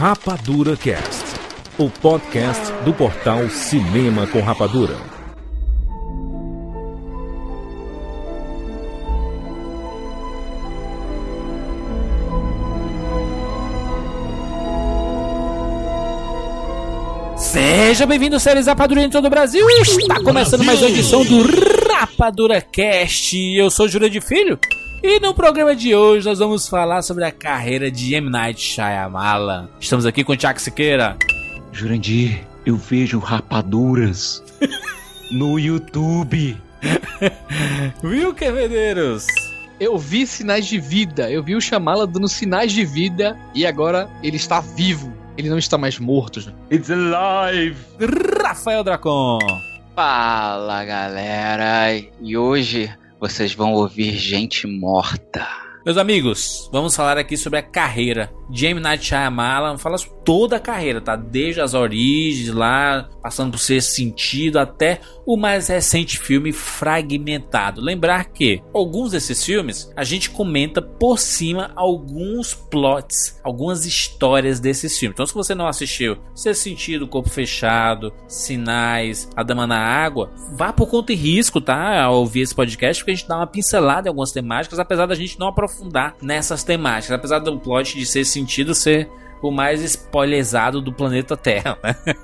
Rapadura Cast, o podcast do portal Cinema com Rapadura. Seja bem-vindo, séries Rapadura em todo o Brasil. Está começando mais uma edição do Rapadura Cast. Eu sou Júlia de Filho. E no programa de hoje nós vamos falar sobre a carreira de M. Night Shyamalan. Estamos aqui com o Tiago Siqueira. Jurandir, eu vejo rapaduras no YouTube. Viu, Medeiros? Eu vi sinais de vida. Eu vi o Shyamalan dando sinais de vida e agora ele está vivo. Ele não está mais morto. It's alive! Rafael Dracon. Fala galera, e hoje vocês vão ouvir gente morta. Meus amigos, vamos falar aqui sobre a carreira M. Night Shyamalan. Fala toda a carreira, tá? Desde as origens lá, passando por ser sentido até o mais recente filme Fragmentado. Lembrar que alguns desses filmes a gente comenta por cima alguns plots, algumas histórias desses filmes. Então, se você não assistiu Ser Sentido, Corpo Fechado, Sinais, A Dama na Água, vá por conta e risco, tá? Ao ouvir esse podcast, porque a gente dá uma pincelada em algumas temáticas, apesar da gente não aprofundar nessas temáticas, apesar do plot de ser sentido ser o mais spoilerizado do planeta Terra. Né?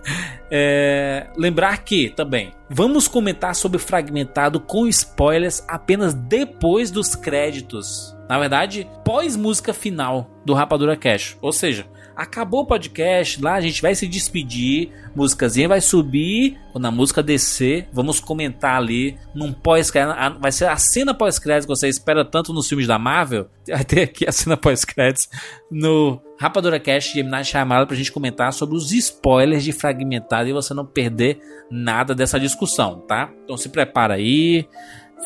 É, lembrar que também vamos comentar sobre Fragmentado com spoilers apenas depois dos créditos. Na verdade, pós música final do Rapadura Cash. Ou seja, acabou o podcast, lá a gente vai se despedir, músicazinha vai subir, quando a música descer, vamos comentar ali num pós-crédito, vai ser a cena pós-crédito que você espera tanto nos filmes da Marvel, vai ter aqui a cena pós-créditos no Rapadura Cast de Night Shyamalan pra gente comentar sobre os spoilers de Fragmentado e você não perder nada dessa discussão, tá? Então se prepara aí,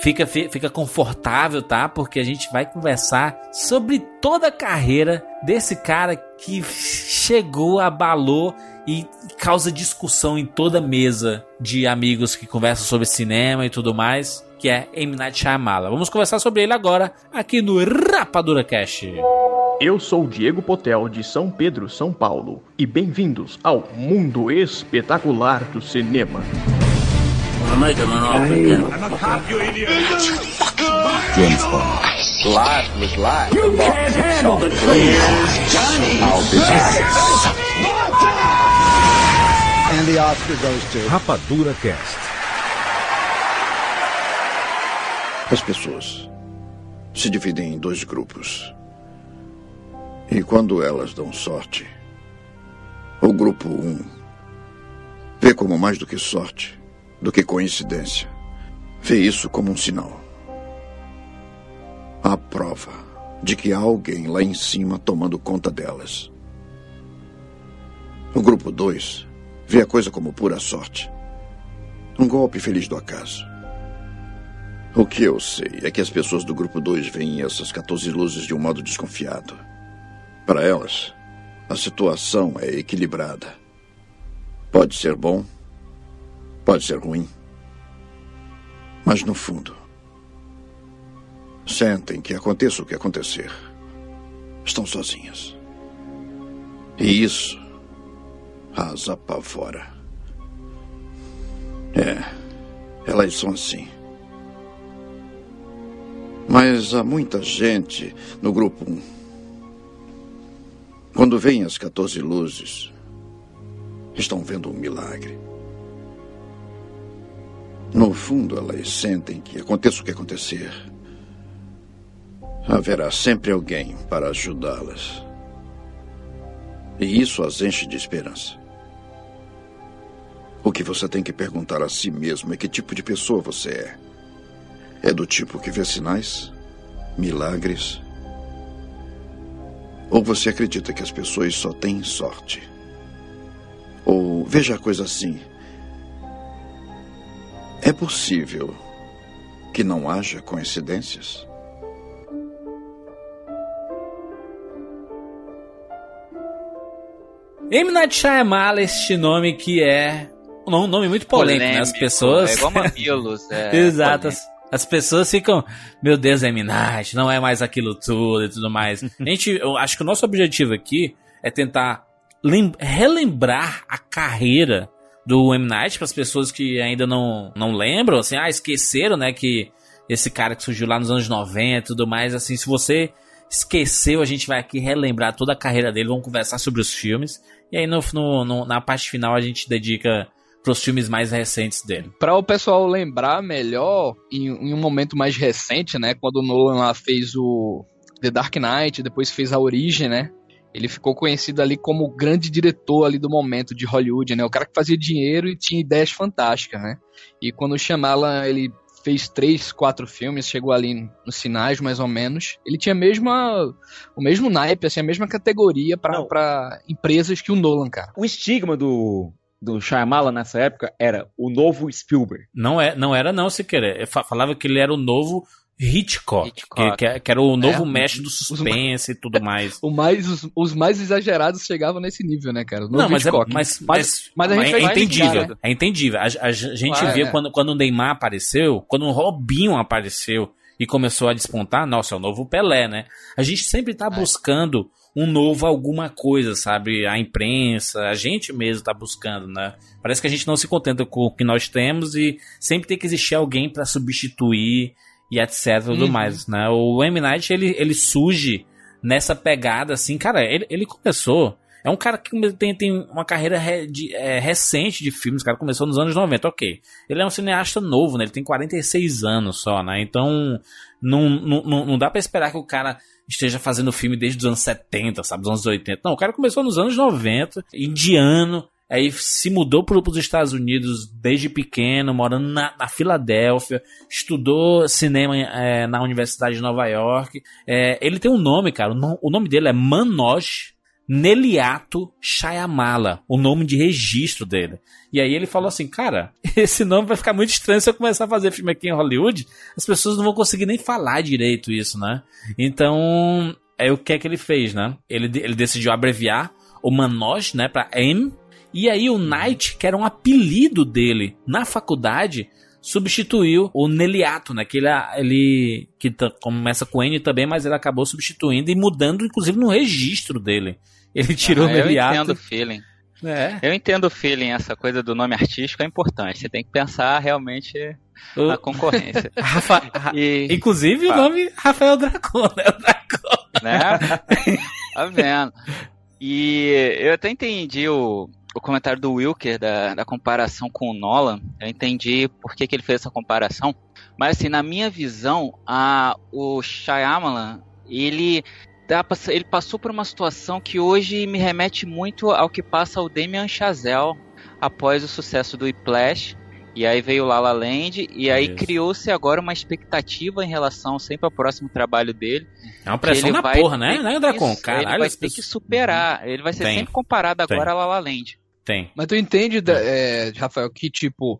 fica, fica confortável, tá? Porque a gente vai conversar sobre toda a carreira desse cara que chegou, abalou e causa discussão em toda mesa de amigos que conversam sobre cinema e tudo mais, que é M. Night Shyamalan. Vamos conversar sobre ele agora aqui no Rapadura Cast. Eu sou Diego Potel de São Pedro, São Paulo, e bem-vindos ao mundo espetacular do cinema. James Bond. Live was live. You can't handle the truth. Johnny. I'll be back. And the Oscar goes to Rapadura Cast. As pessoas se dividem em dois grupos. E quando elas dão sorte, o grupo 1 um vê como mais do que sorte, do que coincidência. Vê isso como um sinal. A prova de que há alguém lá em cima tomando conta delas. O grupo 2 vê a coisa como pura sorte. Um golpe feliz do acaso. O que eu sei é que as pessoas do grupo 2 veem essas 14 luzes de um modo desconfiado. Para elas, a situação é equilibrada. Pode ser bom, pode ser ruim. Mas no fundo, sentem que aconteça o que acontecer, estão sozinhas. E isso as apavora. É, elas são assim. Mas há muita gente no grupo 1. Quando veem as 14 luzes, estão vendo um milagre. No fundo, elas sentem que aconteça o que acontecer, haverá sempre alguém para ajudá-las. E isso as enche de esperança. O que você tem que perguntar a si mesmo é que tipo de pessoa você é. É do tipo que vê sinais, milagres? Ou você acredita que as pessoas só têm sorte? Ou veja a coisa assim. É possível que não haja coincidências? M. Night Shyamalan, este nome que é um nome muito polêmico, polêmico né? As pessoas... É igual mamilos. É Exato. As, as, pessoas ficam, meu Deus, M. Night, não é mais aquilo tudo e tudo mais. A gente, eu acho que o nosso objetivo aqui é tentar lem- relembrar a carreira do M. Night para as pessoas que ainda não, não lembram, assim, ah, esqueceram, né, que esse cara que surgiu lá nos anos 90 e tudo mais, assim, se você esqueceu, a gente vai aqui relembrar toda a carreira dele, vamos conversar sobre os filmes, e aí no, no- no- na parte final a gente dedica pros filmes mais recentes dele. Pra o pessoal lembrar melhor, em, em um momento mais recente, né? Quando o Nolan lá fez o The Dark Knight, depois fez a Origem, né? Ele ficou conhecido ali como o grande diretor ali do momento de Hollywood, né? O cara que fazia dinheiro e tinha ideias fantásticas, né? E quando o Shyamalan, ele fez três, quatro filmes, chegou ali nos sinais, mais ou menos. Ele tinha a mesma, o mesmo naipe, assim, a mesma categoria pra empresas que o Nolan, cara. O estigma do, do Shyamalan nessa época era o novo Spielberg. Não, é, não era não, se querer. Falava que ele era o novo Hitchcock, Hitchcock. Que, que, que era o novo É, mestre do suspense e tudo mais. O mais, os, os mais exagerados chegavam nesse nível, né, cara? Não, mas, é, mas, Mas- mas, mas a gente é, entendível. né? É entendível. A, a gente Claro, vê é. quando, quando o Neymar apareceu, quando o Robinho apareceu e começou a despontar, nossa, é o novo Pelé, né? A gente sempre tá buscando um novo alguma coisa, sabe? A imprensa, a gente mesmo tá buscando, né? Parece que a gente não se contenta com o que nós temos e sempre tem que existir alguém pra substituir e etc tudo Uhum. mais, né? O M. Night, ele, ele surge nessa pegada, assim, cara, ele, ele começou... É um cara que tem, tem uma carreira re- de- é, recente de filmes, o cara começou nos anos 90, ok. Ele é um cineasta novo, né? Ele tem 46 anos só, né? Então, não, não, não não dá pra esperar que o cara esteja fazendo filme desde os anos 70, sabe? Dos anos 80. Não, o cara começou nos anos 90, indiano, aí se mudou para os Estados Unidos desde pequeno, morando na, na Filadélfia, estudou cinema é, na Universidade de Nova York. É, ele tem um nome, cara, o, no- o nome dele é Manoj Neliato Shyamala, o nome de registro dele. E aí ele falou assim, cara, esse nome vai ficar muito estranho se eu começar a fazer filme aqui em Hollywood, as pessoas não vão conseguir nem falar direito isso, né? Então, é o que é que ele fez, né? Ele, ele decidiu abreviar o Manoj, né, pra M, e aí o Knight, que era um apelido dele na faculdade, substituiu o Neliato, né? Que ele, ele que tá- começa com N também, mas ele acabou substituindo e mudando, inclusive, no registro dele. Ele tirou Ah, o eu Neliato. entendo o feeling. É. Eu entendo o feeling, essa coisa do nome artístico é importante. Você tem que pensar realmente O- na concorrência. Rafa- Ra- E, Inclusive o Fala. nome Rafael Dracon, né? O Dracon. né? Tá vendo? E eu até entendi o, o comentário do Wilker da, da comparação com o Nolan. Eu entendi por que, que ele fez essa comparação. Mas assim, na minha visão, a, o Shyamalan, ele, dá ele passou por uma situação que hoje me remete muito ao que passa o Damien Chazelle após o sucesso do Whiplash. E aí veio o La La Land, e aí criou-se agora uma expectativa em relação sempre ao próximo trabalho dele. É uma pressão Ele na vai porra, né? ter Né, Dracon? Isso, Caralho, ele vai ter que superar. Ele vai ser Tem. sempre comparado Tem. agora a La La Land. Tem. Mas tu entende, da- é, Rafael, que tipo,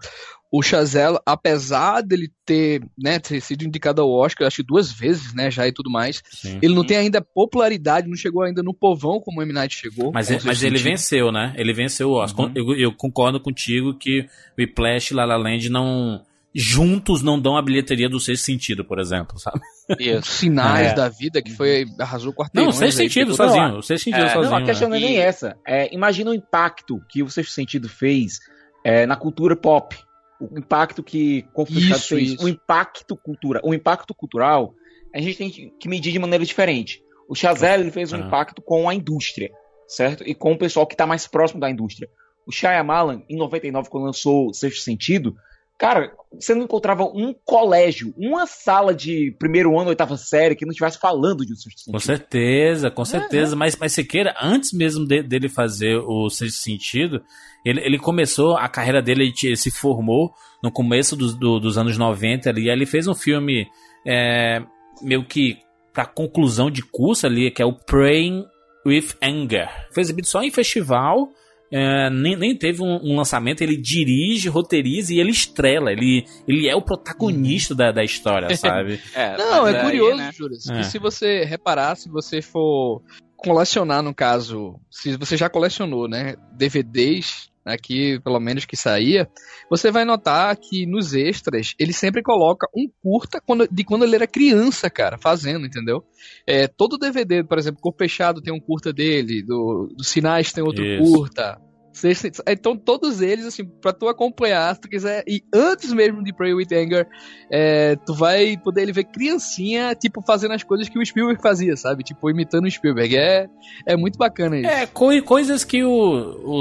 o Chazelle, apesar dele ter, né, ter sido indicado ao Oscar, acho que duas vezes, né, já e tudo mais, Sim. ele não tem ainda popularidade, não chegou ainda no povão como o M. Night chegou. Mas, ele- mas ele venceu, né? Ele venceu o Oscar. Uhum. Eu, eu concordo contigo que o Whiplash e La La Land não... Juntos não dão a bilheteria do sexto sentido, por exemplo, sabe? Os Isso. sinais É. da vida que foi arrasou Não, quarteirões. o sexto sentido sozinho. O sexto sentido É, sozinho. não, a questão né? não é nem E- essa. É, imagina o impacto que o Sexto Sentido fez é, na cultura pop. O impacto que Confuscado Isso, fez. isso. O impacto cultural. O impacto cultural, a gente tem que medir de maneira diferente. O Chazelle ele fez um Ah. impacto com a indústria, certo? E com o pessoal que está mais próximo da indústria. O Shyamalan, em 99, quando lançou Sexto Sentido, cara, você não encontrava um colégio, uma sala de primeiro ano, oitava série, que não estivesse falando de um Sexto Sentido. Com certeza, É, com certeza. Mas, mas Siqueira, antes mesmo de- dele fazer o sexto sentido, ele, ele começou, a carreira dele ele te- se formou no começo dos, do- dos anos 90 ali. Aí ele fez um filme é, meio que pra conclusão de curso ali, que é o Praying with Anger. Foi exibido só em festival. É, nem, nem teve um, um lançamento, ele dirige, roteiriza e ele estrela. Ele, ele é o protagonista da, da história, sabe? É, Não, é curioso, né? Juras, É. que se você reparar, se você for colecionar, no caso, se você já colecionou, né, DVDs aqui pelo menos que saía, você vai notar que nos extras ele sempre coloca um curta quando, de quando ele era criança, cara, fazendo, entendeu? É, todo DVD, por exemplo, Corpo Fechado tem um curta dele, do, do Sinais tem outro Isso. curta. Então, todos eles, assim, pra tu acompanhar, se tu quiser, e antes mesmo de Pray With Anger, é, tu vai poder ele ver criancinha, tipo, fazendo as coisas que o Spielberg fazia, sabe? Tipo, imitando o Spielberg. É, é muito bacana isso. É, coi- coisas que o, o,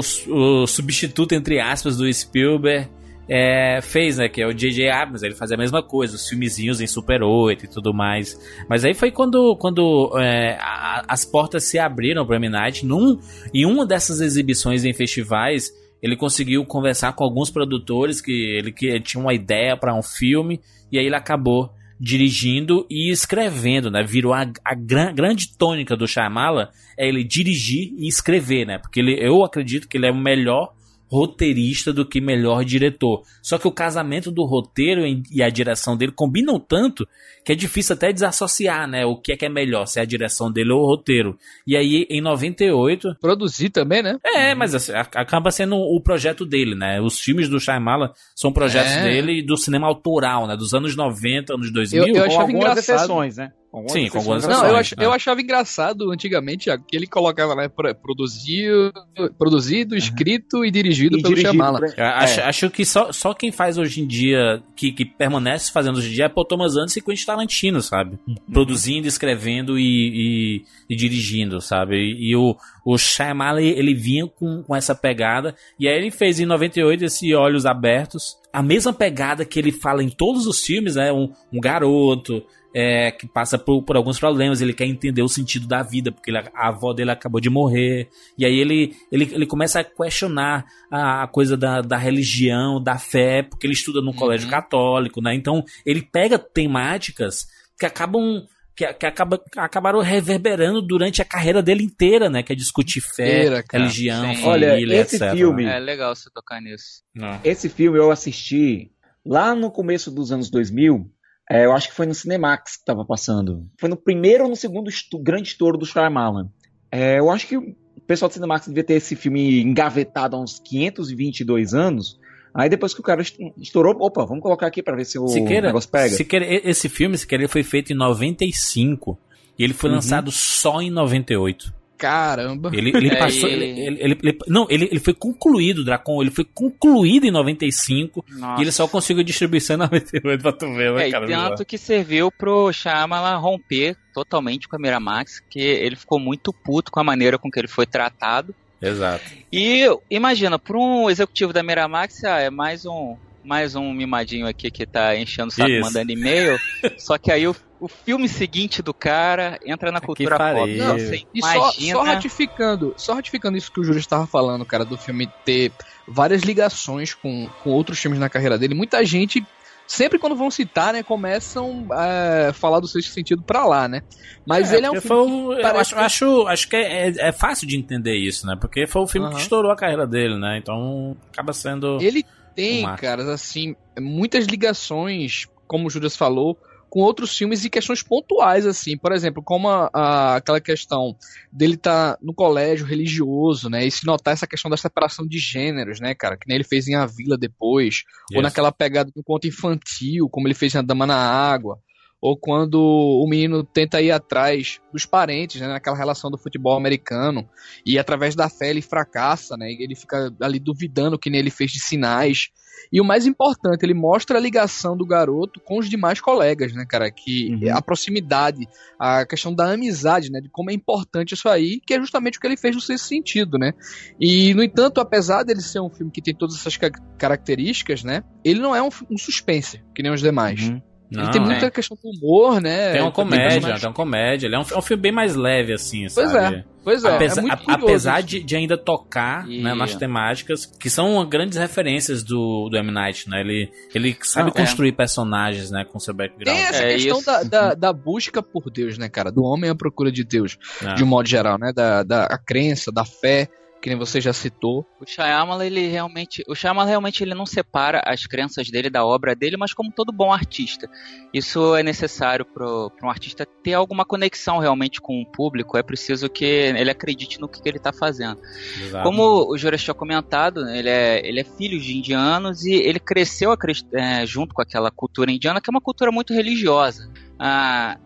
o substituto, entre aspas, do Spielberg é, fez, né? Que é o J.J. Abrams, ele fazia a mesma coisa, os filmezinhos em Super 8 e tudo mais. Mas aí foi quando, quando é, a- as portas se abriram para o M. Night. Num, em uma dessas exibições em festivais, ele conseguiu conversar com alguns produtores que ele que tinha uma ideia para um filme e aí ele acabou dirigindo e escrevendo, né? Virou a, a gran- grande tônica do Shyamalan é ele dirigir e escrever, né? Porque ele, eu acredito que ele é o melhor roteirista do que melhor diretor. Só que o casamento do roteiro e a direção dele combinam tanto que é difícil até desassociar, né? O que é que é melhor, se é a direção dele ou o roteiro. E aí, em 98, Produzir também, né? é, mas assim, acaba sendo o projeto dele, né? Os filmes do Shyamalan são projetos É. dele e do cinema autoral, né? Dos anos 90, anos 2000. Eu- eu Com achava algumas engraçado. exceções, né? Com algumas Sim, com algumas Não, eu, ach- né? eu achava engraçado antigamente que ele colocava lá pro- produzido, produzido escrito e dirigido E pelo Shyamalan. por- Eu acho, É. acho que só, só quem faz hoje em dia, que, que permanece fazendo hoje em dia, é Paul Thomas Anderson e Quentin Tarantino, sabe? Produzindo, escrevendo e, e- e dirigindo, sabe? E, e o, o Shyamalan, ele vinha com, com essa pegada, e aí ele fez em 98 esse Olhos Abertos, a mesma pegada que ele fala em todos os filmes, né? Um, um garoto... é, que passa por, por alguns problemas, ele quer entender o sentido da vida, porque ele- a avó dele acabou de morrer, e aí ele, ele, ele começa a questionar a, a coisa da, da religião, da fé, porque ele estuda num colégio católico, né? Então ele pega temáticas que acabam. Que, que acaba, acabaram reverberando durante a carreira dele inteira, né? Que é discutir fé, Inteira, cara. religião, Sim. família, Olha, esse etc. filme- né? É legal você tocar nisso. Não. Esse filme eu assisti lá no começo dos anos 2000. É, eu acho que foi no Cinemax que tava passando. Foi no primeiro ou no segundo estu- grande estouro do Shyamalan. É, eu acho que o pessoal do Cinemax devia ter esse filme engavetado há uns 522 anos. Aí depois que o cara est- estourou, opa, vamos colocar aqui pra ver se o Siqueira, negócio pega. Siqueira, esse filme, Siqueira, ele foi feito em 95 e ele foi Uhum. lançado só em 98. Caramba. Ele, ele É, passou. Ele, ele- ele- não, ele, ele foi concluído, Dracon. Ele foi concluído em 95 Nossa. e ele só conseguiu distribuição em 98 pra tu ver, né, É, cara? tanto que serviu pro Shyamalan romper totalmente com a Miramax, que ele ficou muito puto com a maneira com que ele foi tratado. Exato. E imagina, para um executivo da Miramax, ah, é mais um mais um mimadinho aqui que tá enchendo o saco Isso. mandando e-mail. só que aí o, o filme seguinte do cara entra na cultura pop. Então, você E só, só ratificando, só ratificando isso que o Júlio estava falando, cara, do filme ter várias ligações com, com outros filmes na carreira dele. Muita gente, sempre quando vão citar, né, começam a falar do sexto sentido pra lá, né? Mas É, ele é um filme. foi um- eu parece acho, acho, acho que é, é- é fácil de entender isso, né? Porque foi o filme Aham. que estourou a carreira dele, né? Então acaba sendo. Ele tem, Marco. caras, assim, muitas ligações, como o Judas falou, com outros filmes e questões pontuais, assim. Por exemplo, como a, a- aquela questão dele estar no colégio religioso, né? E se notar essa questão da separação de gêneros, né, cara? Que nem ele fez em A Vila depois. Ou Yes. naquela pegada do conto infantil, como ele fez em A Dama na Água. Ou quando o menino tenta ir atrás dos parentes, né, naquela relação do futebol americano, e através da fé ele fracassa, né, ele fica ali duvidando que nem ele fez de sinais. E o mais importante, ele mostra a ligação do garoto com os demais colegas, né, cara, que Uhum. a proximidade, a questão da amizade, né, de como é importante isso aí, que é justamente o que ele fez no sexto sentido, né. E, no entanto, apesar dele ser um filme que tem todas essas ca- características, né, ele não é um, um suspense, que nem os demais. Uhum. Não, Ele tem é. muita questão do humor, né? Tem uma comédia, tem uma comédia. Ele é um, é um filme bem mais leve, assim, Pois sabe? é, pois é. Apesar, é muito a- curioso apesar de, de ainda tocar E- né, nas temáticas que são grandes referências do, do M. Night, né? Ele, ele sabe é. construir personagens, né? Com seu background. Tem essa É questão da, da, da busca por Deus, né, cara? Do homem à procura de Deus, de um modo geral, né? Da, da a crença, da fé. Que nem você já citou. O Shyamalan, ele realmente, o Shyamalan realmente ele não separa as crenças dele da obra dele, mas como todo bom artista. Isso é necessário para um artista ter alguma conexão realmente com o público, é preciso que ele acredite no que, que ele está fazendo. Exato. Como o Juras tinha comentado, ele é, ele é filho de indianos e ele cresceu é, junto com aquela cultura indiana, que é uma cultura muito religiosa.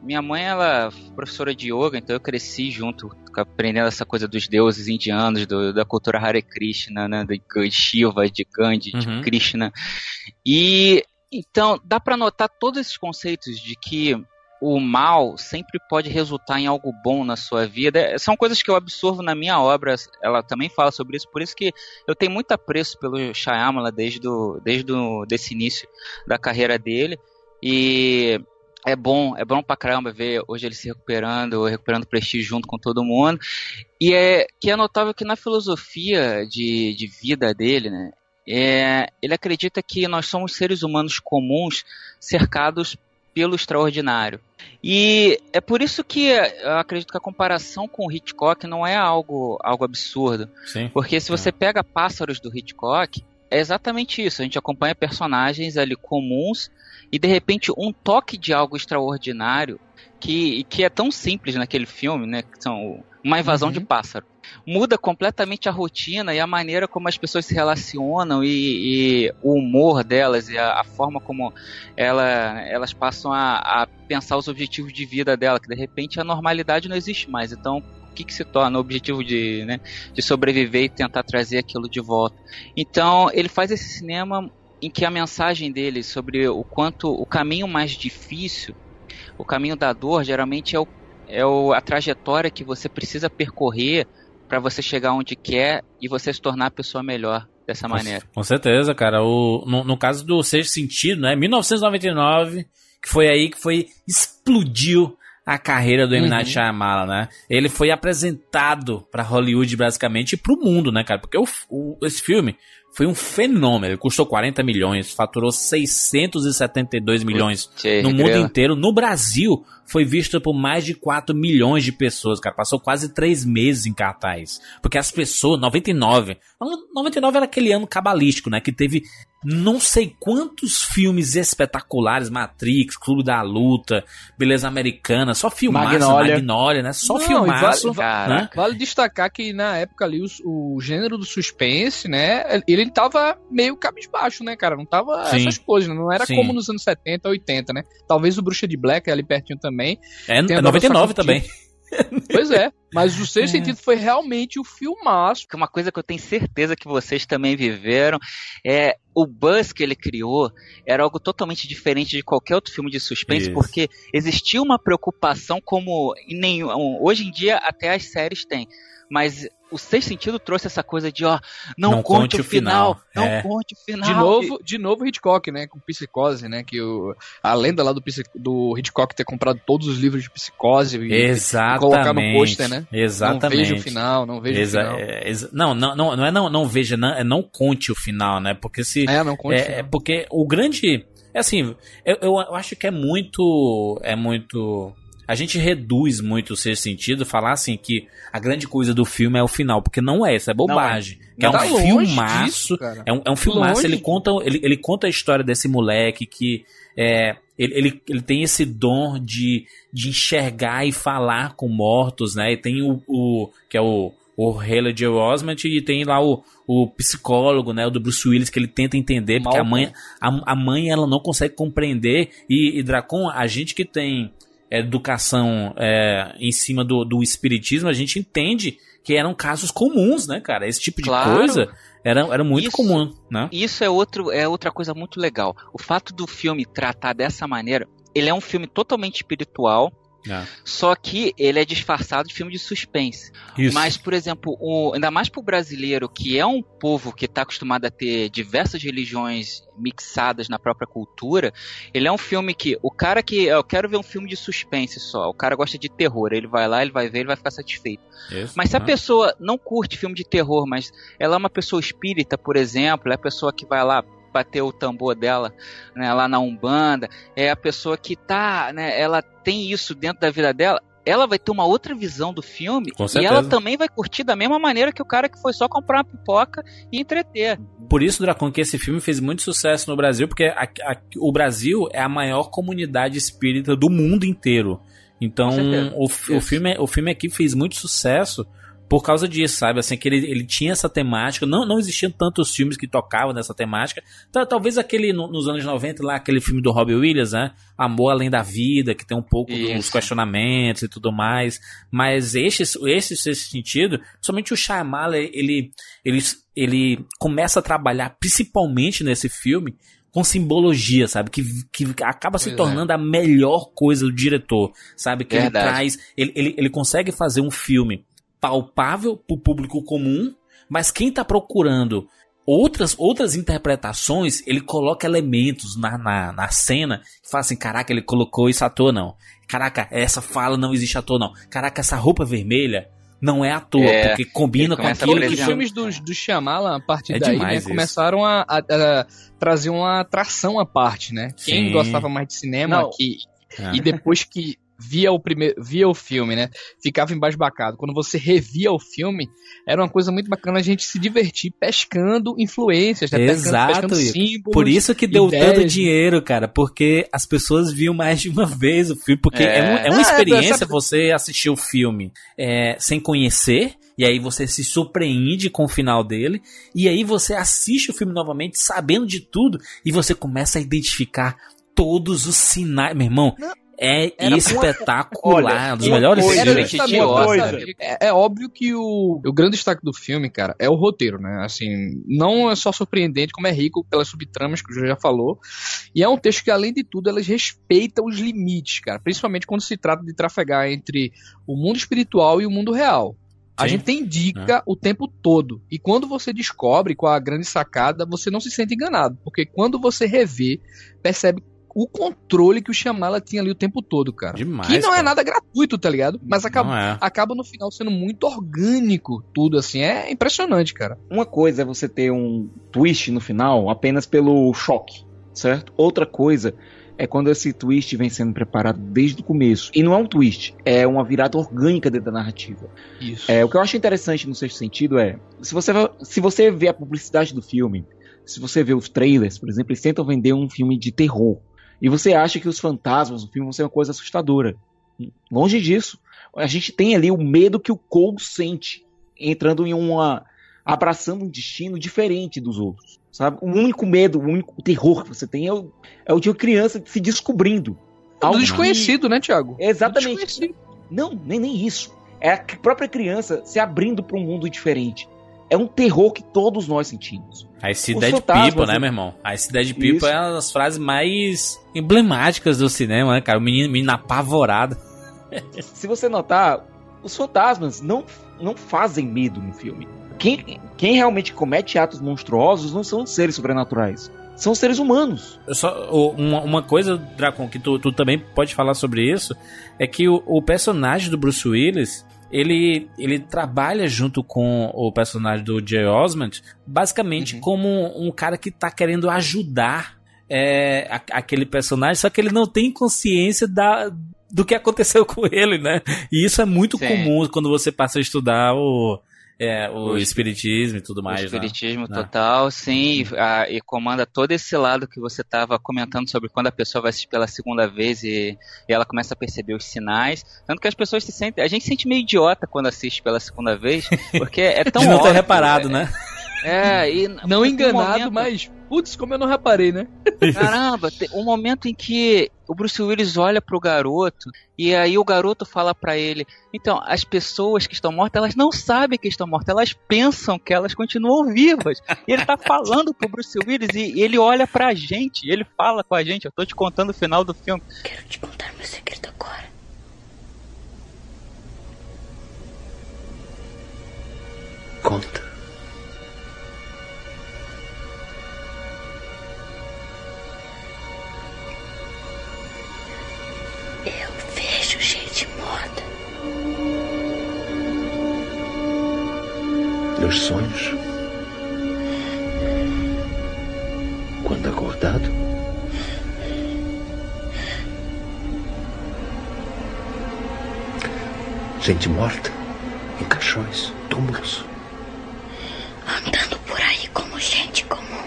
Minha mãe, ela é professora de yoga, então eu cresci junto, aprendendo essa coisa dos deuses indianos, do- da cultura Hare Krishna, né, de Shiva, de Gandhi, Uhum. de Krishna. E então dá para notar todos esses conceitos de que o mal sempre pode resultar em algo bom na sua vida. É, São coisas que eu absorvo na minha obra. Ela também fala sobre isso, por isso que eu tenho muito apreço pelo Shyamalan desde do, desde do, desse início da carreira dele. E é bom, é bom pra caramba ver hoje ele se recuperando, recuperando prestígio junto com todo mundo. E é que é notável que na filosofia de, de vida dele, né, é, ele acredita que nós somos seres humanos comuns cercados pelo extraordinário. E é por isso que eu acredito que a comparação com o Hitchcock não é algo, algo absurdo. Sim. Porque se você pega Pássaros do Hitchcock, é exatamente isso. A gente acompanha personagens ali comuns e de repente um toque de algo extraordinário que, que é tão simples naquele filme, né? Que são uma invasão de pássaro. Muda completamente a rotina e a maneira como as pessoas se relacionam e, e o humor delas e a, a forma como ela, elas passam a, a pensar os objetivos de vida dela, que de repente a normalidade não existe mais. Então, que, que se torna o objetivo de, né, de sobreviver e tentar trazer aquilo de volta? Então, ele faz esse cinema em que a mensagem dele sobre o quanto o caminho mais difícil, o caminho da dor, geralmente é, o, é o, a trajetória que você precisa percorrer para você chegar onde quer e você se tornar a pessoa melhor dessa maneira. Com certeza, cara. O, no, no caso do Sexto Sentido, né? 1999, que foi aí que foi explodiu a carreira do M. Night Uhum. Shyamalan, né? Ele foi apresentado pra Hollywood, basicamente, e pro mundo, né, cara? Porque o, o- esse filme foi um fenômeno. Ele custou 40 milhões, faturou 672 milhões no mundo inteiro. No Brasil, foi visto por mais de 4 milhões de pessoas, cara. Passou quase 3 meses em cartaz. Porque as pessoas, 99. 99 era aquele ano cabalístico, né? Que teve não sei quantos filmes espetaculares. Matrix, Clube da Luta, Beleza Americana. Só filmaço, Magnolia. Magnolia, né? Só Não, filmaço. vale- Cara, né? Vale destacar que na época ali o, o gênero do suspense, né? Ele tava meio cabisbaixo, né, cara? Não tava Sim. essas coisas, né? não era Sim. como nos anos 70, 80, né? Talvez o Bruxa de Black ali pertinho também. É, Tem é a 99 Nova também. Pois é. Mas o sexto sentido foi realmente o filmaço. que uma coisa que eu tenho certeza que vocês também viveram é o buzz que ele criou era algo totalmente diferente de qualquer outro filme de suspense, Isso. porque existia uma preocupação como em nenhum, hoje em dia até as séries têm, mas o Sexto Sentido trouxe essa coisa de ó, não, Não conte, conte o final, final, não é. conte o final. De novo, de novo Hitchcock, né? Com Psicose, né? Que o, a lenda lá do, do Hitchcock ter comprado todos os livros de Psicose e Exatamente. colocar no pôster, né? Exatamente. Não veja o final, não veja Exa- o final. é, exa- não, não, não, não é não, não veja, não, é não conte o final, né? Porque se. É, não conte o É, final. é porque o grande. É assim, eu, eu acho que é muito. É muito. A gente reduz muito o sexto sentido, falar assim que a grande coisa do filme é o final, porque não é, isso é bobagem. Que é Tá um longe filmaço. disso. É um, é um filmaço, Longe. ele conta, ele, ele conta a história desse moleque que é, ele, ele, ele tem esse dom de, de enxergar e falar com mortos, né? E tem o, o que é o, o Haley J. Osment e tem lá o, o psicólogo, né? O do Bruce Willis, que ele tenta entender, porque a mãe, a, a mãe ela não consegue compreender. E, e Dracon, a gente que tem educação é, em cima do, do espiritismo, a gente entende que eram casos comuns, né, cara? Esse tipo de Claro. coisa era, era muito Isso- comum, né? Isso é, outro, é outra coisa muito legal. O fato do filme tratar dessa maneira, ele é um filme totalmente espiritual, só que ele é disfarçado de filme de suspense. Isso. Mas, por exemplo, o, ainda mais pro brasileiro, que é um povo que está acostumado a ter diversas religiões mixadas na própria cultura, ele é um filme que o cara que eu quero ver um filme de suspense só, o cara gosta de terror, ele vai lá, ele vai ver, ele vai ficar satisfeito. Isso, Mas se a né? pessoa não curte filme de terror, mas ela é uma pessoa espírita, por exemplo, é a pessoa que vai lá bater o tambor dela né, lá na Umbanda, é a pessoa que tá, né, ela tem isso dentro da vida dela, ela vai ter uma outra visão do filme e ela também vai curtir da mesma maneira que o cara que foi só comprar uma pipoca e entreter. Por isso, Dracon, que esse filme fez muito sucesso no Brasil, porque a- a- o Brasil é a maior comunidade espírita do mundo inteiro. Então, o, o filme, o filme aqui fez muito sucesso por causa disso, sabe? Assim, que ele, ele tinha essa temática. Não, não existiam tantos filmes que tocavam nessa temática. Tal- Talvez aquele, no- nos anos 90, lá, aquele filme do Robbie Williams, né? Amor Além da Vida, que tem um pouco dos Isso. questionamentos e tudo mais. Mas esse, esse, esse sentido, somente o Shyamalan, ele, ele, ele começa a trabalhar, principalmente nesse filme, com simbologia, sabe? Que, que acaba se Pois é. tornando a melhor coisa do diretor, sabe? Que Verdade. ele traz, ele, ele, ele consegue fazer um filme palpável pro público comum, mas quem tá procurando outras, outras interpretações, ele coloca elementos na, na, na cena que fala assim, caraca, ele colocou isso à toa, não. Caraca, essa fala não existe à toa, não. Caraca, essa roupa vermelha não é à toa, É, porque combina com aquilo Todos que os filmes do, do Shyamalan, a partir É daí, né, começaram a, a- a trazer uma atração à parte, né? Quem Sim. gostava mais de cinema Não. que, É. e depois que via o primeiro, via o filme, né, ficava embasbacado. Quando você revia o filme, era uma coisa muito bacana a gente se divertir pescando influências, né? Exato, pescando, pescando símbolos. Por isso que deu ideias, tanto né? dinheiro, cara, porque as pessoas viam mais de uma vez o filme, porque é, É. um- é uma Ah, é, experiência você assistir o filme é, sem conhecer, e aí você se surpreende com o final dele, e aí você assiste o filme novamente sabendo de tudo, e você começa a identificar todos os sinais. Meu irmão, é era uma- espetacular, um dos uma melhores coisa- filmes. Gente coisa. sabe? É, é óbvio que o, o grande destaque do filme, cara, é o roteiro, né? Assim, não é só surpreendente, como é rico pelas subtramas que o Júlio já falou. E é um texto que, além de tudo, elas respeitam os limites, cara. Principalmente quando se trata de trafegar entre o mundo espiritual e o mundo real. A Sim. gente tem dica o tempo todo. E quando você descobre qual a grande sacada, você não se sente enganado. Porque quando você revê, percebe o controle que o Shyamala tinha ali o tempo todo, cara. Demais, que não cara. é nada gratuito, tá ligado? Mas acaba, é. acaba no final sendo muito orgânico tudo, assim. É impressionante, cara. Uma coisa é você ter um twist no final apenas pelo choque, certo? Outra coisa é quando esse twist vem sendo preparado desde o começo. E não é um twist, é uma virada orgânica dentro da narrativa. Isso. É, o que eu acho interessante no sexto sentido é, se você, se você vê a publicidade do filme, se você vê os trailers, por exemplo, eles tentam vender um filme de terror. E você acha que os fantasmas no filme vão ser uma coisa assustadora. Longe disso. A gente tem ali o medo que o Cole sente, entrando em uma. abraçando um destino diferente dos outros. Sabe? O único medo, o único terror que você tem é o, é o de uma criança se descobrindo. Do Algo que- desconhecido, né, Thiago? Exatamente. Não, nem, nem isso. É a própria criança se abrindo para um mundo diferente. É um terror que todos nós sentimos. A fantasmas, People, né, né? meu irmão? A People Isso. é uma das frases mais emblemáticas do cinema, né, cara? O menino, menino apavorado. Se você notar, os fantasmas não, não fazem medo no filme. Quem, quem realmente comete atos monstruosos não são seres sobrenaturais. São seres humanos. Eu só, uma, uma coisa, Dracon, que tu, tu também pode falar sobre isso, é que o, o personagem do Bruce Willis, ele, ele trabalha junto com o personagem do Jay Osmond, basicamente Uhum. como um cara que tá querendo ajudar é, a- aquele personagem, só que ele não tem consciência da, do que aconteceu com ele, né? E isso é muito Sim. comum quando você passa a estudar o, é, o, O espiritismo e tudo O mais, né? espiritismo né? total, sim, e, a- e comanda todo esse lado que você estava comentando sobre quando a pessoa vai assistir pela segunda vez e, e ela começa a perceber os sinais. Tanto que as pessoas se sentem. A gente se sente meio idiota quando assiste pela segunda vez, porque é tão De não ter óbvio, reparado, é- né? É, e Não um enganado, momento- mas. Putz, como eu não reparei, né? Caramba, tem um momento em que o Bruce Willis olha pro garoto e aí o garoto fala pra ele: então, as pessoas que estão mortas, elas não sabem que estão mortas, elas pensam que elas continuam vivas. E ele tá falando pro Bruce Willis e ele olha pra gente, e ele fala com a gente: eu tô te contando o final do filme. Quero te contar meu segredo agora. Conta. Nos sonhos? Quando acordado? Gente morta, em caixões, túmulos. Andando por aí como gente comum.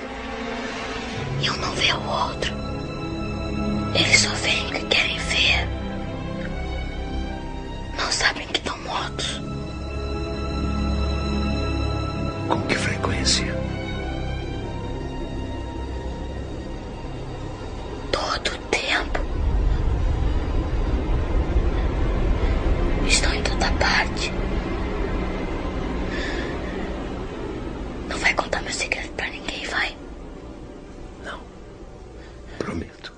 E um não vê o outro. Eles só veem o que querem ver. Não sabem que estão mortos. Com que frequência? Todo o tempo. Estão em toda parte. Não vai contar meu segredo pra ninguém, vai? Prometo.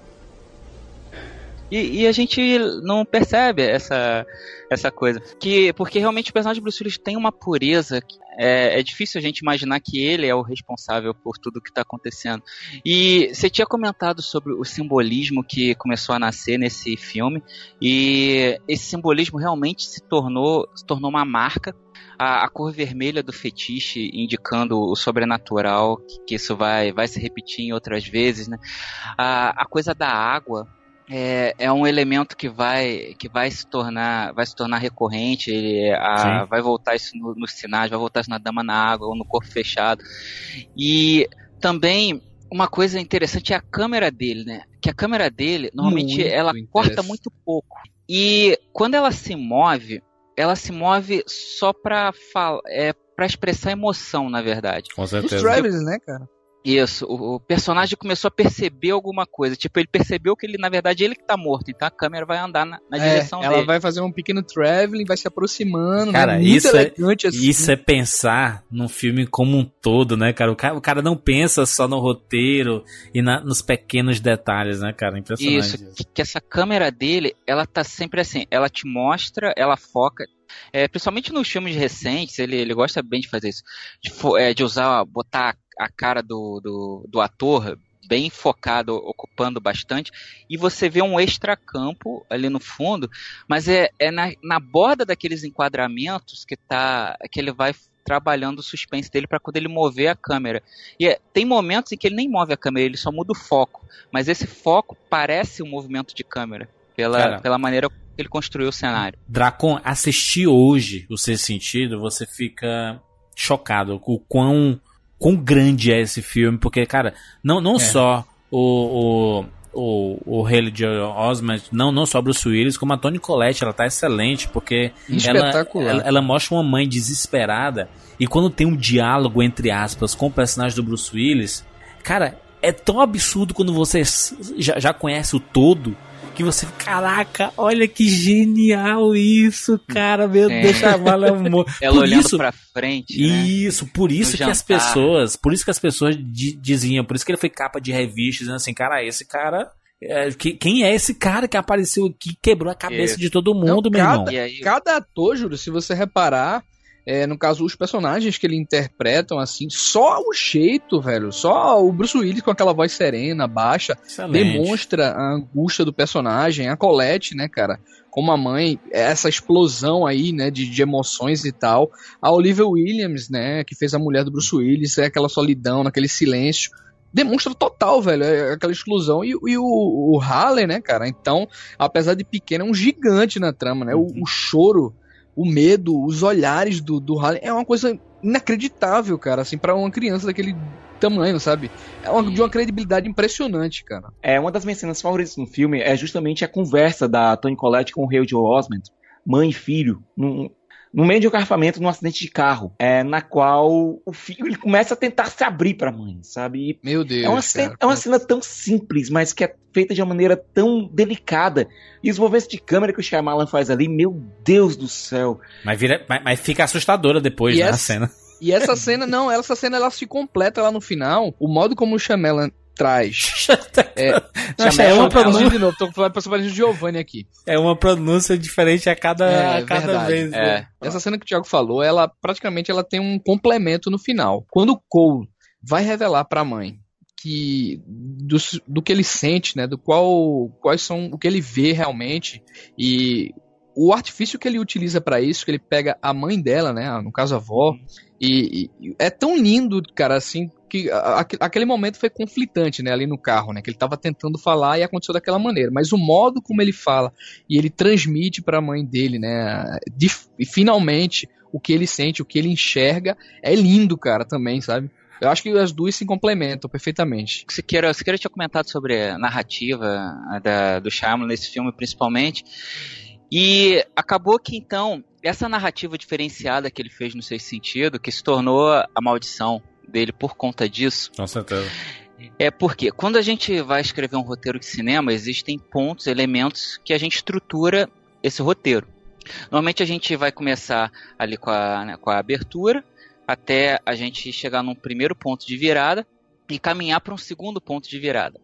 E, e a gente não percebe essa, essa coisa. Que, porque realmente o personagem de Bruce Willis tem uma pureza. que É, é difícil a gente imaginar que ele é o responsável por tudo que está acontecendo. E você tinha comentado sobre o simbolismo que começou a nascer nesse filme. E esse simbolismo realmente se tornou, se tornou uma marca. A, a cor vermelha do fetiche indicando o sobrenatural, que, que isso vai, vai se repetir em outras vezes. Né? A, a coisa da água é, é um elemento que vai que vai se tornar vai se tornar recorrente ele a- vai voltar isso no- nos sinais vai voltar isso na dama na água ou no corpo fechado. E também uma coisa interessante é a câmera dele né? Que a câmera dele normalmente Muito ela corta muito pouco. E quando ela se move ela se move só para é para expressar emoção na verdade. Com Os. Travis, né, cara? Isso, o, personagem começou a perceber alguma coisa. Tipo, ele percebeu que ele, na verdade, ele que tá morto. Então a câmera vai andar na, na É, direção ela dele. vai fazer um pequeno traveling, vai se aproximando, Cara, né? Isso é- assim. Isso é pensar num filme como um todo, né, cara? O cara, o cara não pensa só no roteiro e na- nos pequenos detalhes, né, cara? Impressionante. Isso, que, que essa câmera dele, ela tá sempre assim, ela te mostra, ela foca. É, principalmente nos filmes recentes, ele, ele gosta bem de fazer isso. De, é, de usar, botar a cara do, do, do ator bem focado, ocupando bastante, e você vê um extracampo ali no fundo, mas é, é na, na borda daqueles enquadramentos que tá que ele vai trabalhando o suspense dele para quando ele mover a câmera. E é- tem momentos em que ele nem move a câmera, ele só muda o foco, mas esse foco parece um movimento de câmera pela, Cara. pela maneira que ele construiu o cenário. Dracon, assistir hoje o Sexto Sentido, você fica chocado com o quão, quão grande é esse filme, porque, cara, não, não É. só o, o, o, o Haley Osment, não, não só Bruce Willis, como a Toni Collette, ela tá excelente, porque ela, ela, ela mostra uma mãe desesperada, e quando tem um diálogo, entre aspas, com o personagem do Bruce Willis, cara, é tão absurdo quando você já, já conhece o todo, que você, caraca, olha que genial isso, cara, meu É. Deus, chamar amor. Ela Por olhando isso- pra frente, né? Isso, por isso No que as jantar. pessoas, por isso que as pessoas di- diziam, por isso que ele foi capa de revista, dizendo assim, cara, esse cara, é, que- quem é esse cara que apareceu aqui, quebrou a cabeça Isso. de todo mundo, Não, meu cada- irmão? E aí, Cada ator, Júlio, se você reparar, é, no caso, os personagens que ele interpretam, assim, só o jeito, velho, só o Bruce Willis com aquela voz serena, baixa, Excelente. demonstra a angústia do personagem, a Colette, né, cara, como a mãe, essa explosão aí, né, de, de emoções e tal. A Olivia Williams, né, que fez a mulher do Bruce Willis, é aquela solidão, naquele silêncio. Demonstra total, velho, é aquela exclusão. E, e o, o Harley, né, cara, então, apesar de pequeno, é um gigante na trama, né, o, o choro, o medo, os olhares do, do Harley, é uma coisa inacreditável, cara, assim, pra uma criança daquele tamanho, sabe? É uma, de uma credibilidade impressionante, cara. É, uma das minhas cenas favoritas no filme é justamente a conversa da Toni Collette com o Hale Joe Osment, mãe e filho, num, no meio de um carfamento num acidente de carro, é, na qual o filho ele começa a tentar se abrir pra mãe, sabe? E Meu Deus. é, uma cara. cena, é uma cena tão simples, mas que é feita de uma maneira tão delicada. E os movimentos de câmera que o Shyamalan faz ali, meu Deus do céu. Mas, vira, mas, mas fica assustadora depois, E né, a cena. E essa cena, não, essa cena ela se completa lá no final. O modo como o Shyamalan traz. É, Nossa, é uma pronúncia- de novo, tô falando pra de Giovanni aqui. É uma pronúncia diferente a cada, É, a cada verdade. vez. né? é, Essa cena que o Thiago falou, ela praticamente ela tem um complemento no final. Quando o Cole vai revelar pra mãe que do, do que ele sente, né, do qual quais são o que ele vê realmente e o artifício que ele utiliza pra isso, que ele pega a mãe dela, né, no caso a avó, e, e é tão lindo, cara, assim, que a, aquele momento foi conflitante, né, ali no carro, né, que ele estava tentando falar e aconteceu daquela maneira, mas o modo como ele fala e ele transmite para a mãe dele, né, de, e finalmente o que ele sente, o que ele enxerga é lindo, cara, também, sabe? Eu acho que as duas se complementam perfeitamente. Se queira, se queira tinha comentado sobre a narrativa da, do Shyamalan nesse filme, principalmente. E acabou que então essa narrativa diferenciada que ele fez no Sexto Sentido, que se tornou a maldição dele por conta disso. Com certeza. É porque quando a gente vai escrever um roteiro de cinema, existem pontos, elementos que a gente estrutura esse roteiro. Normalmente a gente vai começar ali com a, né, com a abertura, até a gente chegar num primeiro ponto de virada e caminhar para um segundo ponto de virada.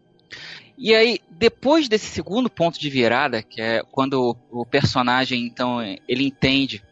E aí, depois desse segundo ponto de virada, que é quando o, personagem então ele entende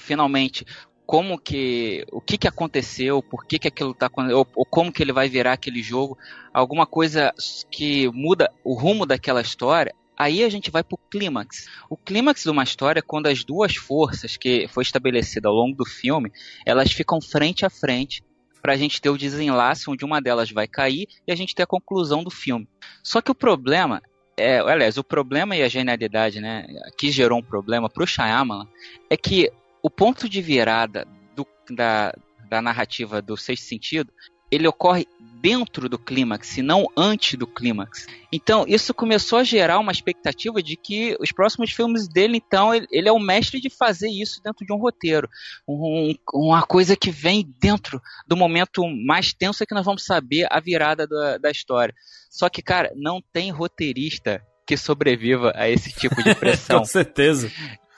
finalmente como que o que, que aconteceu, por que, que aquilo tá ou, ou como que ele vai virar aquele jogo, alguma coisa que muda o rumo daquela história, Aí a gente vai pro clímax. O clímax de uma história é quando as duas forças que foi estabelecida ao longo do filme, elas ficam frente a frente para a gente ter o desenlace onde uma delas vai cair e a gente ter a conclusão do filme. Só que o problema é, aliás, o problema e a genialidade, né, que gerou um problema pro Shyamalan é que o ponto de virada do, da, da narrativa do Sexto Sentido ele ocorre dentro do clímax e não antes do clímax. Então, isso começou a gerar uma expectativa de que os próximos filmes dele, então, ele, ele é o mestre de fazer isso dentro de um roteiro. Um, uma coisa que vem dentro do momento mais tenso é que nós vamos saber a virada da, da história. Só que, cara, não tem roteirista que sobreviva a esse tipo de pressão. Com certeza.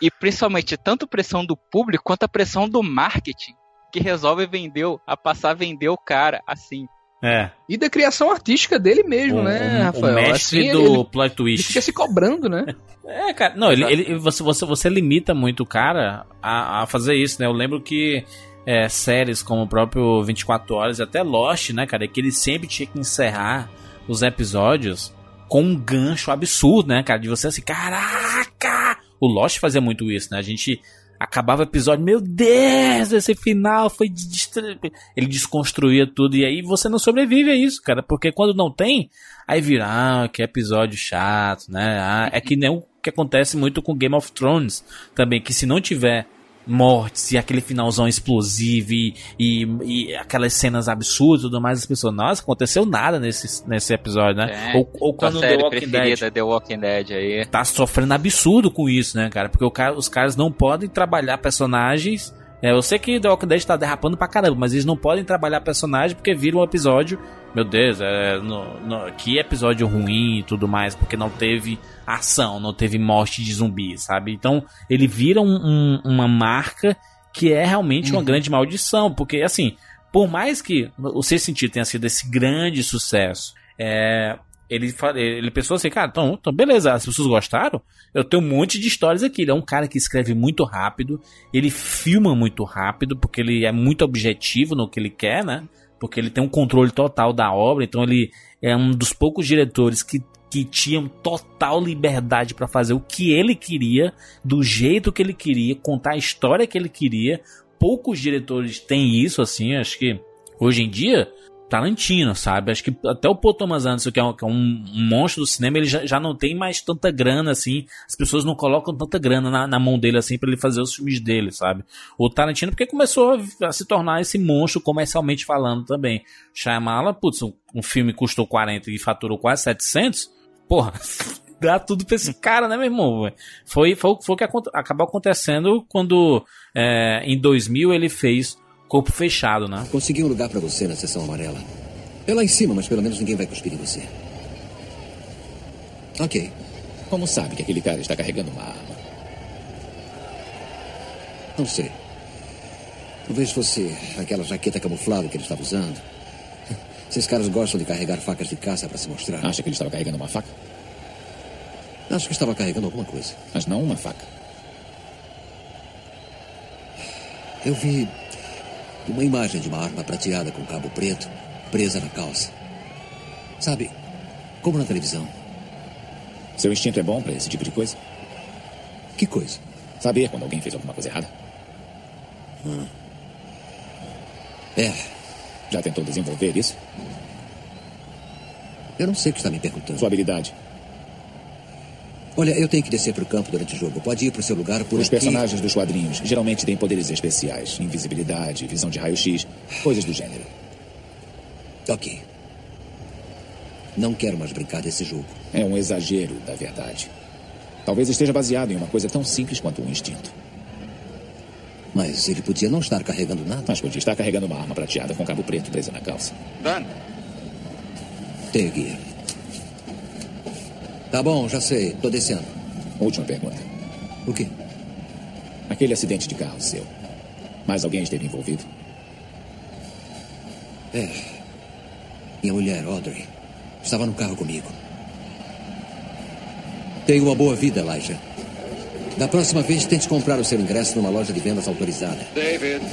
E principalmente tanto pressão do público quanto a pressão do marketing que resolve vender, a passar a vender o cara assim. É. E da criação artística dele mesmo, o, né, Rafael? O mestre assim, do ele, plot twist. Ele fica se cobrando, né? É, cara. Não, ele, ele, você, você, você limita muito o cara a, a fazer isso, né? Eu lembro que é, séries como o próprio 24 Horas, até Lost, né, cara? É que ele sempre tinha que encerrar os episódios com um gancho absurdo, né, cara? De você assim, caraca! O Lost fazia muito isso, né? A gente acabava o episódio, meu Deus, esse final foi ele desconstruía tudo e aí você não sobrevive a isso, cara, porque quando não tem, aí vira, ah, que episódio chato, né? Ah, é que nem o que acontece muito com Game of Thrones também, que se não tiver mortes e aquele finalzão explosivo e, e, e, aquelas cenas absurdas e tudo mais, as pessoas, nossa, aconteceu nada nesse, nesse episódio, né? É, ou, ou quando The Walking Dead The Walking Dead aí. Tá sofrendo absurdo com isso, né, cara? Porque o os caras não podem trabalhar personagens é, eu sei que The Walking Dead tá derrapando pra caramba, mas eles não podem trabalhar personagem porque viram um episódio. Meu Deus, é, no, no, que episódio ruim e tudo mais, porque não teve ação, não teve morte de zumbi, sabe? Então ele vira um, um, uma marca que é realmente uhum. uma grande maldição, porque assim, por mais que o Sexto Sentido tenha sido esse grande sucesso, é, ele, ele pensou assim, cara, então, então beleza, as pessoas gostaram, eu tenho um monte de histórias aqui. Ele é um cara que escreve muito rápido, ele filma muito rápido, porque ele é muito objetivo no que ele quer, né? Porque ele tem um controle total da obra, então ele é um dos poucos diretores que, que tinham total liberdade para fazer o que ele queria, do jeito que ele queria, contar a história que ele queria. Poucos diretores têm isso, assim, acho que hoje em dia Tarantino, sabe? Acho que até o Paul Thomas Anderson, que é um, que é um monstro do cinema, ele já, já, não tem mais tanta grana assim. As pessoas não colocam tanta grana na, na mão dele assim para ele fazer os filmes dele, sabe? O Tarantino, porque começou a, a, se tornar esse monstro comercialmente falando também. Shyamalan, putz, um, um filme custou 40 e faturou quase 700, porra. dá tudo pra esse cara, né, meu irmão? Foi, foi, foi o que acabou acontecendo quando é, em 2000 ele fez Corpo fechado, né? Consegui um lugar para você na sessão amarela. É lá em cima, mas pelo menos ninguém vai cuspir em você. Ok. Como sabe que aquele cara está carregando uma arma? Não sei. Talvez fosse aquela jaqueta camuflada que ele estava usando. Esses caras gostam de carregar facas de caça para se mostrar. Acha que ele estava carregando uma faca? Acho que estava carregando alguma coisa. Mas não uma faca. Eu vi uma imagem de uma arma prateada com cabo preto presa na calça. Sabe, como na televisão. Seu instinto é bom para esse tipo de coisa? Que coisa? Saber quando alguém fez alguma coisa errada. Hum. É. Já tentou desenvolver isso? Eu não sei o que está me perguntando. Sua habilidade. Olha, eu tenho que descer para o campo durante o jogo. Pode ir para o seu lugar por Os aqui. personagens dos quadrinhos geralmente têm poderes especiais. Invisibilidade, visão de raio-x, coisas do gênero. Ok. Não quero mais brincar desse jogo. É um exagero da verdade. Talvez esteja baseado em uma coisa tão simples quanto um instinto. Mas ele podia não estar carregando nada. Mas podia estar carregando uma arma prateada com cabo preto presa na calça. Dan, Tenho. Tá bom, já sei. Tô descendo. Última pergunta. O quê? Aquele acidente de carro seu. Mais alguém esteve envolvido? É. Minha mulher, Audrey, estava no carro comigo. Tenha uma boa vida, Elijah. Da próxima vez, tente comprar o seu ingresso numa loja de vendas autorizada. David.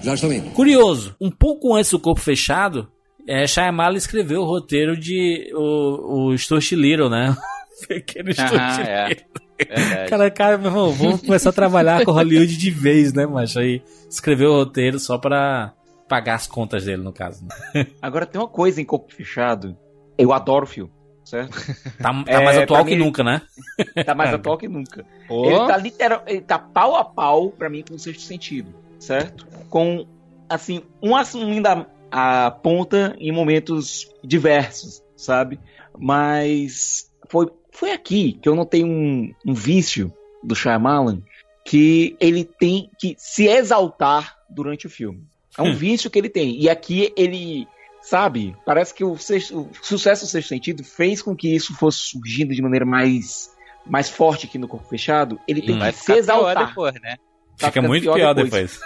Já estou indo. Curioso, um pouco antes do Corpo Fechado, é, Shyamalan escreveu o roteiro de o, o Stuart Little, né? Pequeno Stuart é. Little. Verdade. Cara, cara, meu irmão, vamos começar a trabalhar com Hollywood de vez, né, macho? Aí escreveu o roteiro só pra pagar as contas dele, no caso. né? Agora tem uma coisa em Corpo Fechado. Eu adoro o filme, certo? Tá, tá É, mais atual que mim- nunca, né? Tá mais atual que nunca. Ô. Ele tá literal, ele tá pau a pau pra mim com o sexto sentido, certo? Com assim, um assumindo a, a ponta em momentos diversos, sabe? Mas foi, foi aqui que eu notei um, um vício do Shyamalan que ele tem que se exaltar durante o filme. É um vício que ele tem. E aqui ele, sabe, parece que o, sexto- o sucesso do sexto sentido fez com que isso fosse surgindo de maneira mais, mais forte aqui no Corpo Fechado. Ele tem Vai que se exaltar. depois, né? Tá Fica ficando muito pior, depois.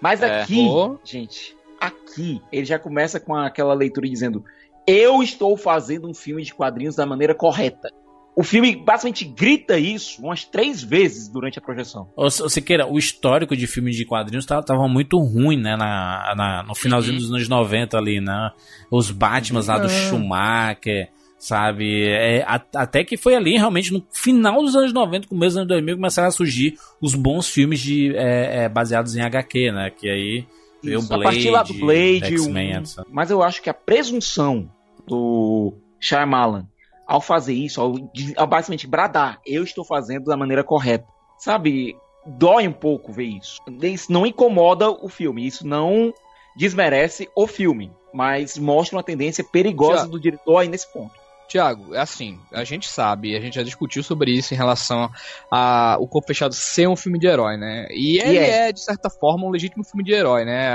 Mas É. aqui, gente, aqui ele já começa com aquela leitura dizendo: Eu estou fazendo um filme de quadrinhos da maneira correta. O filme basicamente grita isso umas três vezes durante a projeção. Ô, Siqueira, o histórico de filmes de quadrinhos tava, tava muito ruim, né? Na, na- no finalzinho dos anos 90 ali, né? Os Batmans lá do Schumacher, sabe? É, a- até que foi ali, realmente, no final dos anos 90, começo dos anos 2000, começaram a surgir os bons filmes de, é, é, baseados em HQ, né? Que aí veio Isso, a Blade, partir lá do Blade, etc. mas eu acho que a presunção do Shyamalan ao fazer isso, ao, ao basicamente bradar, eu estou fazendo da maneira correta, sabe? Dói um pouco ver isso. Isso não incomoda o filme, isso não desmerece o filme, mas mostra uma tendência perigosa Já. do diretor aí nesse ponto. Tiago, é assim, a gente sabe, a gente já discutiu sobre isso em relação a o Corpo Fechado ser um filme de herói, né? E ele é. é, de certa forma, um legítimo filme de herói, né?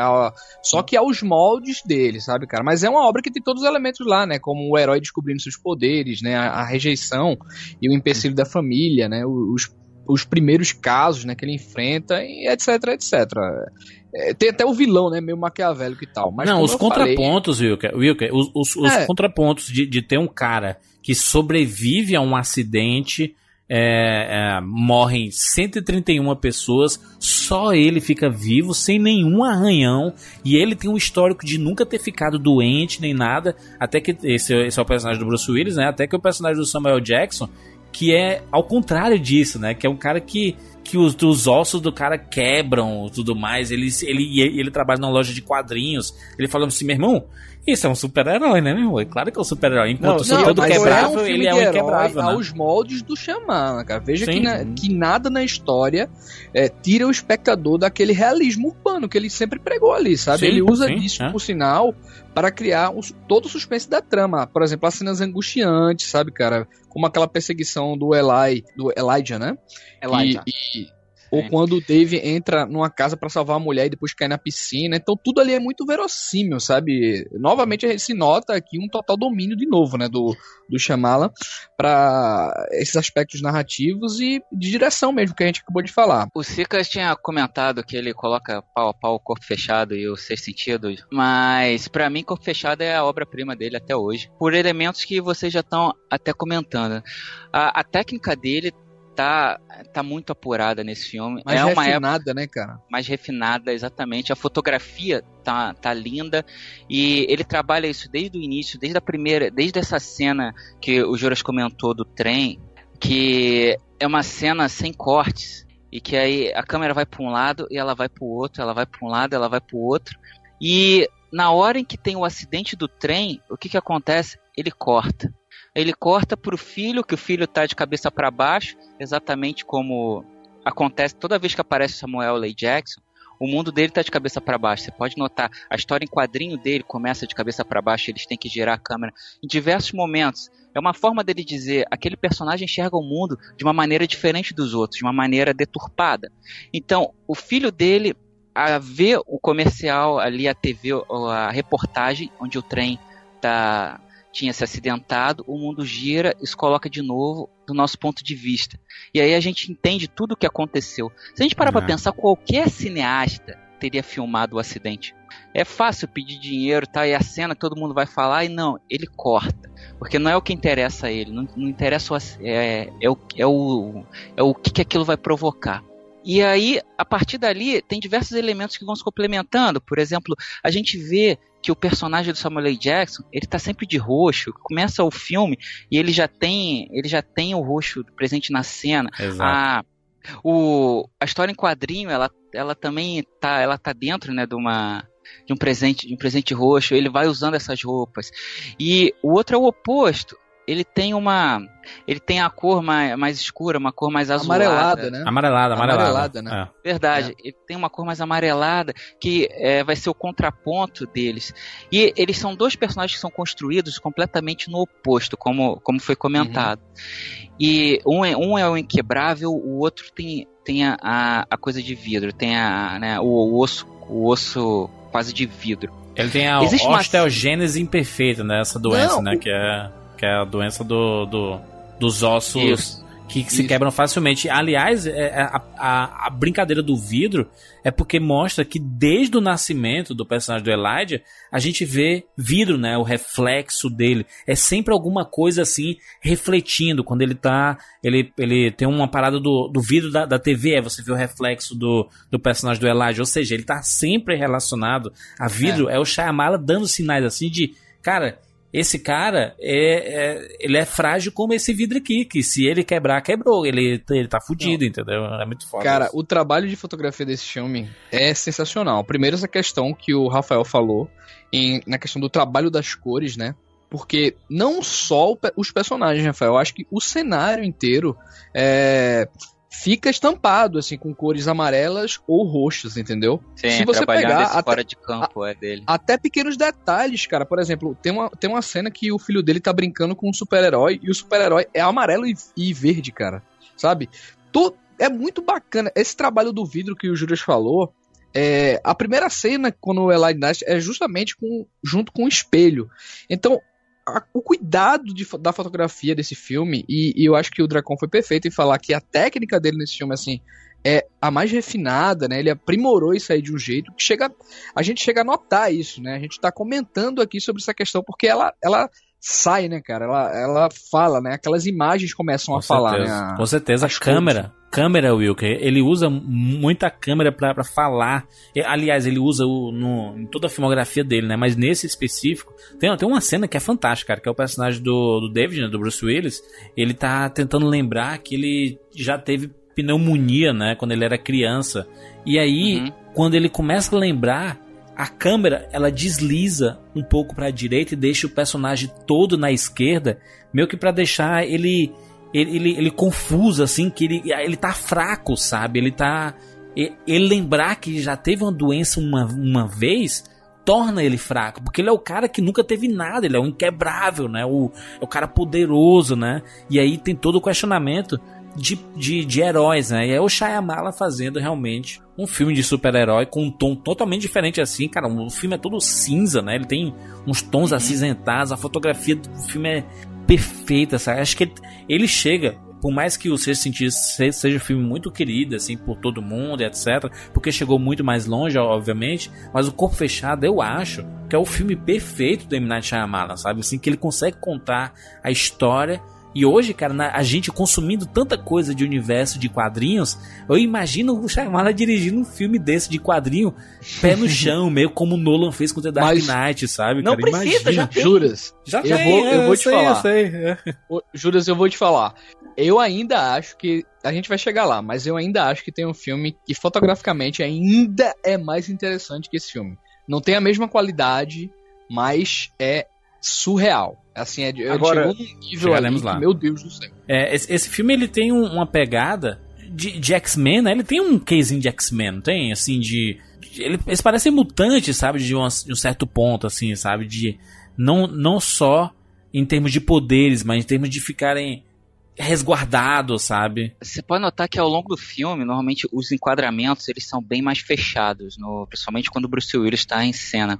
Só que aos moldes dele, sabe, cara? Mas é uma obra que tem todos os elementos lá, né? Como o herói descobrindo seus poderes, né? A, a rejeição e o empecilho da família, né? Os, os primeiros casos, né, que ele enfrenta, e etc, etc. É, tem até o vilão, né? Meio maquiavélico e tal. Mas não, os eu falei- contrapontos, Wilker, Wilker os, os- os É. contrapontos de, de ter um cara que sobrevive a um acidente, é, é, morrem 131 pessoas, só ele fica vivo, sem nenhum arranhão, e ele tem um histórico de nunca ter ficado doente nem nada, até que esse, esse é o personagem do Bruce Willis, né? Até que o personagem do Samuel Jackson, que é ao contrário disso, né? Que é um cara que que os, os ossos do cara quebram tudo mais. Ele, ele, ele, trabalha numa loja de quadrinhos. Ele fala assim, meu irmão, isso é um super-herói, né, meu irmão? É claro que é um super-herói. Enquanto Não, não, todo quebrável, é um filme ele é um inquebrável, né? aos moldes do Shyamalan, cara. Veja Sim. que, na- que nada na história é, tira o espectador daquele realismo urbano que ele sempre pregou ali, sabe? Sim, ele usa sim, disso, é. por sinal, para criar os- todo o suspense da trama. Por exemplo, as cenas angustiantes, sabe, cara? Como aquela perseguição do Eli, do Elijah, né? Elijah. E, e- ou quando o Dave entra numa casa pra salvar a mulher e depois cai na piscina. Então tudo ali é muito verossímil, sabe? Novamente a gente se nota aqui um total domínio de novo, né, do, do Shyamalan para esses aspectos narrativos e de direção mesmo que a gente acabou de falar. O Sicas tinha comentado que ele coloca pau a pau o Corpo Fechado e o Sexto Sentido, mas pra mim Corpo Fechado é a obra-prima dele até hoje, por elementos que vocês já estão até comentando. A, a técnica dele tá, tá muito apurada nesse filme. Mais é uma época refinada, né, cara? mais refinada, exatamente. A fotografia tá, tá linda e ele trabalha isso desde o início, desde a primeira, desde essa cena que o Juras comentou do trem, que é uma cena sem cortes e que aí a câmera vai para um lado e ela vai para o outro, ela vai para um lado, ela vai para o outro. E na hora em que tem o acidente do trem, o que, que acontece? Ele corta. Ele corta para o filho, que o filho está de cabeça para baixo, exatamente como acontece toda vez que aparece Samuel L. Jackson. O mundo dele está de cabeça para baixo. Você pode notar, a história em quadrinho dele começa de cabeça para baixo. Eles têm que girar a câmera em diversos momentos. É uma forma dele dizer aquele personagem enxerga o mundo de uma maneira diferente dos outros, de uma maneira deturpada. Então, o filho dele a ver o comercial ali, a TV, a reportagem onde o trem tá, tinha se acidentado, o mundo gira e se coloca de novo do nosso ponto de vista. E aí a gente entende tudo o que aconteceu. Se a gente parar é. para pensar, qualquer cineasta teria filmado o acidente. É fácil pedir dinheiro, tá? E a cena que todo mundo vai falar, e não, ele corta. Porque não é o que interessa a ele, não, não interessa o, é, é, o, é, o, é o que, que aquilo vai provocar. E aí, a partir dali, tem diversos elementos que vão se complementando. Por exemplo, a gente vê que o personagem do Samuel L. Jackson, ele tá sempre de roxo. Começa o filme e ele já tem, ele já tem o roxo presente na cena. Exato. A, o, a história em quadrinho, ela, ela também tá, ela tá dentro, né, de uma de um presente, de um presente roxo. Ele vai usando essas roupas. E o outro é o oposto ele tem uma. Ele tem a cor mais, mais escura, uma cor mais azulada. Amarelada, né? Amarelada, amarelada. amarelada né? É. Verdade. É. Ele tem uma cor mais amarelada que é, vai ser o contraponto deles. E eles são dois personagens que são construídos completamente no oposto, como, como foi comentado. Uhum. E um é, um é o inquebrável, o outro tem, tem a, a, a coisa de vidro, tem a, né, o, o osso, o osso quase de vidro. Ele tem a Existe osteogênese uma... imperfeita, né? Essa doença, Não, né? O... Que é que é a doença do, do dos ossos Isso. que Isso. se quebram facilmente. Aliás, é, é, a, a, a, brincadeira do vidro é porque mostra que desde o nascimento do personagem do Elijah, a gente vê vidro, né? O reflexo dele. É sempre alguma coisa assim refletindo. Quando ele tá. Ele, ele tem uma parada do, do vidro da, da TV, é você vê o reflexo do, do personagem do Elijah. Ou seja, ele tá sempre relacionado a vidro. É, é o Shyamala dando sinais assim de. Cara, esse cara é, é, ele é frágil como esse vidro aqui, que se ele quebrar, quebrou. Ele, ele tá fudido, Não. entendeu? É muito foda. Cara, isso. o trabalho de fotografia desse filme é sensacional. Primeiro, essa questão que o Rafael falou, em, na questão do trabalho das cores, né? Porque não só os personagens, Rafael, eu acho que o cenário inteiro é, fica estampado, assim, com cores amarelas ou roxas, entendeu? Sim, Se você pegar até, fora de campo a, é dele. Até pequenos detalhes, cara. Por exemplo, tem uma, tem uma cena que o filho dele tá brincando com um super-herói e o super-herói é amarelo e, e, verde, cara. Sabe? Tô, é muito bacana. Esse trabalho do vidro que o Juras falou, é, a primeira cena, quando o Eli nasce, é justamente com, junto com o espelho. Então, a, o cuidado de, da fotografia desse filme, e, e, eu acho que o Dracon foi perfeito em falar que a técnica dele nesse filme, assim, é a mais refinada, né? Ele aprimorou isso aí de um jeito que chega. A gente chega a notar isso, né? A gente tá comentando aqui sobre essa questão, porque ela, ela sai, né, cara? Ela, ela fala, né? Aquelas imagens começam Com a falar, né? A, Com certeza, a câmera. Câmera, Wilker, ele usa muita câmera para falar. Aliás, ele usa o, no, em toda a filmografia dele, né? Mas nesse específico, tem, tem uma cena que é fantástica, cara, que é o personagem do, do David, né, do Bruce Willis. Ele tá tentando lembrar que ele já teve pneumonia, né? Quando ele era criança. E aí, uhum. quando ele começa a lembrar, a câmera ela desliza um pouco para a direita e deixa o personagem todo na esquerda, meio que para deixar ele, ele ele, ele confuso assim, que ele ele tá fraco, sabe? Ele tá ele lembrar que já teve uma doença uma, uma vez torna ele fraco, porque ele é o cara que nunca teve nada, ele é o inquebrável, né? O, é o cara poderoso, né? E aí tem todo o questionamento de, de, de heróis, né? E é o Shyamala fazendo realmente um filme de super-herói com um tom totalmente diferente assim, cara. O filme é todo cinza, né? Ele tem uns tons uhum. acinzentados, a fotografia do filme é perfeita, sabe? Acho que ele, ele chega, por mais que o Sexto Sentido seja um filme muito querido, assim, por todo mundo, etc., porque chegou muito mais longe, obviamente, mas o Corpo Fechado, eu acho que é o filme perfeito do M. Night Shyamalan, sabe? Assim, que ele consegue contar a história e hoje, cara, na, a gente consumindo tanta coisa de universo de quadrinhos, eu imagino o Shyamalan dirigindo um filme desse de quadrinho, pé no chão, meio como o Nolan fez com The Dark Mas Knight, sabe? Não cara, precisa, imagina. já tem. Juras. Já eu tem, vou, eu vou te sei, falar. Eu sei, é. Juras, eu vou te falar. Eu ainda acho que a gente vai chegar lá, mas eu ainda acho que tem um filme que fotograficamente ainda é mais interessante que esse filme. Não tem a mesma qualidade, mas é surreal. Assim, é, Agora, chegou num nível ali, lá. meu Deus do céu. É, esse, esse filme ele tem um- uma pegada de, de X-Men, né? Ele tem um casezinho de X-Men, não tem? Assim, de. de- ele- eles parecem mutantes, sabe? De, uma- de um certo ponto, assim, sabe? De. Não, não só em termos de poderes, mas em termos de ficarem resguardados, sabe? Você pode notar que ao longo do filme, normalmente os enquadramentos eles são bem mais fechados, no- principalmente quando o Bruce Willis está em cena.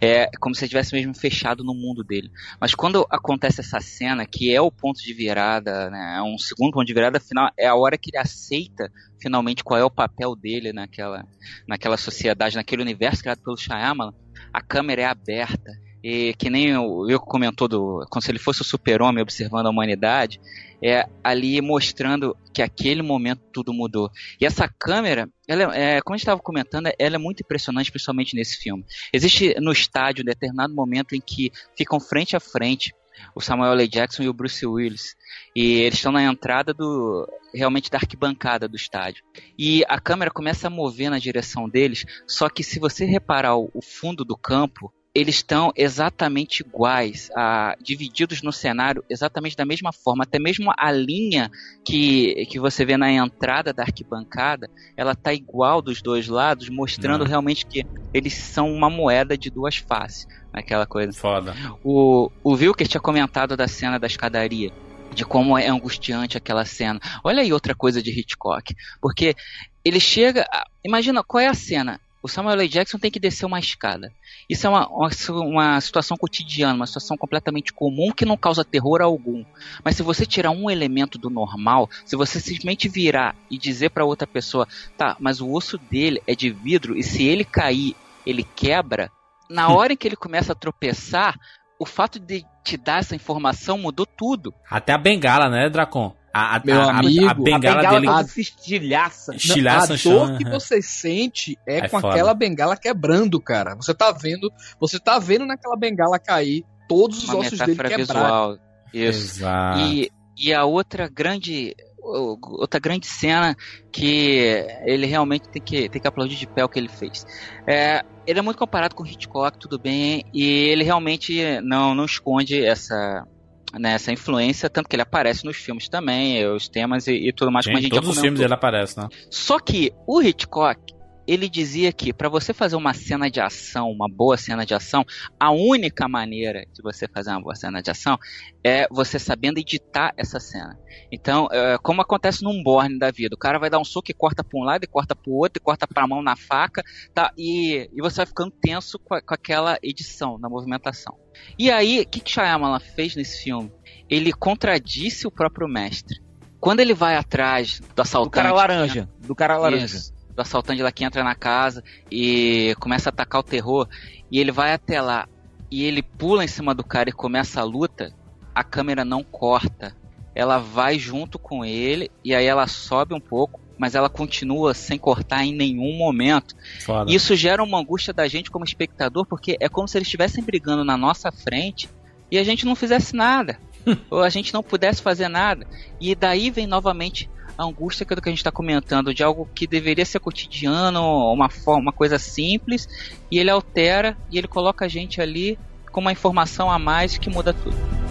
É como se ele estivesse mesmo fechado no mundo dele. Mas quando acontece essa cena, que é o ponto de virada, né, é um segundo ponto de virada, afinal, é a hora que ele aceita finalmente qual é o papel dele naquela, naquela sociedade, naquele universo criado pelo Shyamalan, a câmera é aberta. E que nem o eu comentou do, como se ele fosse o super-homem observando a humanidade, é ali mostrando que aquele momento tudo mudou. E essa câmera, ela é, é, como a gente estava comentando, ela é muito impressionante, principalmente nesse filme. Existe no estádio um determinado momento em que ficam frente a frente o Samuel L. Jackson e o Bruce Willis. E eles estão na entrada do realmente da arquibancada do estádio. E a câmera começa a mover na direção deles, só que se você reparar o, o fundo do campo, eles estão exatamente iguais, ah, divididos no cenário exatamente da mesma forma, até mesmo a linha que, que você vê na entrada da arquibancada, ela tá igual dos dois lados, mostrando Ah. realmente que eles são uma moeda de duas faces, aquela coisa. Foda. O, o Wilker tinha comentado da cena da escadaria. De como é angustiante aquela cena. Olha aí outra coisa de Hitchcock. Porque ele chega. Imagina qual é a cena. O Samuel L. Jackson tem que descer uma escada. Isso é uma, uma, situação cotidiana, uma situação completamente comum que não causa terror algum. Mas se você tirar um elemento do normal, se você simplesmente virar e dizer para outra pessoa, tá, mas o osso dele é de vidro e se ele cair, ele quebra, na hora em que ele começa a tropeçar, o fato de te dar essa informação mudou tudo. Até a bengala, né, Dracon? A, a, Meu a, a- amigo, a bengala, bengala dele. toda se estilhaça. Estilhaça a dor chão, que é. você sente é, É com foda. aquela bengala quebrando, cara. Você tá vendo, você tá vendo naquela bengala cair todos os Uma ossos dele quebrados. visual. Isso. Exato. E, e a outra grande outra grande cena que ele realmente tem que, tem que aplaudir de pé o que ele fez. É, ele é muito comparado com Hitchcock, tudo bem, e ele realmente não, não esconde essa, né, essa influência, tanto que ele aparece nos filmes também, os temas e, e tudo mais, como a gente todos já os comentou. filmes ele aparece, né? Só que o Hitchcock, ele dizia que para você fazer uma cena de ação, uma boa cena de ação, a única maneira de você fazer uma boa cena de ação é você sabendo editar essa cena. Então, é, como acontece num borne da vida, o cara vai dar um soco e corta para um lado, e corta para o outro, e corta para a mão na faca, tá? E, e você vai ficando tenso com, a- com aquela edição, na movimentação. E aí, o que, que Shyamalan fez nesse filme? Ele contradisse o próprio mestre. Quando ele vai atrás do assaltante... Do cara laranja. Do cara laranja. Isso, do assaltante lá que entra na casa e começa a atacar o terror. E ele vai até lá e ele pula em cima do cara e começa a luta. A câmera não corta. Ela vai junto com ele e aí ela sobe um pouco, mas ela continua sem cortar em nenhum momento. Foda. Isso gera uma angústia da gente como espectador, porque é como se eles estivessem brigando na nossa frente e a gente não fizesse nada. ou a gente não pudesse fazer nada. E daí vem novamente angústia que que a gente está comentando, de algo que deveria ser cotidiano, uma, forma, uma coisa simples, e ele altera e ele coloca a gente ali com uma informação a mais que muda tudo.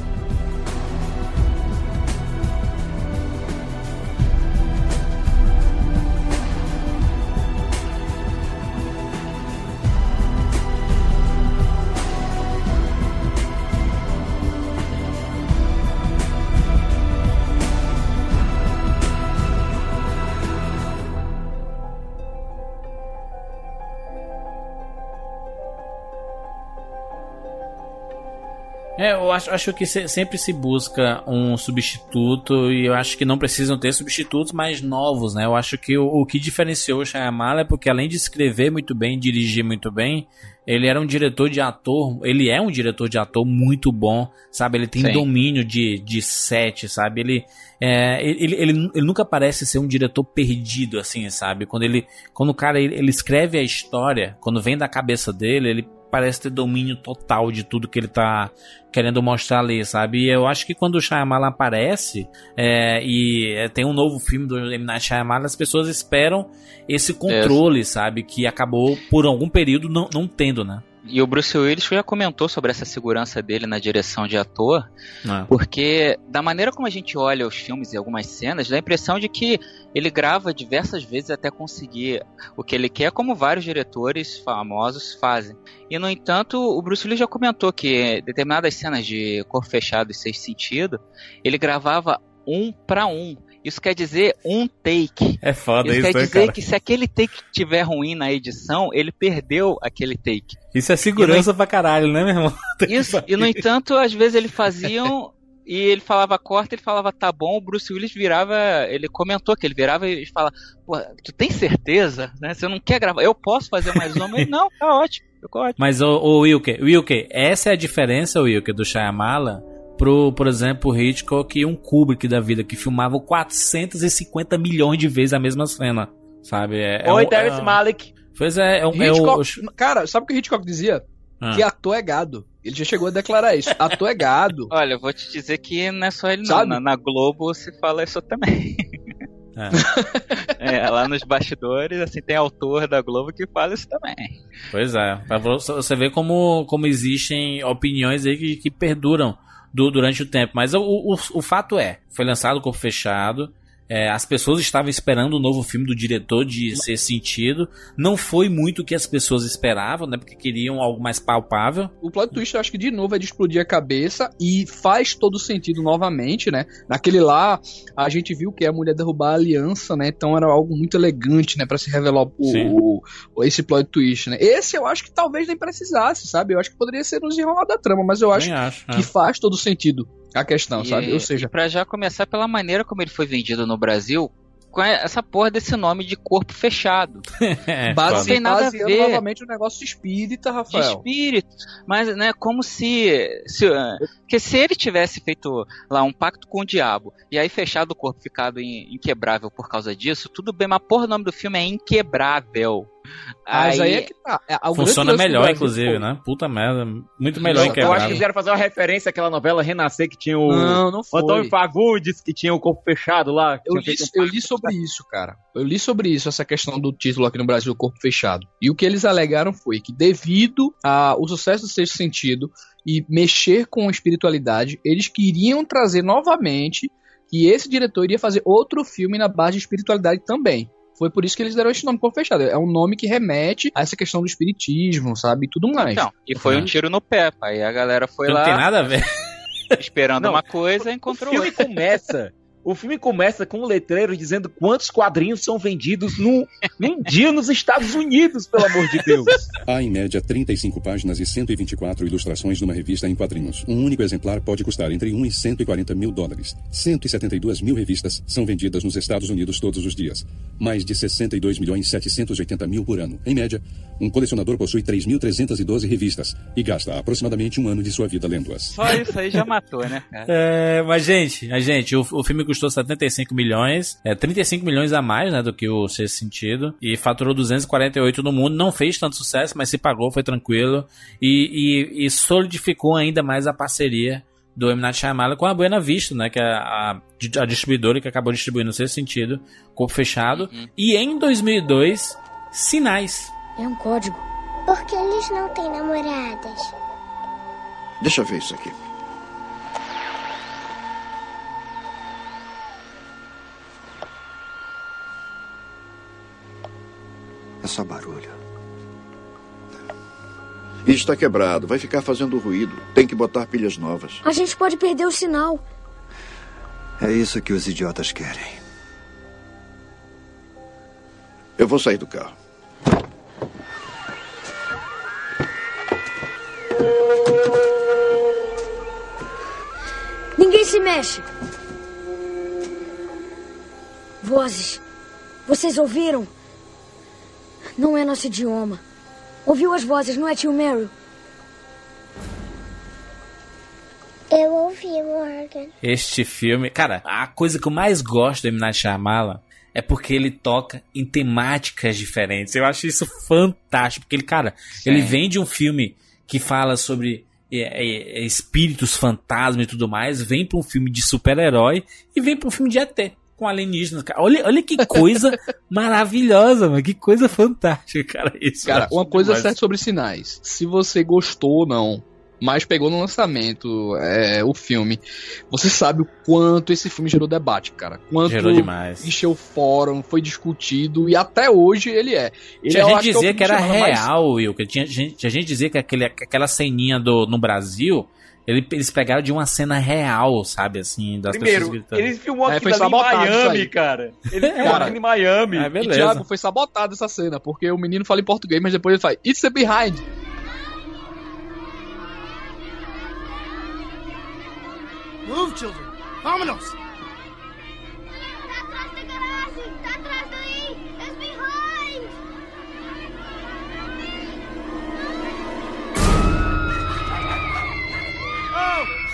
É, eu acho, acho que se- sempre se busca um substituto e eu acho que não precisam ter substitutos mais novos, né? Eu acho que o, o que diferenciou o Shyamalan é porque além de escrever muito bem, dirigir muito bem, ele era um diretor de ator, ele é um diretor de ator muito bom, sabe? Ele tem Sim. domínio de, de set, sabe? Ele, é, ele, ele, ele nunca parece ser um diretor perdido, assim, sabe? Quando ele, quando o cara ele, ele escreve a história, quando vem da cabeça dele, ele parece ter domínio total de tudo que ele tá querendo mostrar ali, sabe? E eu acho que quando o Shyamalan aparece é, e é, tem um novo filme do M. Night Shyamalan, as pessoas esperam esse controle, sabe? Que acabou por algum período não, não tendo, né? E o Bruce Willis já comentou sobre essa segurança dele na direção de ator, É. porque da maneira como a gente olha os filmes e algumas cenas, dá a impressão de que ele grava diversas vezes até conseguir o que ele quer, como vários diretores famosos fazem. E no entanto, o Bruce Willis já comentou que determinadas cenas de corpo fechado e sexto sentido, ele gravava um para um. Isso quer dizer um take. É foda isso isso, quer né, dizer cara? que se aquele take tiver ruim na edição, ele perdeu aquele take. Isso é segurança pra caralho, né, meu irmão? Isso, e no entanto, às vezes eles faziam e ele falava corta, ele falava tá bom, o Bruce Willis virava, ele comentou que ele virava e fala, pô, tu tem certeza, né? Você não quer gravar? Eu posso fazer mais uma? Ele, não, tá ótimo, ficou ótimo. Mas, ô, ô Wilker, Wilker, essa é a diferença, Wilker, do Shyamalan pro, por exemplo, Hitchcock e um Kubrick da vida, que filmavam 450 milhões de vezes a mesma cena, sabe? É, é Oi, um- Terrence é um- Malick. Pois é, é, um, é Hitchcock, o... Cara, sabe o que o Hitchcock dizia? Ah. Que ator é gado. Ele já chegou a declarar isso. Ator é gado. Olha, eu vou te dizer que não é só ele não, Sabe? na, na Globo se fala isso também. É, lá nos bastidores, assim, tem autor da Globo que fala isso também. Pois é, pra vo- você ver como, como existem opiniões aí que, que perduram do- durante o tempo. Mas o, o, o fato é, foi lançado o Corpo Fechado, é, as pessoas estavam esperando o novo filme do diretor de ser sentido. Não foi muito o que as pessoas esperavam, né? Porque queriam algo mais palpável. O plot twist, eu acho que de novo é de explodir a cabeça e faz todo sentido novamente, né? Naquele lá, a gente viu que a mulher derrubar a aliança, né? Então era algo muito elegante, né? Pra se revelar o, o- o- esse plot twist, né? Esse eu acho que talvez nem precisasse, sabe? Eu acho que poderia ser no desenrolar da trama, mas eu acho acho. que é. faz todo sentido a questão, sabe? Ou seja, E pra já começar pela maneira como ele foi vendido no Brasil, com essa porra desse nome de corpo fechado. É, base, não tem nada a ver. novamente o negócio espírita, de Rafael. espírito, mas né, como se, se eh, porque se ele tivesse feito lá um pacto com o diabo e aí fechado o corpo ficado in- inquebrável por causa disso, tudo bem, mas porra, o nome do filme é Inquebrável. Mas aí é que tá. É, Funciona melhor, Brasil, inclusive, pô, né? Puta merda. Muito melhor Eu em acho que quiseram fazer uma referência àquela novela Renascer que tinha o, Não, não o Antônio foi. Fagundes, que tinha o corpo fechado lá. Eu li, um eu li sobre isso, cara. Eu li sobre isso, essa questão do título aqui no Brasil, Corpo Fechado. E o que eles alegaram foi que, devido ao sucesso do Sexto Sentido e mexer com espiritualidade, eles queriam trazer novamente que esse diretor iria fazer outro filme na base de espiritualidade também. Foi por isso que eles deram esse nome Corpo Fechado. É um nome que remete a essa questão do espiritismo, sabe? E tudo mais. Então, e foi um tiro no pé, aí a galera foi Não lá tem nada a ver. esperando Não, uma coisa e O encontrou filme outra. começa. O filme começa com um letreiro dizendo quantos quadrinhos são vendidos num, num dia nos Estados Unidos, pelo amor de Deus. Há, em média, 35 páginas e 124 ilustrações numa revista em quadrinhos. Um único exemplar pode custar entre 1 e 140 mil dólares. 172 mil revistas são vendidas nos Estados Unidos todos os dias. Mais de 62 milhões 780 mil por ano. Em média, um colecionador possui 3.312 revistas e gasta aproximadamente um ano de sua vida lendo-as. Só isso aí já matou, né, cara? É, mas, gente, a gente, o, o filme custou 75 milhões, é 35 milhões a mais, né, do que o Sexto Sentido, e faturou 248 no mundo, não fez tanto sucesso, mas se pagou, foi tranquilo, e, e, e solidificou ainda mais a parceria do M. Night Shyamalan com a Buena Vista, né, que é a, a distribuidora que acabou distribuindo no Sexto Sentido, corpo fechado, e em 2002, Sinais. É um código. Porque eles não têm namoradas. Deixa eu ver isso aqui. É só barulho. Está quebrado, vai ficar fazendo ruído. Tem que botar pilhas novas. A gente pode perder o sinal. É isso que os idiotas querem. Eu vou sair do carro. Ninguém se mexe. Vozes. Vocês ouviram? Não é nosso idioma. Ouviu as vozes, não é, tio Meryl? Eu ouvi, Morgan. Este filme, cara, a coisa que eu mais gosto do M. Night Shyamalan é porque ele toca em temáticas diferentes. Eu acho isso fantástico, porque ele, cara, Sim. ele vem de um filme que fala sobre é, é, é espíritos, fantasmas e tudo mais, vem para um filme de super-herói e vem para um filme de ET com alienígenas. Cara. Olha, olha que coisa maravilhosa, mano. Que coisa fantástica, cara. Isso cara, uma coisa demais. certa sobre sinais. Se você gostou ou não mas pegou no lançamento é, o filme. Você sabe o quanto esse filme gerou debate, cara. Quanto gerou demais. encheu o fórum, foi discutido e até hoje ele é. Ele tinha é, gente dizia que, que era real, mais... Will. Que tinha, gente, tinha gente dizia que aquele, aquela ceninha do, no Brasil ele, eles pegaram de uma cena real, sabe, assim, das Primeiro, pessoas gritando. Eles filmou é, aquilo é, em Miami, cara. Ele filmou aquilo em Miami. É, beleza. E, Thiago, foi sabotado essa cena, porque o menino fala em português, mas depois ele fala, It's a behind. Children! Vámonos! Tá atrás da garagem! Tá atrás daí! It's behind!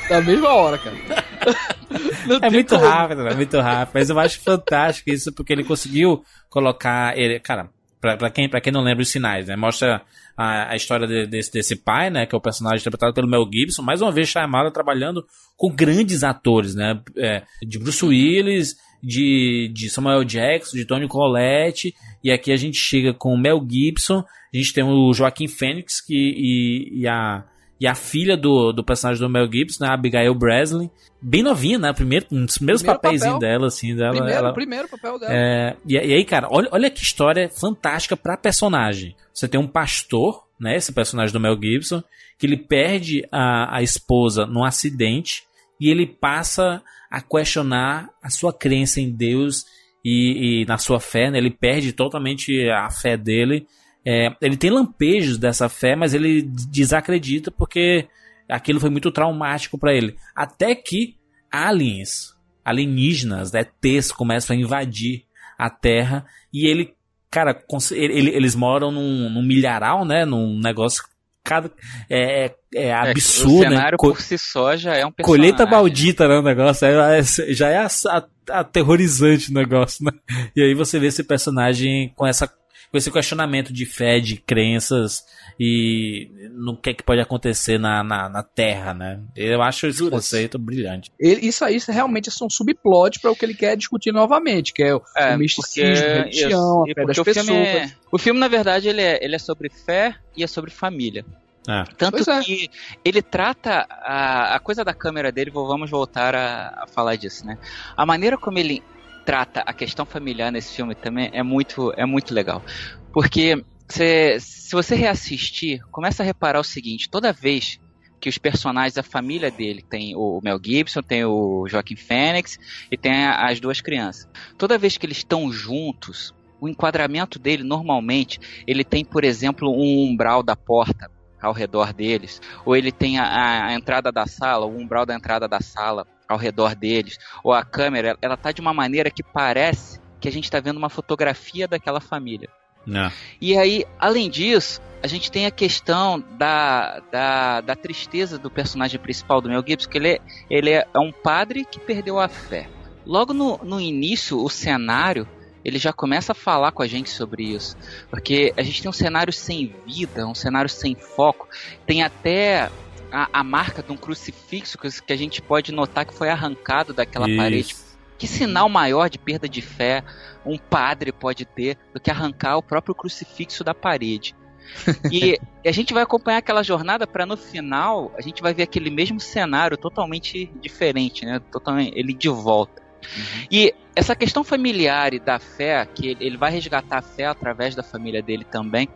Da mesma hora, cara. é muito como. rápido, é muito rápido. Mas eu acho fantástico isso, porque ele conseguiu colocar. Ele, cara, pra, quem, pra quem não lembra os sinais, né? Mostra a, a história de, desse, desse pai, né? Que é o personagem interpretado pelo Mel Gibson. Mais uma vez, Shyamalan trabalhando com grandes atores, né? É, de Bruce Willis, de, de Samuel Jackson, de Tony Collette. E aqui a gente chega com o Mel Gibson. A gente tem o Joaquim Phoenix que, e, e a e a filha do, do personagem do Mel Gibson, né, Abigail Breslin, bem novinha, né, primeiro, um dos primeiros papéis dela, assim, dela. Primeiro, ela, primeiro papel dela. É, e, e, aí, cara, olha, olha que história fantástica pra personagem. Você tem um pastor, né, esse personagem do Mel Gibson, que ele perde a, a esposa num acidente e ele passa a questionar a sua crença em Deus e, e na sua fé, né, ele perde totalmente a fé dele é, ele tem lampejos dessa fé, mas ele desacredita porque aquilo foi muito traumático para ele. Até que aliens, alienígenas, né, ETs começam a invadir a Terra e ele, cara, ele, eles moram num, num milharal, né, num negócio cada é, é, é absurdo. É, o cenário né? por si só já é um personagem. Colheita maldita, né? O negócio é, é, já é aterrorizante o negócio, né? E aí você vê esse personagem com essa com esse questionamento de fé, de crenças e no que é que pode acontecer na, na, na Terra, né? Eu acho esse conceito brilhante. Ele, isso aí realmente é um subplot para o que ele quer discutir novamente, que é o, é, o misticismo, a religião, a fé das pessoas. O filme, é, o filme, na verdade, ele é, ele é sobre fé e é sobre família. É. Tanto é. que ele trata a, a coisa da câmera dele, vamos voltar a, a, falar disso, né? A maneira como ele trata a questão familiar nesse filme também é muito, é muito legal. Porque se, se você reassistir, começa a reparar o seguinte: toda vez que os personagens, a família dele, tem o Mel Gibson, tem o Joaquim Phoenix e tem as duas crianças. Toda vez que eles estão juntos, o enquadramento dele normalmente ele tem, por exemplo, um umbral da porta ao redor deles, ou ele tem a, a entrada da sala, o umbral da entrada da sala ao redor deles, ou a câmera, ela tá de uma maneira que parece que a gente está vendo uma fotografia daquela família. Não. E aí, além disso, a gente tem a questão da, da, da tristeza do personagem principal do Mel Gibson, que ele é, ele é um padre que perdeu a fé. Logo no, no início, o cenário ele já começa a falar com a gente sobre isso. Porque a gente tem um cenário sem vida, um cenário sem foco. Tem até a, a marca de um crucifixo que, a gente pode notar que foi arrancado daquela isso. parede. Que sinal maior de perda de fé um padre pode ter do que arrancar o próprio crucifixo da parede? e a gente vai acompanhar aquela jornada para no final a gente vai ver aquele mesmo cenário totalmente diferente, né? Totalmente ele de volta. Uhum. E essa questão familiar e da fé, que ele vai resgatar a fé através da família dele também,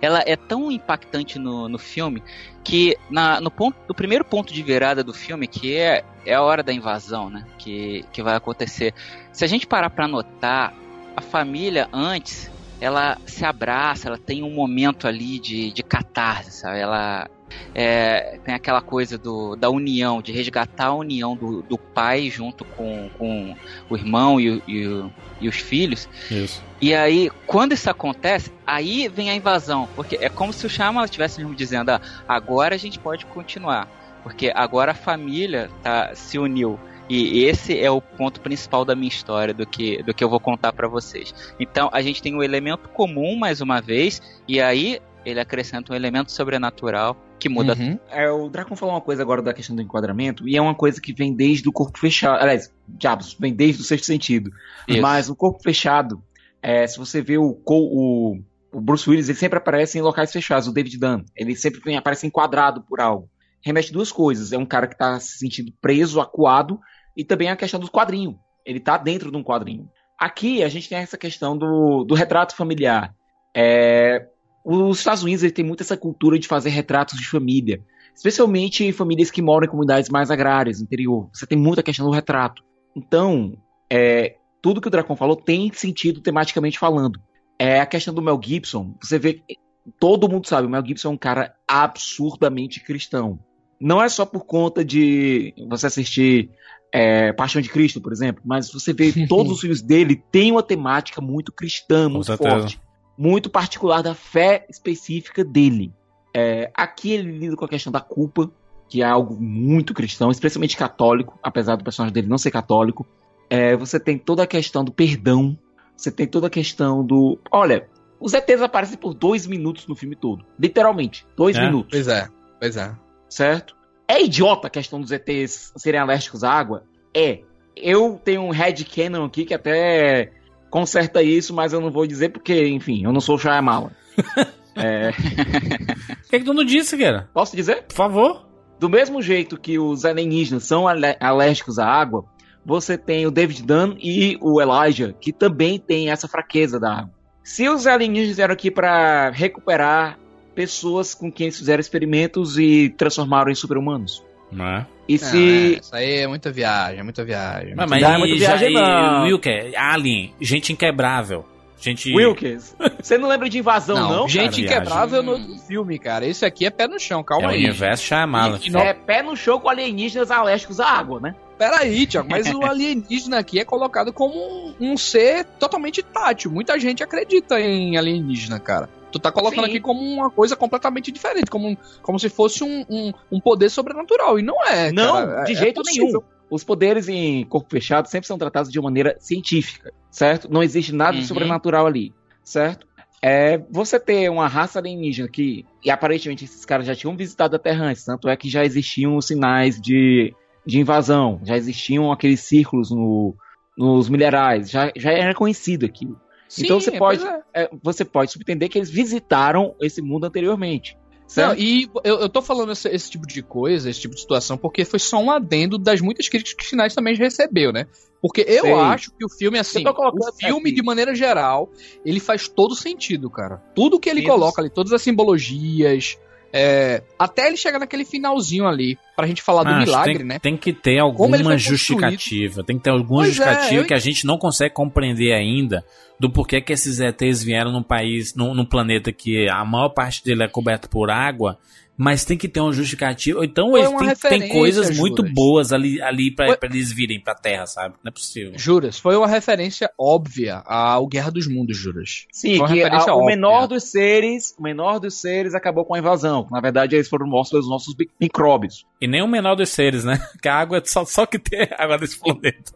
ela é tão impactante no, no filme que na, no, ponto, no primeiro ponto de virada do filme, que é, é a hora da invasão, né? Que, que vai acontecer. Se a gente parar para notar, a família antes ela se abraça, ela tem um momento ali de, de catarse, sabe? Ela, é, tem aquela coisa do, da união, de resgatar a união do, do pai junto com, com o irmão e, e, e os filhos. Isso. E aí, quando isso acontece, aí vem a invasão. Porque é como se o Chama estivesse mesmo dizendo: ah, agora a gente pode continuar. Porque agora a família tá, se uniu. E esse é o ponto principal da minha história, do que, do que eu vou contar para vocês. Então, a gente tem um elemento comum, mais uma vez, e aí ele acrescenta um elemento sobrenatural que muda. Uhum. É, o Dracon falou uma coisa agora da questão do enquadramento, e é uma coisa que vem desde o corpo fechado. Aliás, diabos, vem desde o sexto sentido. Isso. Mas o corpo fechado, é, se você vê o, o, o Bruce Willis, ele sempre aparece em locais fechados, o David Dunn. Ele sempre vem, aparece enquadrado por algo. Remete duas coisas. É um cara que tá se sentindo preso, acuado, e também a questão do quadrinho. Ele tá dentro de um quadrinho. Aqui a gente tem essa questão do, do retrato familiar. É, os Estados Unidos ele tem muito essa cultura de fazer retratos de família, especialmente em famílias que moram em comunidades mais agrárias, interior. Você tem muita questão do retrato. Então, é, tudo que o Dracon falou tem sentido tematicamente falando. É a questão do Mel Gibson. Você vê, todo mundo sabe, o Mel Gibson é um cara absurdamente cristão. Não é só por conta de você assistir é, Paixão de Cristo, por exemplo, mas você vê todos os filmes dele tem uma temática muito cristã, muito forte, muito particular da fé específica dele. É, aqui ele lida com a questão da culpa, que é algo muito cristão, especialmente católico, apesar do personagem dele não ser católico. É, você tem toda a questão do perdão, você tem toda a questão do. Olha, os ETs aparecem por dois minutos no filme todo. Literalmente, dois É? minutos. Pois é, pois é. Certo? É idiota a questão dos ETs serem alérgicos à água? É. Eu tenho um headcanon aqui que até conserta isso, mas eu não vou dizer porque, enfim, eu não sou o Shyamalan. é... Por que, que tu não disse, cara? Posso dizer? Por favor. Do mesmo jeito que os alienígenas são alérgicos à água, você tem o David Dunn e o Elijah, que também tem essa fraqueza da água. Se os alienígenas vieram aqui para recuperar pessoas com quem eles fizeram experimentos e transformaram em super-humanos. Não é? E Não, se. é, isso aí é muita viagem, é muita viagem. Mas, muita mas Não é muita já, viagem, não. Wilker, Alien, gente inquebrável. Gente. Wilkes, você não lembra de invasão, não? Não, gente cara? inquebrável no outro filme, cara. Esse aqui é pé no chão, É calma o aí. universo Shyamalan. E- e não- É pé no chão com alienígenas alérgicos à água, né? Peraí, Tiago, mas o alienígena aqui é colocado como um, um ser totalmente tátil. Muita gente acredita em alienígena, cara. Tu tá colocando Sim. aqui como uma coisa completamente diferente, como, como se fosse um, um, um poder sobrenatural. E não é, Não, cara. de É- é jeito possível. nenhum. Os poderes em corpo fechado sempre são tratados de maneira científica, certo? Não existe nada de Uhum. sobrenatural ali, certo? É, você ter uma raça alienígena que, e aparentemente esses caras já tinham visitado a Terra antes, tanto é que já existiam sinais de, de invasão, já existiam aqueles círculos no, nos minerais, já, já era conhecido aquilo. Sim, então você é, pode, é. você pode subentender que eles visitaram esse mundo anteriormente. Não, e eu, eu tô falando esse, esse tipo de coisa, esse tipo de situação, porque foi só um adendo das muitas críticas que o Finais também recebeu, né? Porque eu Sei. acho que o filme, assim, o filme, aqui. de maneira geral, ele faz todo sentido, cara. Tudo que ele Isso. coloca ali, todas as simbologias, é, até ele chegar naquele finalzinho ali, pra gente falar do Acho, milagre, tem, né? tem que ter alguma justificativa. Tem que ter alguma Pois é, justificativa eu- que a gente não consegue compreender ainda do porquê que esses ETs vieram num país, num, num planeta que a maior parte dele é coberto por água. Mas tem que ter uma justificativa. Ou Então eles tem referência, coisas muito Juras. boas ali, ali pra, Foi- pra eles virem pra Terra, sabe? Não é possível. Juras, foi uma referência óbvia ao Guerra dos Mundos, Juras. Sim, que a- o menor dos seres, o menor dos seres acabou com a invasão. Na verdade, eles foram mortos pelos nossos bi- micróbios. E nem o menor dos seres, né? Que a água é só, só que tem água desse planeta.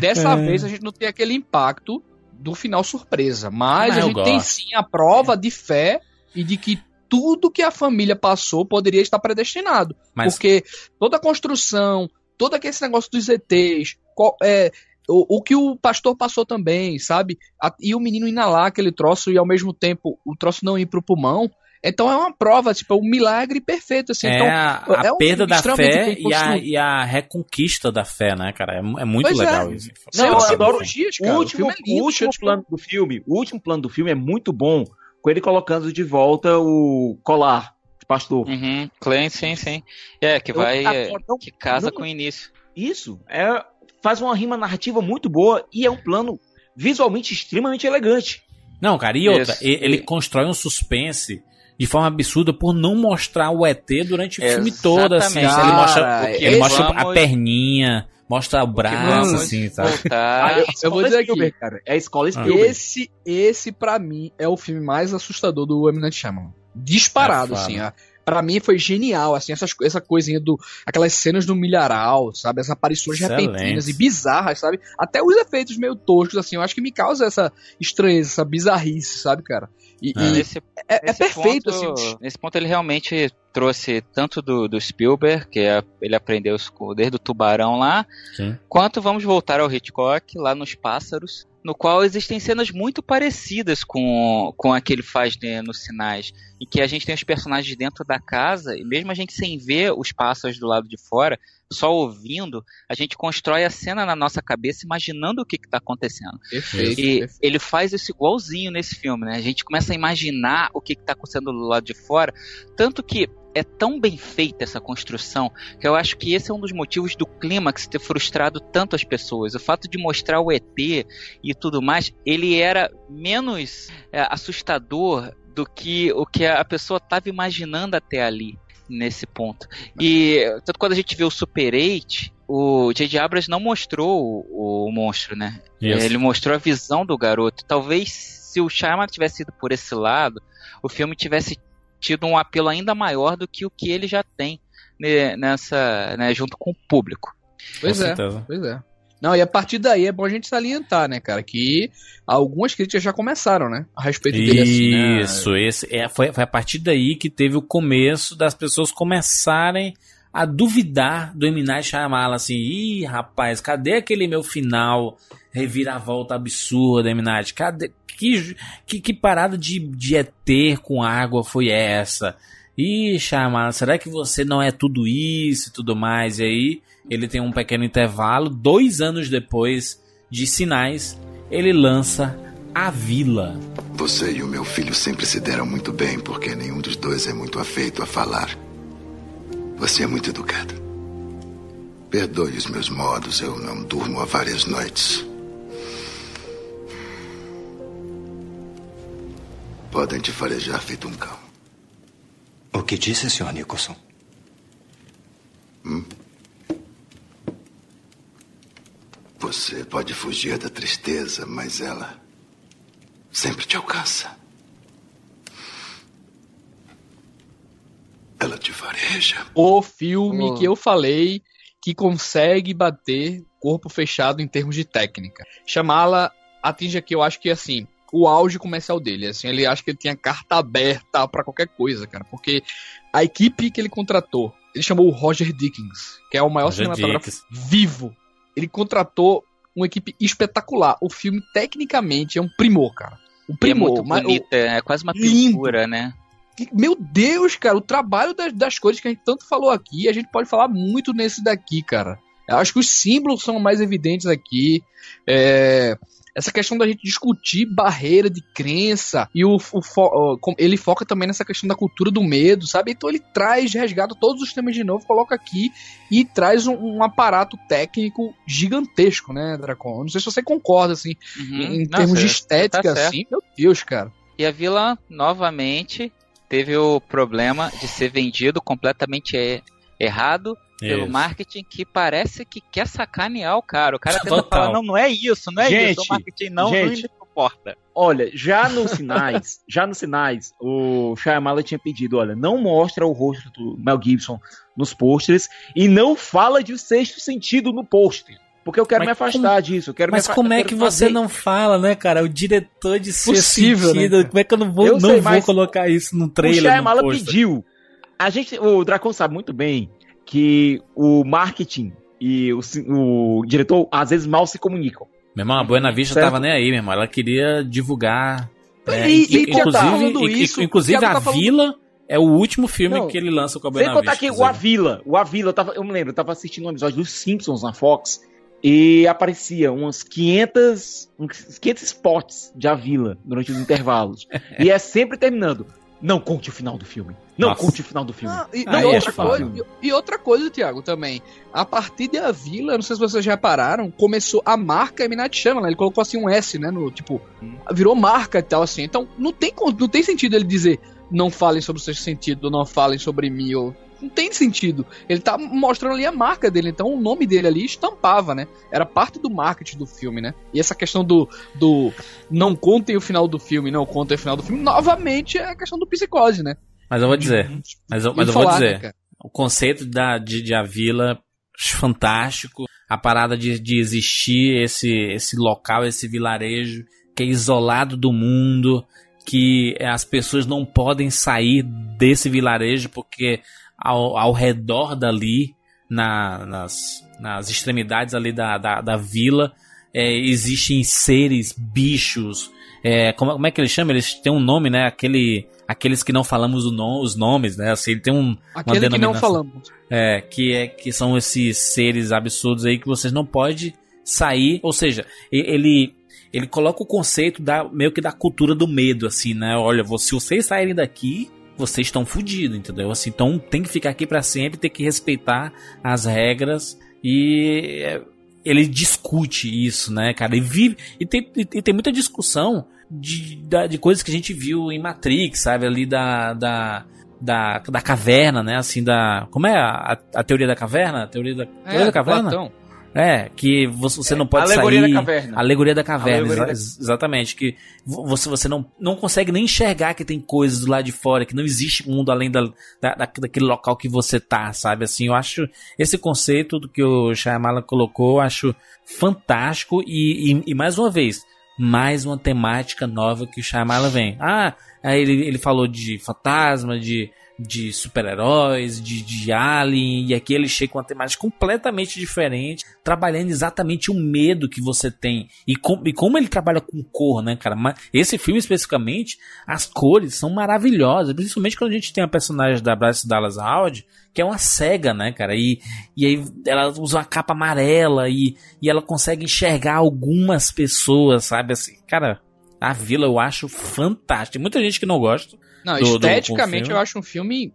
Dessa É. vez a gente não tem aquele impacto do final surpresa, mas Ah, a gente tem sim a prova de fé e de que tudo que a família passou poderia estar predestinado. Mas- Porque toda a construção, todo aquele negócio dos ETs, qual- é, o, o que o pastor passou também, sabe? A- e o menino inalar aquele troço e ao mesmo tempo o troço não ir pro pulmão. Então é uma prova, tipo, é um milagre perfeito. Assim. é então, a, a é um perda da fé e a, e a reconquista da fé, né, cara? É, é muito Pois é. legal isso. Não, eu adoro simbologias, O cara. O último, filme é lindo, o último plano do filme, o último plano do filme é muito bom, com ele colocando de volta o colar de pastor. Uhum, Clan, sim, sim. É, que Eu- vai. agora, é, não- que casa não- com o início. Isso é faz uma rima narrativa muito boa e é um plano visualmente extremamente elegante. Não, cara, e outra, Isso. e- ele constrói um suspense de forma absurda por não mostrar o ET durante o filme todo, assim. Exatamente. Ele mostra, ele mostra a vamos- perninha, mostra o braço, assim, sabe? Voltar. Ah, eu vou dizer aqui. Spielberg, cara. É a escola Ah. Spielberg. Esse, esse para mim, é o filme mais assustador do. Night Shyamalan. Disparado, É assim. foda. Ó. Pra mim foi genial, assim, essas, essa coisinha do. Aquelas cenas do milharal, sabe? As aparições Excelente. repentinas e bizarras, sabe? Até os efeitos meio toscos, assim, eu acho que me causa essa estranheza, essa bizarrice, sabe, cara? E, É. e Nesse- é, é nesse perfeito, ponto- assim. Nesse ponto ele realmente trouxe tanto do, do Spielberg, que é- ele aprendeu desde o Tubarão lá, Sim. quanto vamos voltar ao Hitchcock, lá nos Pássaros, no qual existem cenas muito parecidas com, com a que ele faz né, nos Sinais, em que a gente tem os personagens dentro da casa, e mesmo a gente sem ver os pássaros do lado de fora, só ouvindo, a gente constrói a cena na nossa cabeça, imaginando o que está acontecendo. Perfeito, E perfeito. ele faz isso igualzinho nesse filme, né? A gente começa a imaginar o que está acontecendo do lado de fora, tanto que é tão bem feita essa construção que eu acho que esse é um dos motivos do clímax ter frustrado tanto as pessoas. O fato de mostrar o ET e tudo mais, ele era menos é, assustador do que o que a pessoa estava imaginando até ali nesse ponto. E tanto quando a gente vê o Super 8, o J.J. Abrams não mostrou o, o monstro, né? Isso. Ele mostrou a visão do garoto. Talvez se o Shyamalan tivesse ido por esse lado, o filme tivesse tido um apelo ainda maior do que o que ele já tem né, nessa, né, junto com o público. Pois é, pois é. Não, e a partir daí é bom a gente salientar, né, cara, que algumas críticas já começaram, né, a respeito dele assim, né? Isso, esse, é, foi, foi a partir daí que teve o começo das pessoas começarem a duvidar do M. Night assim, ih, rapaz, cadê aquele meu final reviravolta absurda, M. Cadê, que, que, que parada de, de ET com água foi essa? Ih, Shyamalan, será que você não é tudo isso e tudo mais? E aí, ele tem um pequeno intervalo, dois anos depois de Sinais, ele lança A Vila. Você e o meu filho sempre se deram muito bem, porque nenhum dos dois é muito afeito a falar. Você é muito educado. Perdoe os meus modos, eu não durmo há várias noites. Podem te farejar feito um cão. O que disse, Sr. Nicholson? Hum? Você pode fugir da tristeza, mas ela sempre te alcança. Ela te fareja. O filme Oh. que eu falei que consegue bater corpo fechado em termos de técnica. Chamá-la atinge aqui, eu acho que assim, o auge comercial dele, assim, ele acha que ele tinha carta aberta pra qualquer coisa, cara, porque a equipe que ele contratou, ele chamou o Roger Dickens, que é o maior Roger cinematógrafo Dickens. vivo. Ele contratou uma equipe espetacular. O filme tecnicamente é um primor, cara. Um E é primor, muito mas o- bonita, é quase uma Lindo. pintura, né? Que- Meu Deus, cara, o trabalho das, das coisas que a gente tanto falou aqui, a gente pode falar muito nesse daqui, cara. Eu acho que os símbolos são mais evidentes aqui. É, essa questão da gente discutir barreira de crença e o, o fo- ele foca também nessa questão da cultura do medo, sabe? Então ele traz, resgata todos os temas de novo, coloca aqui e traz um, um aparato técnico gigantesco, né, Dracon? Não sei se você concorda, assim, em Não, termos de você- estética, tá assim. Meu Deus, cara. E a vila, novamente, teve o problema de ser vendido completamente errado pelo Isso. marketing que parece que quer sacanear o cara. O cara tenta falar, não, não é isso, não é isso. O marketing não, não gente, me suporta. Olha, já nos sinais, já nos sinais, o Shyamalan tinha pedido, olha, não mostra o rosto do Mel Gibson nos pôsteres e não fala de sexto sentido no pôster. Porque eu quero Mas me afastar como- disso. Eu quero Mas me afa- como é que você fazer- não fala, né, cara? O diretor de Possível, né, sentido. cara? como é que eu não vou, Eu não sei, vou colocar isso no O trailer? no Shyamalan pôster? pediu. A gente, o Dracon sabe muito bem que o marketing e o, o diretor às vezes mal se comunicam. Meu irmão, a Buena Vista Certo. tava nem aí, meu irmão. Ela queria divulgar. é, E- e tá inclusive, in- isso, inclusive a tá falando- Vila é o último filme Não, que ele lança com a Sem Buena contar Vista. que o. Avila, o Avila, eu, tava, eu me lembro, eu tava assistindo um episódio dos Simpsons na Fox e aparecia umas 500, uns 500 spots de Avila durante os intervalos. e é sempre terminando. Não conte o final do filme. Não Nossa. conte o final do filme. E, não conte outra coisa, e, e outra coisa, Thiago, também. A partir de A Vila, não sei se vocês já repararam, começou a marca M. Night Shyamalan. Ele colocou assim um S, né? No, tipo, virou marca e tal, assim. Então, não tem, não tem sentido ele dizer não falem sobre o sexto sentido, não falem sobre mim. Ou... não tem sentido. Ele tá mostrando ali a marca dele, então o nome dele ali estampava, né? Era parte do marketing do filme, né? E essa questão do, do não contem o final do filme, não contem o final do filme, novamente é a questão do psicose, né? Mas eu vou dizer, mas eu, mas eu vou né, dizer, cara? o conceito da, de, de a vila, fantástico, a parada de, de existir esse, esse local, esse vilarejo que é isolado do mundo, que as pessoas não podem sair desse vilarejo porque ao, ao redor dali, na, nas, nas extremidades ali da, da, da vila, é, existem seres, bichos. É, como, como é que eles chamam? Eles têm um nome, né? Aquele, aqueles que não falamos nom, os nomes, né? Assim, ele tem um, uma Aquele que não falamos. É, que, é, que são esses seres absurdos aí que vocês não podem sair. Ou seja, ele, ele coloca o conceito da, meio que da cultura do medo, assim, né? Olha, se vocês saírem daqui, vocês estão fodidos, entendeu? Assim, então tem que ficar aqui pra sempre, tem que respeitar as regras e é, ele discute isso, né, cara? E vive e tem, e tem muita discussão de, de coisas que a gente viu em Matrix, sabe? Ali da, da, da, da caverna, né? Assim, da. Como é a, a teoria da caverna? A teoria da, teoria da caverna? Platão. É, que você, você não pode alegoria sair. da caverna. Alegoria da caverna, Alegoria da- exa- exatamente. Que vo- você, você não, não consegue nem enxergar que tem coisas do lado de fora, que não existe mundo além da, da, da- daquele local que você tá, sabe? Assim, eu acho esse conceito do que o Shyamalan colocou, eu acho fantástico e, e, e mais uma vez, mais uma temática nova que o Shyamalan vem. Ah, aí ele, ele falou de fantasma, de, de super-heróis, de, de alien, e aqui ele chega com uma temática completamente diferente, trabalhando exatamente o medo que você tem. E, com, e como ele trabalha com cor, né, cara? Mas esse filme especificamente, as cores são maravilhosas, principalmente quando a gente tem a personagem da Bryce Dallas Howard, que é uma cega, né, cara? E, e aí ela usa uma capa amarela e, e ela consegue enxergar algumas pessoas, sabe? Assim, cara, a vila eu acho fantástica. Tem muita gente que não gosta. Não, do- do- do esteticamente filme. eu acho um filme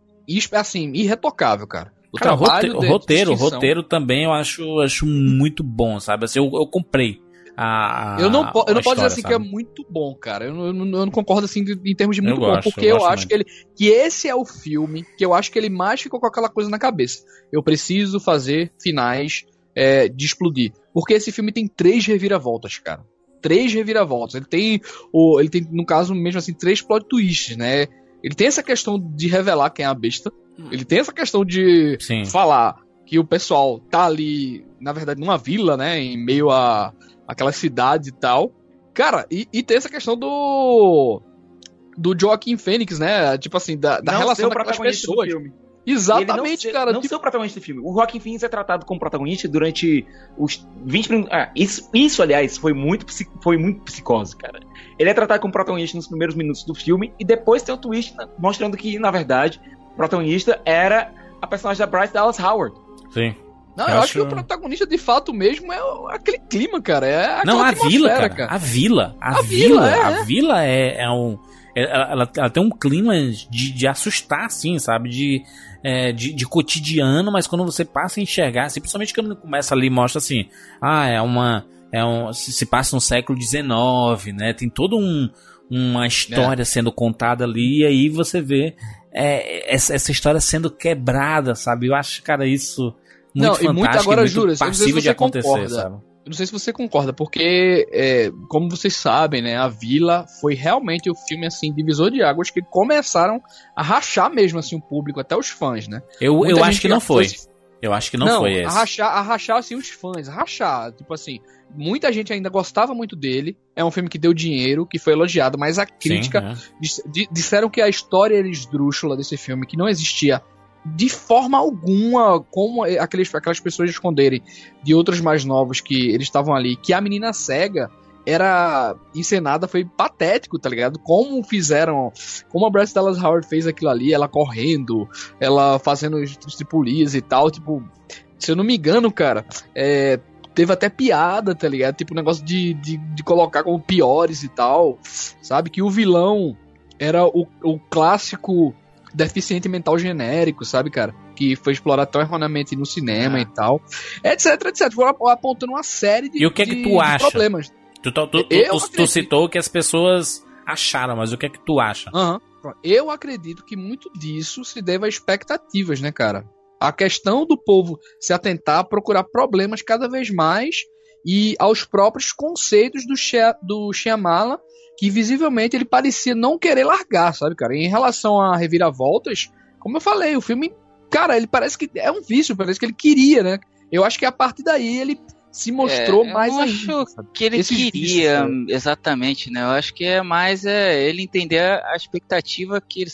assim, irretocável, cara. O Cara, roteiro, de o distinção. roteiro também eu acho, acho muito bom, sabe? Assim, eu, eu comprei a, a- Eu não, po- eu não posso dizer assim que é sabe? muito bom, cara. Eu não, eu não- eu não concordo assim de- em termos de muito bom, porque eu acho muito. que ele que esse é o filme que eu acho que ele mais ficou com aquela coisa na cabeça. Eu preciso fazer finais é, de explodir, porque esse filme tem três reviravoltas, cara. Três reviravoltas. Ele tem o, ele tem no caso mesmo assim três plot twists, né? Ele tem essa questão de revelar quem é a besta. Ele tem essa questão de Sim. falar que o pessoal tá ali, na verdade, numa vila, né? Em meio a aquela cidade e tal. Cara, e, e tem essa questão do. Do Joaquim Fênix, né? Tipo assim, da, da Não relação ser o daquelas protagonista do pessoas. filme. Exatamente, não ser, cara. Não tipo- ser o protagonista do filme. O Joaquin Phoenix é tratado como protagonista durante os 20 minutos. Ah, isso, isso, aliás, foi muito, foi muito psicose, cara. Ele é tratado como protagonista nos primeiros minutos do filme e depois tem o twist mostrando que, na verdade, o protagonista era a personagem da Bryce Dallas Howard. Sim. Não, eu, acho que o protagonista de fato mesmo é aquele clima, cara. É aquela Não, a vila, atmosfera, cara, A vila. A, A vila. vila, é, a é. vila é, é um. é- Ela, ela- ela tem um clima de, de assustar, assim, sabe? De, é, de, de cotidiano, mas quando você passa a enxergar, assim, principalmente quando começa ali, mostra assim, ah, é uma. É um, se, passa no século XIX, né? Tem todo um, uma história sendo contada ali, e aí você vê é, essa, essa história sendo quebrada, sabe? Eu acho, cara, isso muito não, e fantástico, muito agora, e muito não sei se passível de acontecer, concorda. sabe? Eu não sei se você concorda, porque, é, como vocês sabem, né, a Vila foi realmente o filme, assim, divisor de águas que começaram a rachar mesmo, assim, o público, até os fãs, né? Eu, Muita eu acho que não foi. foi- Eu acho que não, foi a esse. rachar, a rachar, assim, os fãs, a rachar, tipo assim, muita gente ainda gostava muito dele, é um filme que deu dinheiro, que foi elogiado, mas a crítica é. dis- di- disseram que a história esdrúxula desse filme, que não existia de forma alguma como aqueles, aquelas pessoas esconderem de outros mais novos que eles estavam ali, que a menina cega era encenada, foi patético, tá ligado? Como fizeram, como a Bryce Dallas Howard fez aquilo ali, ela correndo, ela fazendo os tripulias e tal, tipo, se eu não me engano, cara, é, teve até piada, tá ligado? Tipo, um negócio de, de, de colocar como piores e tal, sabe? Que o vilão era o, o clássico deficiente mental genérico, sabe, cara? Que foi explorado tão erroneamente no cinema e tal. Etc, etc. Foram ap- apontando uma série de, E o que é que de- tu de acha? problemas. Tu, tu, tu, tu- tu- citou que as pessoas acharam, mas o que é que tu acha? Aham. Eu acredito que muito disso se deve a expectativas, né, cara? A questão do povo se atentar a procurar problemas cada vez mais e aos próprios conceitos do, Shia, do Shyamala, que visivelmente ele parecia não querer largar, sabe, cara? Em relação a reviravoltas, como eu falei, o filme, cara, ele parece que é um vício, parece que ele queria, né? Eu acho que a partir daí ele se mostrou é, mais eu ainda, acho que ele queria exatamente, né? Eu acho que é mais é, ele entender a expectativa que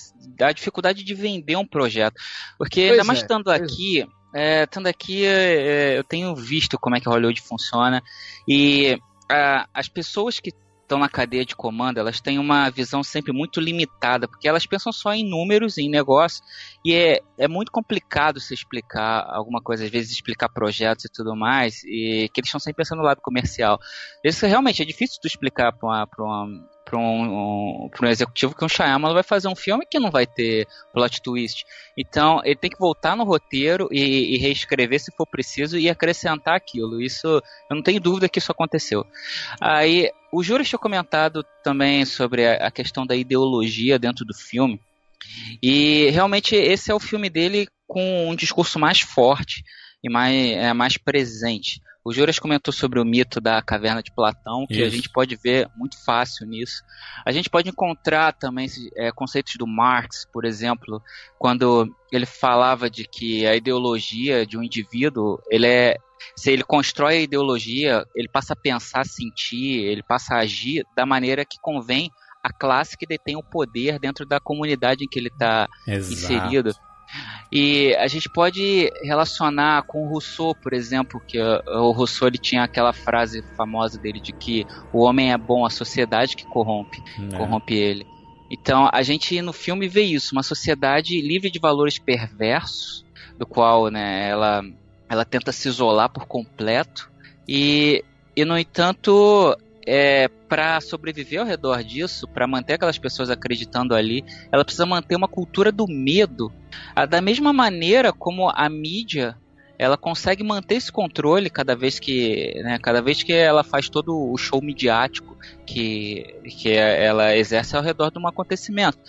a dificuldade de vender um projeto, porque Pois ainda mais é, estando pois aqui, é, estando aqui, é, eu tenho visto como é que Hollywood funciona. E a- as pessoas que estão na cadeia de comando, elas têm uma visão sempre muito limitada, porque elas pensam só em números, em negócio, e é, é muito complicado se explicar alguma coisa, às vezes explicar projetos e tudo mais, e que eles estão sempre pensando no lado comercial. Isso realmente é difícil de explicar para uma, para um, um, um executivo que um Shyamalan vai fazer um filme que não vai ter plot twist. Então, ele tem que voltar no roteiro e, e reescrever se for preciso e acrescentar aquilo. Isso, eu não tenho dúvida que isso aconteceu. Aí, o Juras tinha comentado também sobre a, a questão da ideologia dentro do filme. E realmente esse é o filme dele com um discurso mais forte e mais, é, mais presente. O Juras comentou sobre o mito da caverna de Platão, que a Isso. gente pode ver muito fácil nisso. A gente pode encontrar também é, conceitos do Marx, por exemplo, quando ele falava de que a ideologia de um indivíduo, ele é se ele constrói a ideologia, ele passa a pensar, sentir, ele passa a agir da maneira que convém à classe que detém o poder dentro da comunidade em que ele está inserido. E a gente pode relacionar com o Rousseau, por exemplo, que uh, o Rousseau ele tinha aquela frase famosa dele de que o homem é bom, a sociedade que corrompe, É. corrompe ele. Então a gente no filme vê isso, uma sociedade livre de valores perversos, do qual né, ela, ela tenta se isolar por completo e, e no entanto é, para sobreviver ao redor disso, para manter aquelas pessoas acreditando ali, ela precisa manter uma cultura do medo. Da mesma maneira como a mídia ela consegue manter esse controle cada vez que, né, cada vez que ela faz todo o show midiático que, que ela exerce ao redor de um acontecimento.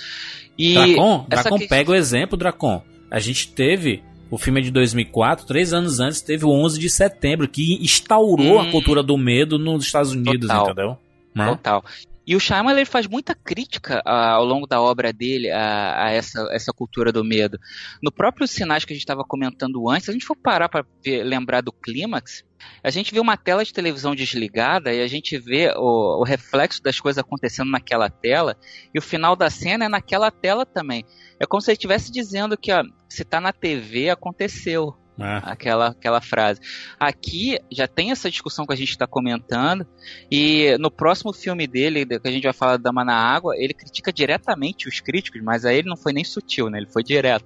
E Dracon, Dracon que- pega o exemplo, Dracon. A gente teve, o filme é de 2004, três anos antes teve o 11 de setembro, que instaurou Hum. a cultura do medo nos Estados Unidos, Total. entendeu? Né? Total. E o Shyamalan ele faz muita crítica ah, ao longo da obra dele a, a essa, essa cultura do medo. No próprio Sinais que a gente estava comentando antes, se a gente for parar para lembrar do clímax, a gente vê uma tela de televisão desligada e a gente vê o, o reflexo das coisas acontecendo naquela tela e o final da cena é naquela tela também. É como se ele estivesse dizendo que ó, se tá na TV, aconteceu. É. Aquela, aquela frase. Aqui já tem essa discussão que a gente está comentando, e no próximo filme dele, que a gente vai falar da Dama na Água, ele critica diretamente os críticos, mas aí ele não foi nem sutil, né? Ele foi direto.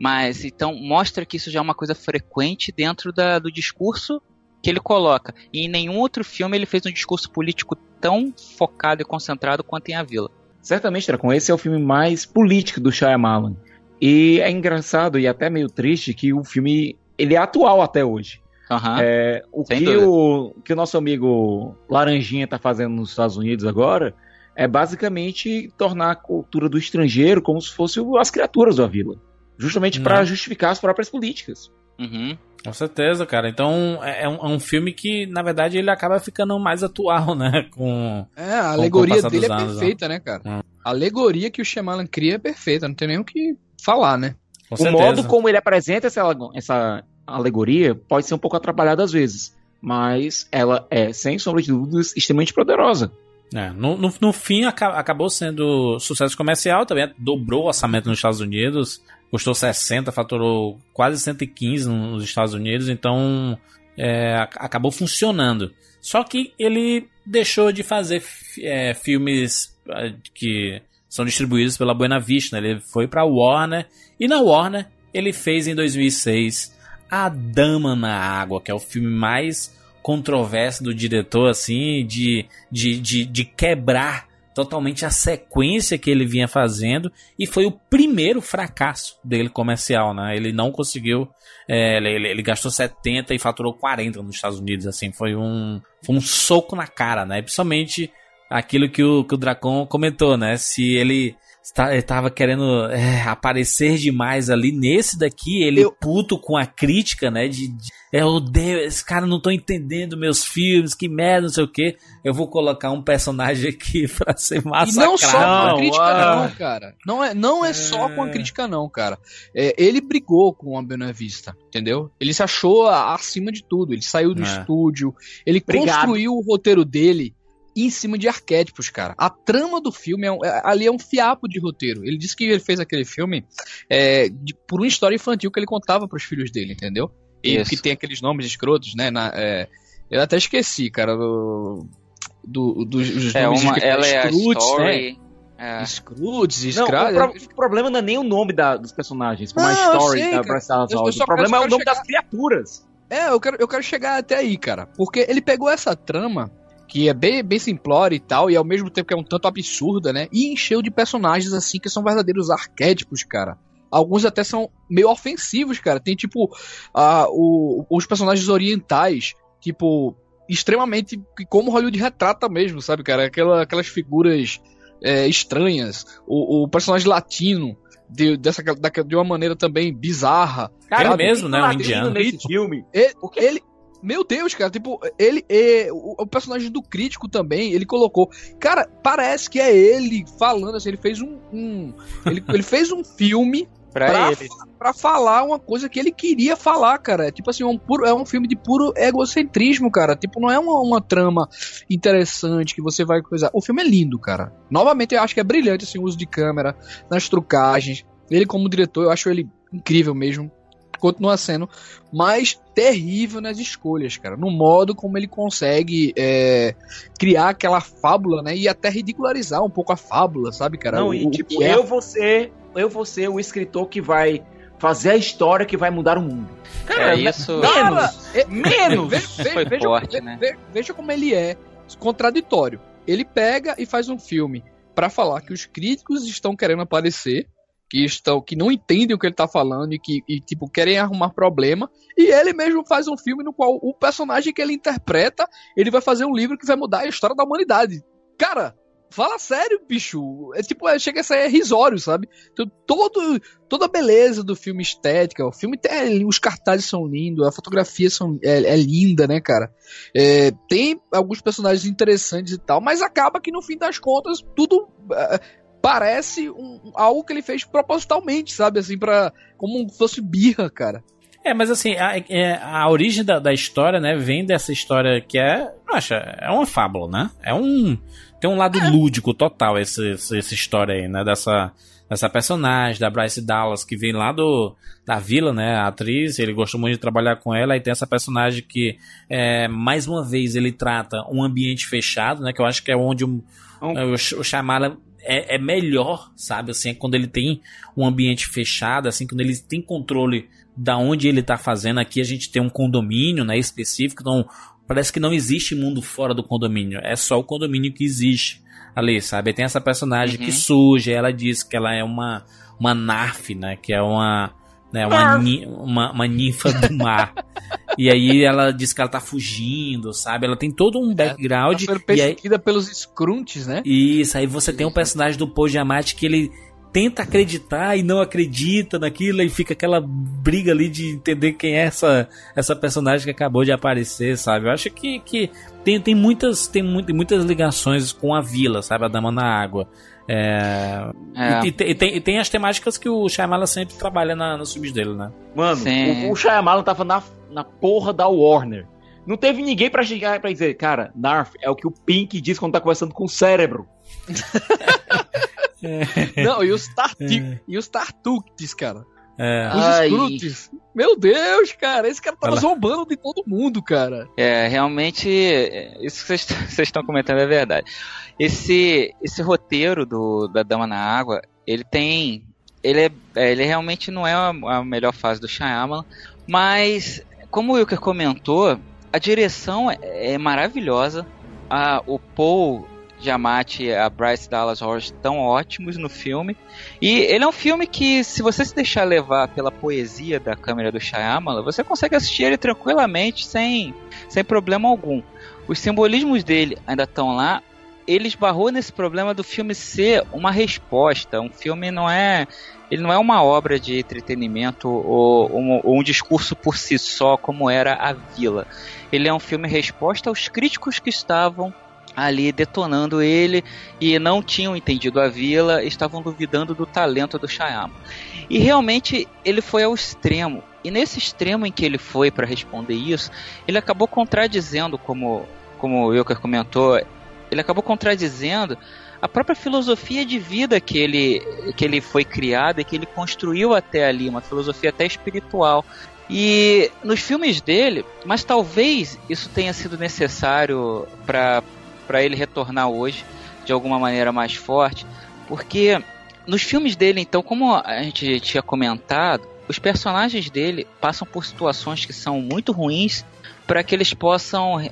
Mas então mostra que isso já é uma coisa frequente dentro da, do discurso que ele coloca. E em nenhum outro filme ele fez um discurso político tão focado e concentrado quanto em A Vila. Certamente, Dracon, esse é o filme mais político do Shyamalan. E é engraçado e até meio triste que o filme ele é atual até hoje. Aham. É, o, que dúvida. o que o nosso amigo Laranjinha tá fazendo nos Estados Unidos agora é basicamente tornar a cultura do estrangeiro como se fosse as criaturas da vila. Justamente para justificar as próprias políticas. Uhum. Com certeza, cara. Então é é um, é um filme que, na verdade, ele acaba ficando mais atual, né? Com, É, a com- com o alegoria passar dele é dos anos, né? perfeita, né, cara? Hum. A alegoria que o Shyamalan cria é perfeita, não tem nem o que falar, né? Com o certeza. modo como ele apresenta essa, essa alegoria pode ser um pouco atrapalhado às vezes. Mas ela é, sem sombra de dúvidas, extremamente poderosa. É, no, no, no fim aca- acabou sendo sucesso comercial, também dobrou o orçamento nos Estados Unidos, custou 60, faturou quase 115 nos Estados Unidos, então é, ac- acabou funcionando. Só que ele deixou de fazer é, filmes é, que são distribuídos pela Buena Vista, né? ele foi pra Warner, e na Warner ele fez em 2006 A Dama na Água, que é o filme mais controverso do diretor, assim, de, de, de, de quebrar totalmente a sequência que ele vinha fazendo e foi o primeiro fracasso dele comercial, né? Ele não conseguiu, é, ele, ele- gastou 70 e faturou 40 nos Estados Unidos, assim, foi um, foi um soco na cara, né? Principalmente aquilo que o, que o Dracon comentou, né? Se ele tá- ele tava querendo é, aparecer demais ali. Nesse daqui, ele puto com a crítica, né? De, de eu odeio, esse cara não tô entendendo meus filmes, que merda, não sei o que. Eu vou colocar um personagem aqui pra ser E massacrado. não só com a crítica, ah. não, cara. Não é, não é só com a crítica, não, cara. É, ele brigou com a Buena Vista, entendeu? Ele se achou acima de tudo. Ele saiu do É. estúdio, ele Obrigado. construiu o roteiro dele em cima de arquétipos, cara. A trama do filme é um- é- ali é um fiapo de roteiro. Ele disse que ele fez aquele filme é, de- por uma história infantil que ele contava pros filhos dele, entendeu? E Isso. que tem aqueles nomes escrotos, né? na- é, eu até esqueci, cara, do, do, dos os É nomes uma, ela é a Scrooge, story. né? É. Scrooge, Não, Scra- o, pro- o problema não é nem o nome da- dos personagens, como a Não, story sei, da. Bryce O problema é o nome chegar- das criaturas. É, eu quero, eu quero chegar até aí, cara. Porque ele pegou essa trama, que é bem, bem simplória e tal, e ao mesmo tempo que é um tanto absurda, né? E encheu de personagens assim que são verdadeiros arquétipos, cara. Alguns até são meio ofensivos, cara. Tem tipo a, o, os personagens orientais, tipo, extremamente como Hollywood retrata mesmo, sabe, cara? Aquela, aquelas figuras é, estranhas. O, o personagem latino. De, dessa, da- de uma maneira também bizarra. Cara, é mesmo, né? Um Latino indiano. Nesse filme. ele, ele- meu Deus, cara, tipo, ele, é, o, o personagem do crítico também, ele colocou, cara, parece que é ele falando assim, ele fez um, um- ele, ele fez um filme Pra pra, ele. fa- pra falar uma coisa que ele queria falar, cara. Tipo assim, um puro, é um filme de puro egocentrismo, cara. Tipo, não é uma, uma trama interessante que você vai coisar. O filme é lindo, cara. Novamente, eu acho que é brilhante assim, o uso de câmera, nas trucagens. Ele, como diretor, eu acho ele incrível mesmo. Continua sendo, mas terrível nas escolhas, cara. No modo como ele consegue é, criar aquela fábula, né? E até ridicularizar um pouco a fábula, sabe, cara? Não, O- e tipo, é eu vou ser. Eu vou ser o escritor que vai fazer a história que vai mudar o mundo. Cara, É isso. Menos! É- menos! Veja, forte, ve- né? ve- veja como ele é contraditório. Ele pega e faz um filme pra falar que os críticos estão querendo aparecer, que estão que não entendem o que ele tá falando e que e, tipo querem arrumar problema, e ele mesmo faz um filme no qual o personagem que ele interpreta, ele vai fazer um livro que vai mudar a história da humanidade. Cara, fala sério, bicho. É tipo, é, chega a ser risório, sabe? Então, todo, toda a beleza do filme estética, o filme tem, os cartazes são lindos, a fotografia são, é, é linda, né, cara? É, tem alguns personagens interessantes e tal, mas acaba que no fim das contas tudo é, parece um- algo que ele fez propositalmente, sabe? Assim, para como se fosse birra, cara. É, mas assim, a, é, a origem da, da história, né, vem dessa história que é, acha, é uma fábula, né? É um tem um lado lúdico total esse, esse- essa história aí, né, dessa dessa personagem da Bryce Dallas que vem lá do da vila, né, a atriz, ele gostou muito de trabalhar com ela e tem essa personagem que é, mais uma vez ele trata um ambiente fechado, né, que eu acho que é onde o, o, o Shyamalan é, é melhor, sabe? Assim, é quando ele tem um ambiente fechado, assim, quando ele tem controle da onde ele tá fazendo. Aqui a gente tem um condomínio, né, específico, então parece que não existe mundo fora do condomínio, é só o condomínio que existe ali, sabe? Tem essa personagem que surge, ela diz que ela é uma uma narf, né, que é uma né, uma, uma, uma ninfa do mar. e aí ela diz que ela tá fugindo, sabe? Ela tem todo um background. Tá sendo e aí, perseguida pelos Scrunts, né? isso, aí você tem um personagem do Paul Giamatti que ele tenta acreditar e não acredita naquilo e fica aquela briga ali de entender quem é essa, essa personagem que acabou de aparecer, sabe? Eu acho que, que tem, tem, muitas, tem mu- tem muitas ligações com a vila, sabe? A Dama na Água. É... É. E, e tem, e tem- e tem as temáticas que o Shyamalan sempre trabalha na, nos filmes dele, né? Mano, Sim. o, o Shyamalan tava na, na porra da Warner. Não teve ninguém pra chegar pra dizer, cara, Narf é o que o Pink diz quando tá conversando com o cérebro. Não, e os, tarti e os cara. É. Os Ai. Scrunts. Meu Deus, cara. Esse cara tava Olha zombando de todo mundo, cara. É, realmente, é, isso que vocês vocês estão comentando é verdade. Esse, esse roteiro do, da Dama na Água, ele tem. Ele, é, é, ele realmente não é a, a melhor fase do Shyamalan, mas, como o Wilker comentou, a direção é, é maravilhosa. A, o Paul Giamatti e a Bryce Dallas Howard estão ótimos no filme. E ele é um filme que, se você se deixar levar pela poesia da câmera do Shyamalan, você consegue assistir ele tranquilamente, sem, sem problema algum. Os simbolismos dele ainda estão lá. Ele esbarrou nesse problema do filme ser uma resposta. Um filme não é. Ele não é uma obra de entretenimento ou, ou, ou um discurso por si só, como era A Vila. Ele é um filme resposta aos críticos que estavam ali detonando ele e não tinham entendido a vila, estavam duvidando do talento do Shyamalan. E realmente ele foi ao extremo. E nesse extremo em que ele foi para responder isso, ele acabou contradizendo, como, como o Wilker comentou, ele acabou contradizendo a própria filosofia de vida que ele, que ele foi criado e que ele construiu até ali, uma filosofia até espiritual. E nos filmes dele, mas talvez isso tenha sido necessário para ele retornar hoje de alguma maneira mais forte, porque nos filmes dele, então, como a gente tinha comentado, os personagens dele passam por situações que são muito ruins para que eles possam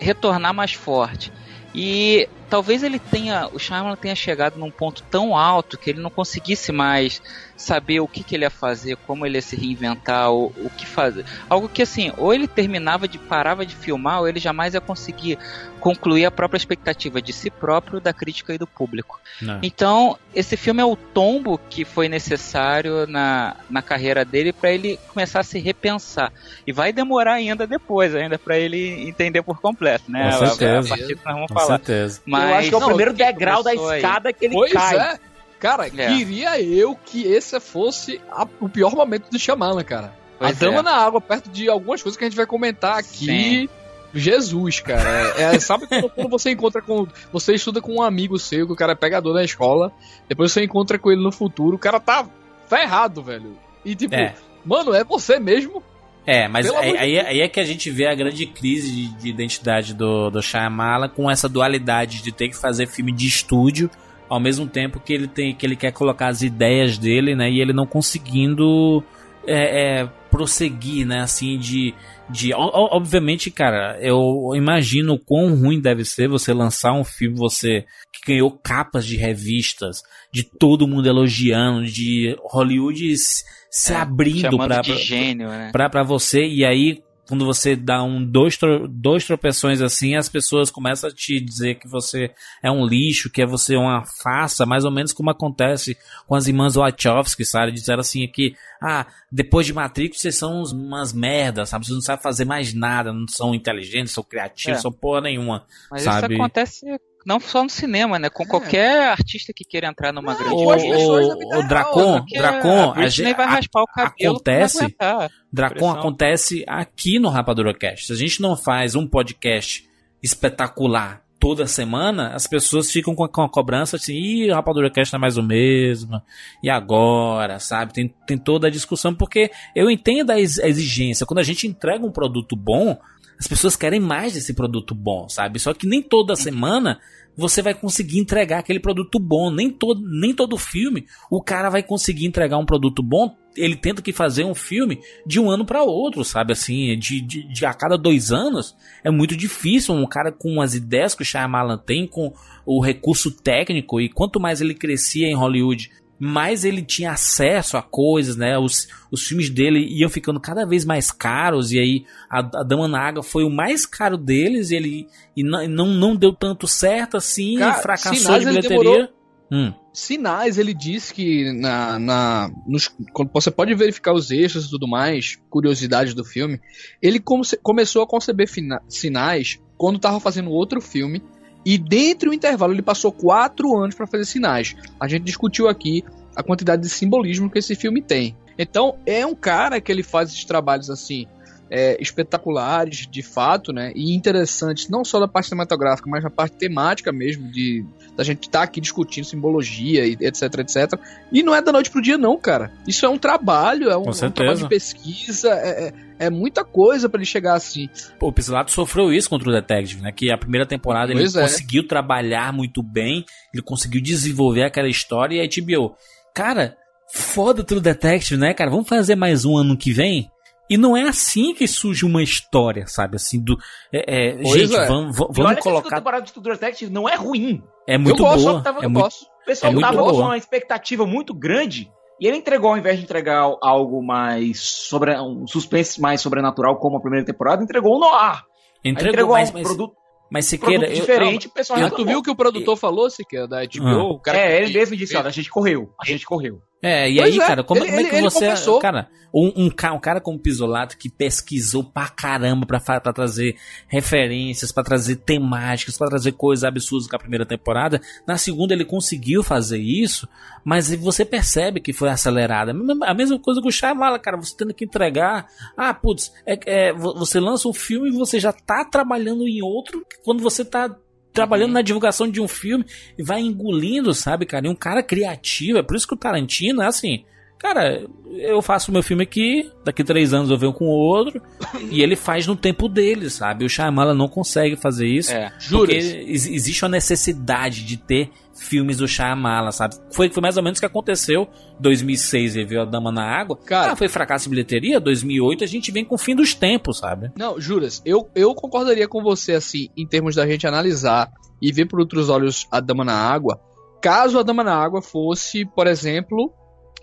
retornar mais forte. E talvez ele tenha, o Shyamalan tenha chegado num ponto tão alto que ele não conseguisse mais saber o que, que ele ia fazer, como ele ia se reinventar, o, o que fazer. Algo que assim, ou ele terminava de parava de filmar, ou ele jamais ia conseguir concluir a própria expectativa de si próprio, da crítica e do público. Não. Então, esse filme é o tombo que foi necessário na, na carreira dele para ele começar a se repensar. E vai demorar ainda depois, ainda para ele entender por completo, né? Com certeza. A, a, a que nós vamos Com falar. certeza. Mas, eu acho que é o não, primeiro que degrau da começou aí. escada que ele Pois cai. é. Cara, É. queria eu que esse fosse a- o pior momento do Shyamalan, cara. Pois a dama é. na água, perto de algumas coisas que a gente vai comentar aqui. Jesus, cara. É, é- sabe quando, quando você encontra com. Você estuda com um amigo seu, que o cara é pegador na escola, depois você encontra com ele no futuro, o cara tá ferrado, velho. E tipo, É. mano, é você mesmo? É, mas aí, amor de aí, aí é que a gente vê a grande crise de, de identidade do, do Shyamalan com essa dualidade de ter que fazer filme de estúdio ao mesmo tempo que ele tem que ele quer colocar as ideias dele, né? E ele não conseguindo é, é, prosseguir, né? Assim de de obviamente, cara, eu imagino o quão ruim deve ser você lançar um filme você que ganhou capas de revistas, de todo mundo elogiando, de Hollywood se É, abrindo gênio, né? pra você, e aí quando você dá um dois, dois tropeções assim, as pessoas começam a te dizer que você é um lixo, que é você uma farsa, mais ou menos como acontece com as irmãs Wachowski, sabe? Disseram assim aqui, ah, depois de Matrix vocês são umas merdas, sabe? Vocês não sabem fazer mais nada, não são inteligentes, são criativos, É. são porra nenhuma, Mas sabe? isso acontece não só no cinema, né? Com qualquer artista que queira entrar numa grande O, o, o Dracon, Dracon, a Britney gente- vai a- raspar o cabelo acontece, não. Dracon acontece aqui no Rapadura Cast. Se a gente não faz um podcast espetacular toda semana, as pessoas ficam com a, com a cobrança assim, ih, o Rapadura Cast não é mais o mesmo, e agora, sabe? Tem, tem toda a discussão, porque eu entendo a a exigência. Quando a gente entrega um produto bom, as pessoas querem mais desse produto bom, sabe? Só que nem toda semana você vai conseguir entregar aquele produto bom. Nem todo, nem todo filme o cara vai conseguir entregar um produto bom. Ele tenta que fazer um filme de um ano para outro, sabe? Assim, de, de, de a cada dois anos é muito difícil. Um cara com as ideias que o Shyamalan tem, com o recurso técnico e quanto mais ele crescia em Hollywood, mais ele tinha acesso a coisas, né? Os, os filmes dele iam ficando cada vez mais caros, e aí a, a Dama na Água foi o mais caro deles, e ele e não, não, deu tanto certo assim, Cara, fracassou Sinais de bilheteria. demorou- Hum. Sinais, ele diz que na, na nos- quando você pode verificar os extras e tudo mais, curiosidades do filme, ele come- começou a conceber fina- sinais quando tava fazendo outro filme e dentro do intervalo ele passou quatro anos para fazer sinais. A gente discutiu aqui a quantidade de simbolismo que esse filme tem. Então é um cara que ele faz esses trabalhos assim é, espetaculares, de fato, né? E interessantes, não só da parte cinematográfica, mas na parte temática mesmo, de da gente estar aqui discutindo simbologia e etc, etc. E não é da noite pro dia, não, cara. Isso é um trabalho, é um, é um trabalho de pesquisa, é, é, é muita coisa para ele chegar assim. Pô, o Pisilato sofreu isso contra o Detective, né? Que a primeira temporada ele Pois é. conseguiu trabalhar muito bem, ele conseguiu desenvolver aquela história e a HBO, cara, foda True Detective, né, cara? Vamos fazer mais um ano que vem? E não é assim que surge uma história, sabe? Assim, do. é, é, gente, é. vamos, vamos E olha que a segunda colocar. temporada de True Detective não é ruim. É muito eu gosto, boa. só que tava- é eu muito, gosto. O pessoal é tava com uma expectativa muito grande e ele entregou, ao invés de entregar algo mais sobre um suspense mais sobrenatural como a primeira temporada, entregou o noir. Aí Entregou, entregou mas- um mas- produto Mas Siqueira, Produto eu- diferente, o pessoal tu viu que o produtor falou, Siqueira, da HBO? Ah. O cara É, que- ele mesmo disse, olha, a gente correu, a gente correu. É, e Pois aí, é, cara, como, ele- como é que ele- ele você. confessou. Cara, um, um, um cara como Pisolato que pesquisou pra caramba pra, pra trazer referências, pra trazer temáticas, pra trazer coisas absurdas com a primeira temporada. Na segunda ele conseguiu fazer isso, mas você percebe que foi acelerada. A mesma coisa com o Shyamala, cara, você tendo que entregar. Ah, putz, é, é, vo- você lança um filme e você já tá trabalhando em outro quando você tá trabalhando na divulgação de um filme e vai engolindo, sabe, cara? E um cara criativo, é por isso que o Tarantino é assim. Cara, eu faço meu filme aqui, daqui três anos eu venho com outro, e ele faz no tempo dele, sabe? O Shyamala não consegue fazer isso, É. porque Juras? ex- existe uma necessidade de ter filmes do Shyamala, sabe? Foi, foi mais ou menos o que aconteceu 2006, ele viu A Dama na Água, Cara- ah, foi fracasso de bilheteria, 2008 a gente vem com o fim dos tempos, sabe? Não, juras, eu, eu concordaria com você, assim, em termos da gente analisar e ver por outros olhos a Dama na Água, caso a Dama na Água fosse, por exemplo,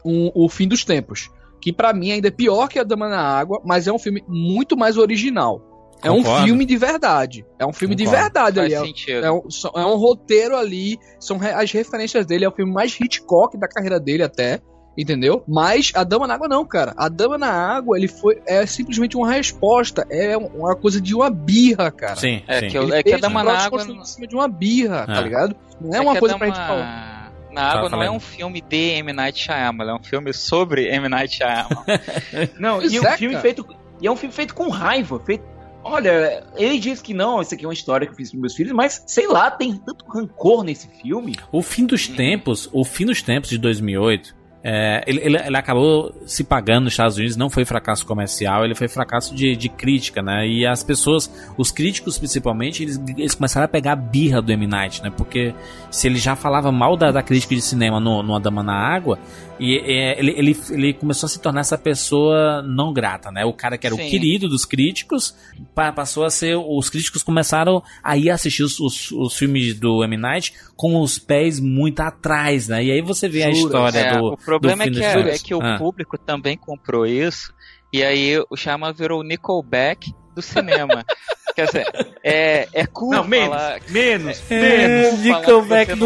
um- o fim dos tempos. Que pra mim ainda é pior que a Dama na Água, mas é um filme muito mais original. É um filme de verdade. É um filme de Concordo. verdade Faz ali. É- sentido. É um, é um roteiro ali, são re- as referências dele, é o filme mais Hitchcock da carreira dele até, entendeu? Mas a Dama na Água não, cara. A Dama na Água, ele foi é simplesmente uma resposta, é um- uma coisa de uma birra, cara. Sim, É sim. que, Ele é que a Dama um na Água. em cima de uma birra, tá É. ligado? Não é, é uma coisa pra Dama gente falar. Na Água não é um filme de M. Night Shyamalan, é um filme sobre M. Night Shyamalan. Não, e é, um filme cara. feito. E é um filme feito com raiva. Feito, olha, ele diz que não, isso aqui é uma história que eu fiz com meus filhos, mas sei lá, tem tanto rancor nesse filme. O fim dos tempos, o fim dos tempos de 2008, é, ele, ele, ele acabou se pagando nos Estados Unidos, não foi fracasso comercial, ele foi fracasso de, de crítica, né? E as pessoas, os críticos principalmente, eles, eles começaram a pegar a birra do M. Night, né? Porque se ele já falava mal da, da crítica de cinema no, no A Dama na Água, e é, ele, ele, ele começou a se tornar essa pessoa não grata, né? O cara que era Sim. o querido dos críticos, pa- passou a ser. Os críticos começaram a ir assistir os, os, os filmes do M. Night com os pés muito atrás, né? E aí você vê a Juras. história É, do. o problema é do fim que, é, é que o Ah. público também comprou isso, e aí o Shyamalan virou o Nickelback do cinema. Quer dizer, é, é cool Não, menos, falar... menos, É, menos.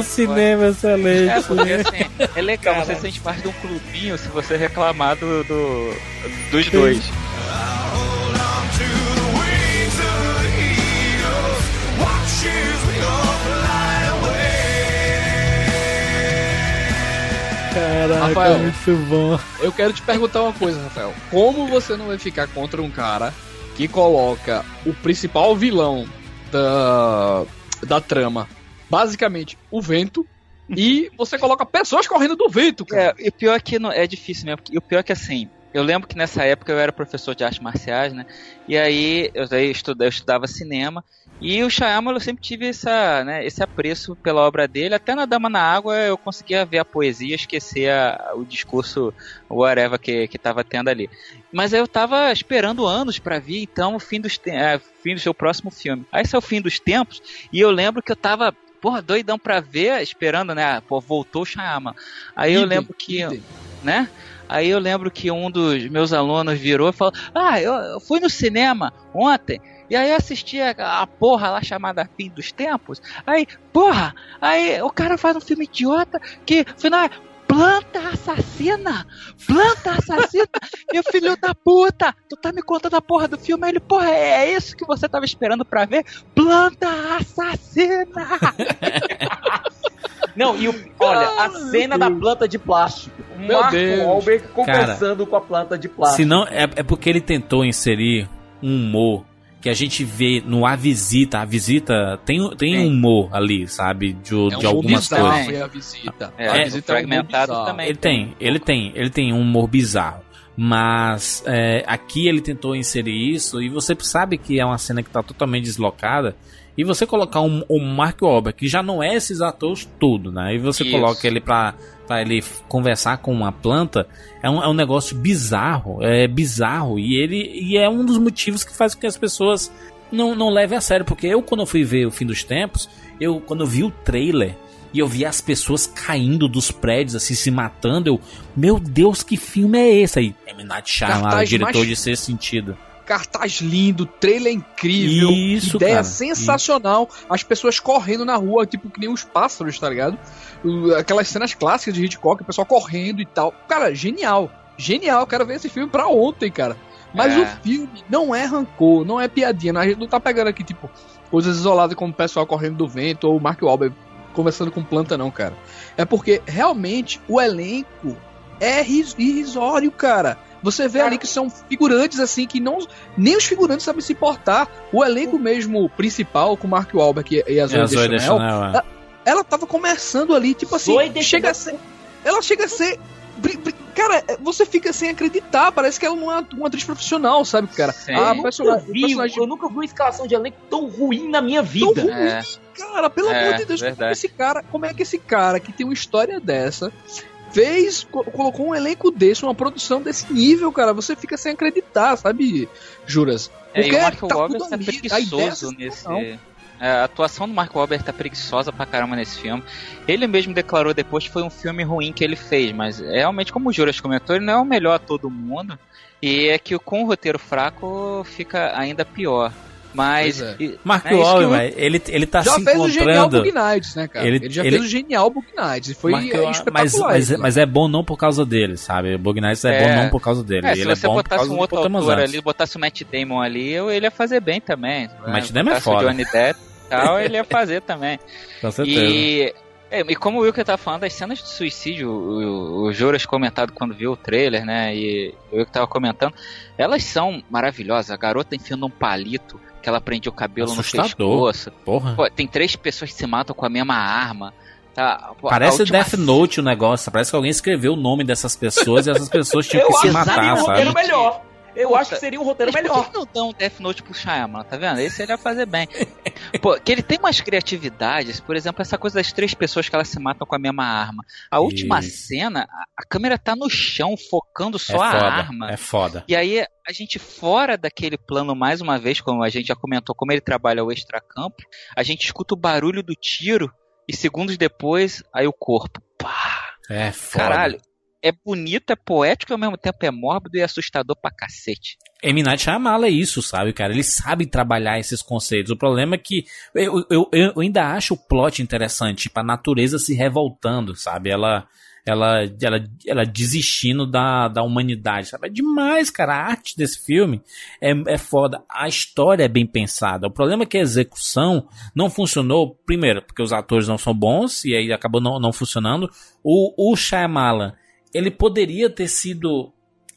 pode. cinema, excelente. É, porque assim, é legal, você sente parte de um clubinho se você reclamar do, do- dos dois. Caraca, Rafael. muito bom. Eu quero te perguntar uma coisa, Rafael. Como você não vai ficar contra um cara que coloca o principal vilão da, da trama, basicamente o vento, e você coloca pessoas correndo do vento, cara? É, e o pior é que não, é difícil mesmo. E o pior é que assim, eu lembro que nessa época eu era professor de artes marciais, né? E aí eu, daí estuda- eu estudava cinema. E o Shyamalan eu sempre tive essa, né, esse apreço pela obra dele. Até na Dama na Água eu conseguia ver a poesia, esquecer a- o discurso whatever que, que tava tendo ali. Mas eu tava esperando anos pra ver então o fim, dos é, fim do seu próximo filme. Aí esse é o fim dos tempos. E eu lembro que eu tava, porra, doidão pra ver, esperando, né? Pô, voltou o Shyamalan. Aí eu lembro que, idem. né? Aí eu lembro que um dos meus alunos virou e falou: Ah, eu, fui no cinema ontem. E aí eu assisti a, a porra lá chamada Fim dos Tempos. Aí, porra, aí o cara faz um filme idiota que final é planta assassina! Planta assassina! Meu filho da puta! Tu tá me contando a porra do filme? Aí ele, porra, é isso que você tava esperando pra ver? Planta assassina! Não, e o, olha, a cena da planta de plástico. Meu Mark Deus. Wahlberg conversando com a planta de plástico. Se não, é, é porque ele tentou inserir um humor que a gente vê no A Visita. A Visita tem, tem um humor ali, sabe? De, É um de algumas bizarro, coisas. é a visita. É, a é, visita é um fragmentado bizarro. também. Ele tem, ele tem, ele tem um humor bizarro. Mas é, aqui ele tentou inserir isso e você sabe que é uma cena que tá totalmente deslocada. E você colocar um, um Mark Wahlberg, que já não é esses atores tudo, né? E você Isso. coloca ele pra, pra ele conversar com uma planta, é um, é um negócio bizarro, é bizarro. E ele e é um dos motivos que faz com que as pessoas não, não levem a sério. Porque eu, quando eu fui ver o Fim dos Tempos, eu quando eu vi o trailer e eu vi as pessoas caindo dos prédios, assim, se matando, eu, meu Deus, que filme é esse aí? É M. Night Shyamalan, diretor mais- de Ser Sentido. Cartaz lindo, trailer incrível, Isso, ideia cara, sensacional, as pessoas correndo na rua, tipo que nem os pássaros, tá ligado? Aquelas cenas clássicas de Hitchcock, o pessoal correndo e tal. Cara, genial. Genial, quero ver esse filme pra ontem, cara. Mas É. o filme não é rancor, não é piadinha. A gente não tá pegando aqui, tipo, coisas isoladas como o pessoal correndo do vento ou o Mark Wahlberg conversando com planta, não, cara. É porque realmente o elenco é ris- irrisório, cara. Você vê ali que são figurantes assim que não nem os figurantes sabem se portar. O elenco mesmo principal com o Mark Wahlberg e, e a Zoe, É a Zoe Deschanel, Deschanel, é. ela, ela tava começando ali, tipo assim, Zoe chega a ser, ela chega a ser Cara, você fica sem acreditar, parece que ela não é uma atriz profissional, sabe, cara? A eu, personagem, nunca vi, personagem eu nunca vi uma escalação de elenco tão ruim na minha vida. Tão ruim, cara, pelo É, amor de Deus, como é, que esse cara, como é que esse cara que tem uma história dessa fez, co- colocou um elenco desse, uma produção desse nível, cara, você fica sem acreditar, sabe, Juras? É, e o Mark tá Wahlberg tá a é preguiçoso nesse. É, a atuação do Mark Wahlberg tá preguiçosa pra caramba nesse filme. Ele mesmo declarou depois que foi um filme ruim que ele fez, mas realmente, como o Juras comentou, ele não é o melhor ator do mundo. E é que com o roteiro fraco fica ainda pior. Mas. É. e- Mark é Wahlberg, velho, ele, ele tá já se fez o genial encontrando. Book Nights, né, cara? Ele, Ele- já ele- fez o genial Book Nights foi Mark espetacular. mas, mas, mas é bom não por causa dele, sabe? O Bug Nights é, É. bom não por causa dele. É, se ele você é bom por botasse causa um outro autor ali, botasse o Matt Damon ali, eu- ele ia fazer bem também. O Matt Damon é foda. O Johnny Depp e tal, ele ia fazer também. Com certeza. E, é, e como o Wilker tava falando, as cenas de suicídio, o, o, o Joras comentado quando viu o trailer, né? E eu que tava comentando, elas são maravilhosas. A garota enfiando um palito, que ela prende o cabelo Assustador. no pescoço. Porra. Pô, tem três pessoas que se matam com a mesma arma. Tá? Pô, Parece última Death Note o negócio. Parece que alguém escreveu o nome dessas pessoas e essas pessoas tinham que se matar, sabe? melhor. Eu acho que seria um roteiro Mas por melhor. que não dão um Death Note pro Shyamalan, tá vendo? Esse ele ia fazer bem. Pô, que ele tem umas criatividades, por exemplo, essa coisa das três pessoas que elas se matam com a mesma arma. A última Isso. cena, a, a câmera tá no chão, focando só É a foda, arma. é foda. E aí, a gente fora daquele plano, mais uma vez, como a gente já comentou, como ele trabalha o extracampo, a gente escuta o barulho do tiro e segundos depois, aí o corpo. Pá! É foda. Caralho. É bonito, é poético e ao mesmo tempo é mórbido e assustador pra cacete. M. Night Shyamalan é isso, sabe, cara? Ele sabe trabalhar esses conceitos. O problema é que eu, eu, eu ainda acho o plot interessante, tipo, a natureza se revoltando, sabe? Ela, ela, ela, ela desistindo da, da humanidade, sabe? É demais, cara. A arte desse filme é, é foda. A história é bem pensada. O problema é que a execução não funcionou, primeiro, porque os atores não são bons e aí acabou não, não funcionando. O, o Shyamalan, ele poderia ter sido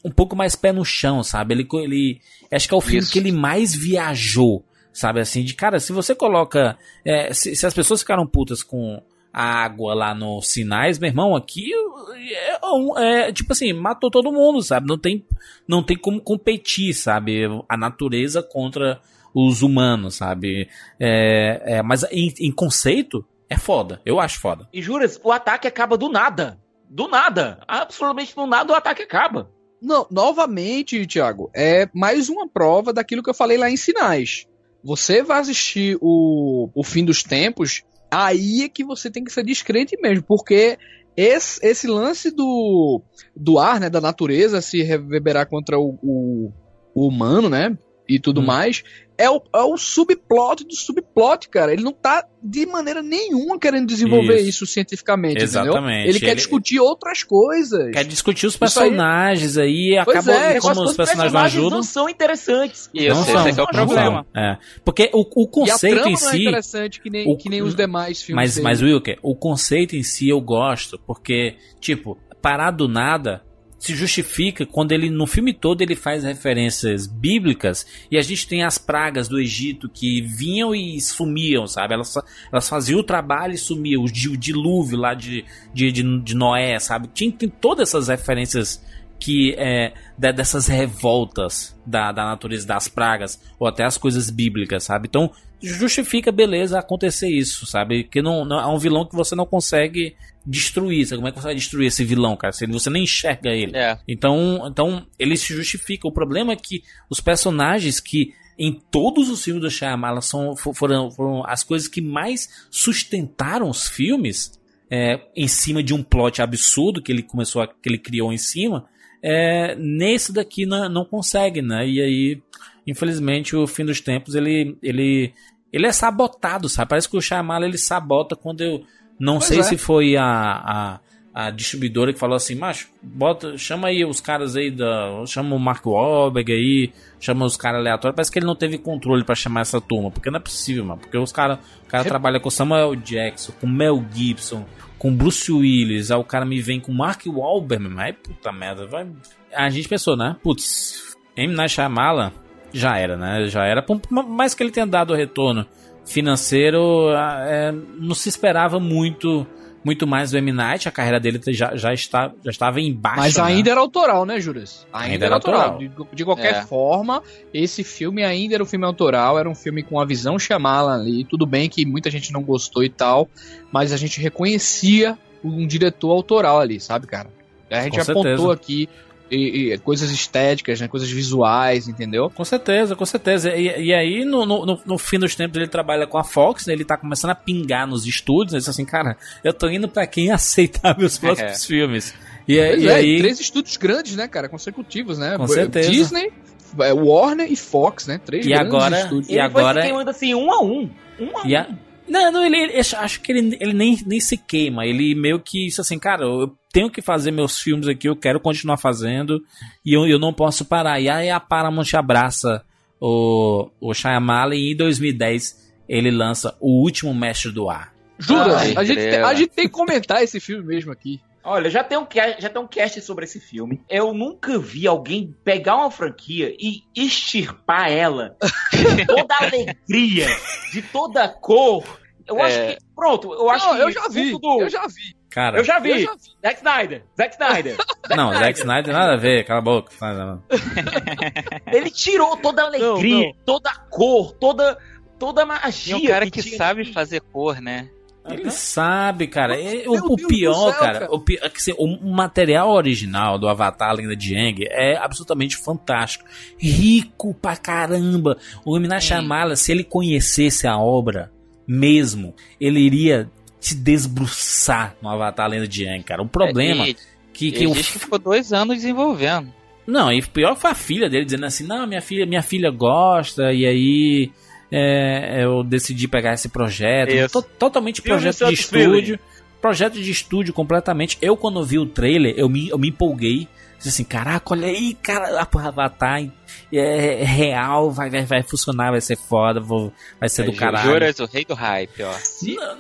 um pouco mais pé no chão, sabe? Ele, ele acho que é o filme Isso. que ele mais viajou, sabe? Assim, de cara, se você coloca, é, se, se as pessoas ficaram putas com a água lá nos sinais, meu irmão, aqui é, é, tipo assim, matou todo mundo, sabe? Não tem, não tem como competir, sabe? A natureza contra os humanos, sabe? É, é, mas em, em conceito é foda, eu acho foda. E juras, o ataque acaba do nada. Do nada. Absolutamente do nada o ataque acaba. Não, novamente, Thiago, é mais uma prova daquilo que eu falei lá em Sinais. Você vai assistir o, o Fim dos Tempos, aí é que você tem que ser descrente mesmo, porque esse, esse lance do, do ar, né, da natureza se reverberar contra o, o, o humano, né, e tudo mais, é o, é o subplot do subplot, cara. Ele não tá de maneira nenhuma querendo desenvolver isso, Isso. cientificamente, Exatamente. entendeu? Ele, quer Ele- discutir outras coisas. Quer discutir os aí- personagens aí, e Pois acabou é, e como os personagens não ajudam. não são interessantes. Isso, não esse são, é que é o problema. é. Porque o, o e conceito em não é si. interessante que nem, o- que nem os demais filmes. Mas, dele. mas Wilker, o conceito em si eu gosto, porque, tipo, parar do nada se justifica quando ele, no filme todo, ele faz referências bíblicas e a gente tem as pragas do Egito que vinham e sumiam, sabe? Elas, elas faziam o trabalho e sumiam, o, di- o dilúvio lá de, de, de, Noé, sabe? Tem, tem todas essas referências que é, de- dessas revoltas da, da natureza das pragas ou até as coisas bíblicas, sabe? Então justifica, beleza, acontecer isso, sabe? Que não, não é um vilão que você não consegue destruir. Sabe? Como é que você vai destruir esse vilão, cara? Se você nem enxerga ele. É. Então, então ele se justifica. O problema é que os personagens que em todos os filmes do Shyamalan são, fo- foram, foram as coisas que mais sustentaram os filmes é, em cima de um plot absurdo que ele começou a, que ele criou em cima. É, nesse daqui não, não consegue, né? E aí, infelizmente o fim dos tempos ele ele ele é sabotado, sabe? Parece que o Shyamalan ele sabota quando eu não Pois sei é. se foi a, a, a distribuidora que falou assim, macho, bota, chama aí os caras aí da, chama o Mark Wahlberg aí, chama os caras aleatórios. Parece que ele não teve controle pra chamar essa turma, porque não é possível, mano. Porque os caras, o cara trabalha com Samuel Jackson, com Mel Gibson, com Bruce Willis, aí o cara me vem com Mark Wahlberg. Aí puta merda, vai. A gente pensou, né? Putz, M Night Shyamalan já era, né? Já era, por mais que ele tenha dado retorno financeiro, ah, é, não se esperava muito muito mais do M Night, a carreira dele já, já, está, já estava em baixa. Mas né? ainda era autoral, né, Juras? Ainda, Ainda era era autoral. autoral. De, de qualquer É. forma, esse filme ainda era um filme autoral, era um filme com a visão chamada ali. Tudo bem que muita gente não gostou e tal, mas a gente reconhecia um diretor autoral ali, sabe, cara? A gente Com apontou certeza. aqui e- e coisas estéticas, né, coisas visuais, entendeu? Com certeza, com certeza. E, e aí, no, no, no- fim dos tempos, ele trabalha com a Fox, né? ele tá começando a pingar nos estúdios, ele diz assim, cara, eu tô indo pra quem aceitar meus próximos É. filmes. E, aí- Pois e é, aí... três estúdios grandes, né, cara, consecutivos, né? Com certeza. Disney, é, Warner e Fox, né? Três E grandes agora- estúdios. e agora- queimando assim, um a um. Um a E a- Não, não, ele, ele- acho- acho que ele, ele nem, nem se queima. Ele meio que isso assim, cara, eu tenho que fazer meus filmes aqui, eu quero continuar fazendo e eu, eu não posso parar. E aí a Paramount abraça o, o Shyamalan e em 2010 ele lança O Último Mestre do Ar. Juras, Ai, a, gente, a gente tem que comentar esse filme mesmo aqui. Olha, já tem, um, já tem um cast sobre esse filme. Eu nunca vi alguém pegar uma franquia e extirpar ela de toda a alegria, de toda a cor. Eu É. acho que. Pronto, eu acho Não, que. eu já vi, do- eu já vi. Cara, Eu já vi. Eu já vi. Zack Snyder. Zack Snyder. Não, Zack Snyder nada a ver, cala a boca. Não, não. Ele tirou toda a alegria, não. toda a cor, toda, toda a magia. E um cara que tinha sabe ali. fazer cor, né? Ele sabe, cara. É, o, Meu o Deus pior, céu, cara, cara. O, é que, assim, o material original do Avatar, a Lenda de Aang, é absolutamente fantástico. Rico pra caramba. O M. Night Shyamalan, se ele conhecesse a obra mesmo, ele iria se desbruçar no Avatar, Lenda de Aang, cara. O problema É, e- que, que ficou dois anos desenvolvendo. não, e pior foi a filha dele dizendo assim: não, minha filha, minha filha gosta, e aí é, eu decidi pegar esse projeto. Isso. Totalmente Filme projeto de estúdio. Projeto de estúdio completamente. Eu, quando vi o trailer, eu me, eu me empolguei. Disse assim, caraca, olha aí, cara, a porra Avatar é, é real, vai, vai, vai funcionar, vai ser foda, vou- vai ser do caralho. Juras, o rei do hype, ó.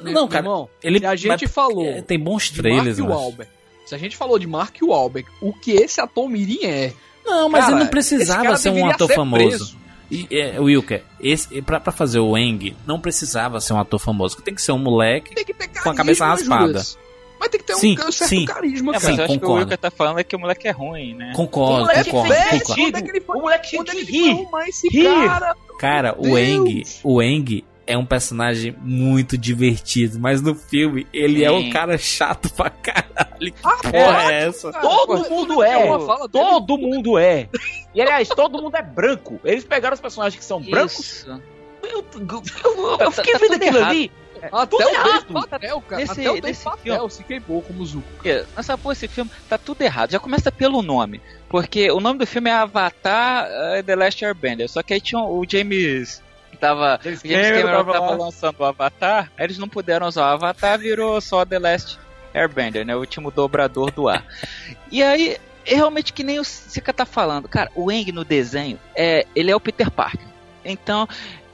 Não, não, cara, Irmão, ele se a gente mas- falou é, tem bons trailers, Mark. Wahlberg, se a gente falou de Mark Wahlberg, o que esse ator mirim é? Não, mas Cara, ele não precisava ser um ator ser famoso. preso. E, é, Wilker, esse, pra, pra fazer o Eng, não precisava ser um ator famoso. Tem que ser um moleque Tem que ter com a cabeça carisma, raspada. Juras. Mas tem que ter Sim, um certo sim. carisma, É, mas Sim, eu acho que o concordo. Wilker tá falando é que o moleque é ruim, né? Concordo, moleque concordo, fez concordo. Onde é que ele foi? O moleque tinha Onde é ele arrumar esse Rir. cara? Cara, o. Eng, o Eng é um personagem muito divertido, mas no filme ele é um Sim. cara chato pra caralho. Que Ah, porra é essa? Todo mundo é é. uma fala dele. Todo mundo é. E aliás, todo mundo é branco. Eles pegaram os personagens que são brancos. Isso. Eu, eu- eu fiquei Tá- tá vendo aquilo errado. ali. Até tudo o errado. Patel, cara. Nesse- Até o Patel filme- se queimou como Zuko. Porque, Essa porra, esse filme tá tudo errado. Já começa pelo nome. Porque o nome do filme é Avatar eh, The Last Airbender. Só que aí tinha o James. Tava, James James Cameron tava tava lá. lançando o Avatar. Aí eles não puderam usar o Avatar, virou só The Last Airbender, né? O último dobrador do ar. e aí, é realmente que nem o Sika tá falando. Cara, o Eng no desenho, é, ele é o Peter Parker. Então,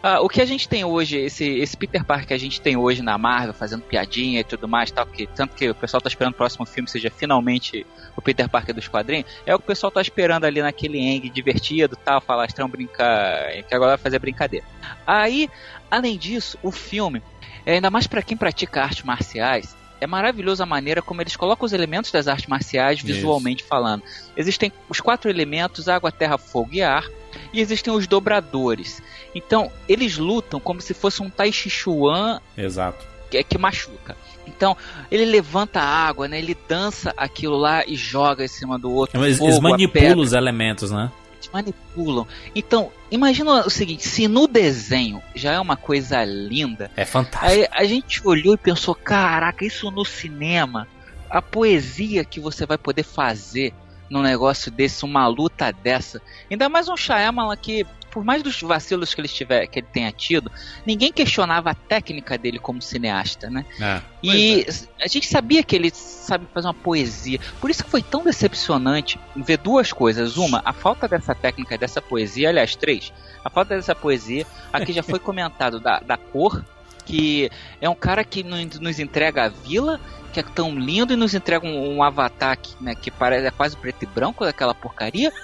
ah, o que a gente tem hoje, esse, esse Peter Parker que a gente tem hoje na Marvel, fazendo piadinha e tudo mais, tal, que, tanto que o pessoal tá esperando o próximo filme seja finalmente o Peter Parker dos quadrinhos, é o que o pessoal tá esperando ali naquele Eng divertido, tal, falastrão, brincar, que agora vai fazer brincadeira. Aí, além disso, o filme, é, ainda mais para quem pratica artes marciais, é maravilhoso a maneira como eles colocam os elementos das artes marciais Isso. visualmente falando. Existem os quatro elementos: água, terra, fogo e ar. E existem os dobradores. Então, eles lutam como se fosse um Tai Chi Chuan Exato. que, que machuca. Então, ele levanta a água, né? Ele dança aquilo lá e joga em cima do outro. Eles, fogo, eles manipulam os elementos, né? eles manipulam. Então, imagina o seguinte: se no desenho já é uma coisa linda, É fantástico. aí a gente olhou e pensou: caraca, isso no cinema, a poesia que você vai poder fazer num negócio desse, uma luta dessa. Ainda mais um Shyamalan que, por mais dos vacilos que ele, tiver, que ele tenha tido, ninguém questionava a técnica dele como cineasta, né? É. E a gente sabia que ele sabe fazer uma poesia. Por isso que foi tão decepcionante ver duas coisas. Uma, a falta dessa técnica, dessa poesia. Aliás, três. A falta dessa poesia. Aqui já foi comentado da, da cor. Que é um cara que nos entrega a vila, que é tão lindo, e nos entrega um, um avatar que, né, que parece é quase preto e branco daquela porcaria.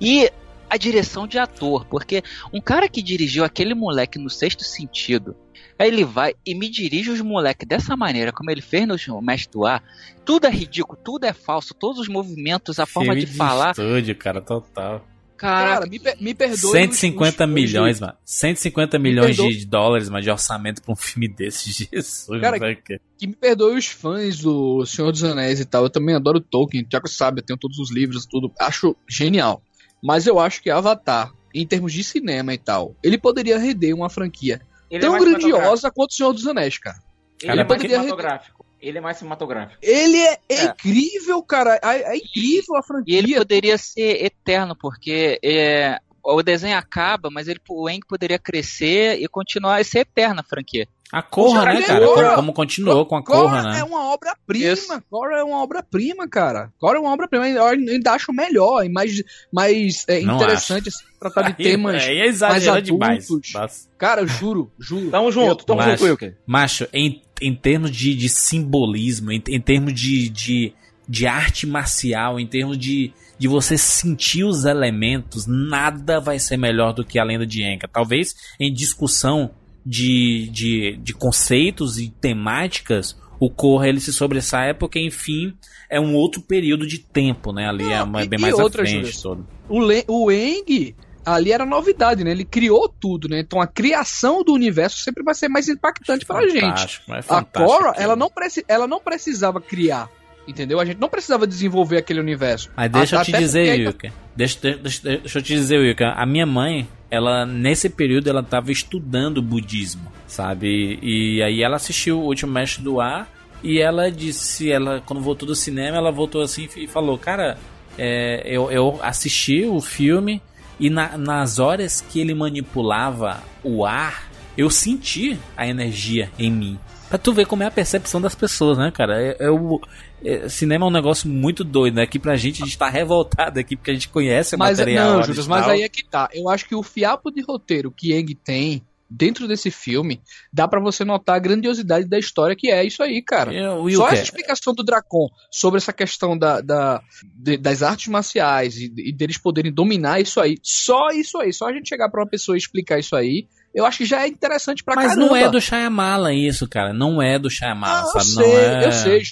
E a direção de ator, porque um cara que dirigiu aquele moleque no sexto sentido, aí ele vai e me dirige os moleques dessa maneira, como ele fez no Mestre do Ar, tudo é ridículo, tudo é falso, todos os movimentos, a forma Filme de falar. estúdio, cara, total. Cara, Cara, me, me perdoe. 150 os- os- milhões, os- mano. 150 milhões perdoa- de dólares, mano, de orçamento pra um filme desse. Jesus, Cara, que- Que me perdoe os fãs do Senhor dos Anéis e tal. Eu também adoro Tolkien. O Thiago sabe, eu tenho todos os livros, tudo. Acho genial. Mas eu acho que Avatar, em termos de cinema e tal, ele poderia render uma franquia Ele é tão mais grandiosa quanto o Senhor dos Anéis, cara. Ele é mais porque- cinematográfico. Ele é mais cinematográfico. Ele é, é É. incrível, cara. É, é incrível a E franquia. ele poderia ser eterno, porque é, o desenho acaba, mas ele, o Eng poderia crescer e continuar e ser eterna a franquia. A Corra, né, cara? Corra- Como, como continuou com a Corra, né? é uma obra-prima. Korra é uma obra-prima, cara. Korra é uma obra-prima. Eu ainda acho melhor e mais, mais é, interessante assim, tratar de Aí- temas aí é mais adultos. demais. Cara, eu juro, juro. Tamo junto, tamo junto, Wilker. macho em, em termos de, de simbolismo, em, em termos de, de, de arte marcial, em termos de, de você sentir os elementos, nada vai ser melhor do que a lenda de Enka. Talvez em discussão de, de, de conceitos e temáticas, o Korra ele se sobressai porque, enfim, é um outro período de tempo, né? Ali é, uma- e- bem mais outra, à frente Júlio? todo. O, Le o Eng ali era novidade, né? Ele criou tudo, né? Então a criação do universo sempre vai ser mais impactante gente. Fantástico, é A fantástico Korra, aquilo. ela não, preci ela não precisava criar. Entendeu? A gente não precisava desenvolver aquele universo. Mas deixa eu Até te dizer, porque ainda- Wilker. Deixa, deixa, deixa eu te dizer, Wilker. A minha mãe, ela, nesse período, ela tava estudando budismo, sabe? E, aí ela assistiu o último Mestre do Ar e ela disse, ela, quando voltou do cinema, ela voltou assim e falou, cara, é, eu, eu assisti o filme e na- nas horas que ele manipulava o ar, eu senti a energia em mim. Pra tu ver como é a percepção das pessoas, né, cara? É, é o, é, cinema é um negócio muito doido, né? Aqui pra gente, a gente tá revoltado aqui porque a gente conhece o Mas, material. não, Judas, mas aí é que tá. Eu acho que o fiapo de roteiro que Eng tem dentro desse filme, dá pra você notar a grandiosidade da história que é isso aí, cara. É, o Só Wilker. essa explicação do Dracon sobre essa questão da, da- de- das artes marciais e, e deles poderem dominar isso aí, só isso aí, só a gente chegar pra uma pessoa e explicar isso aí, eu acho que já é interessante pra Mas caramba. não é do Shyamalan isso, cara. Não é do Shyamalan, Ah, eu sabe? sei, não é... eu sei.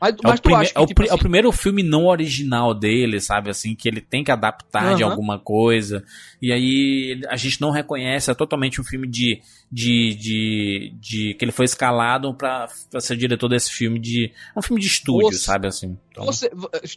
Mas, É, mas o, tu acha que, é o tipo pri- é o assim, primeiro filme não original dele, sabe? Assim, que ele tem que adaptar de Aham. alguma coisa. E aí a gente não reconhece, é totalmente um filme de. de, de, de que ele foi escalado pra, pra ser diretor desse filme de. É um filme de estúdio, Você- sabe? Assim. Então, Você,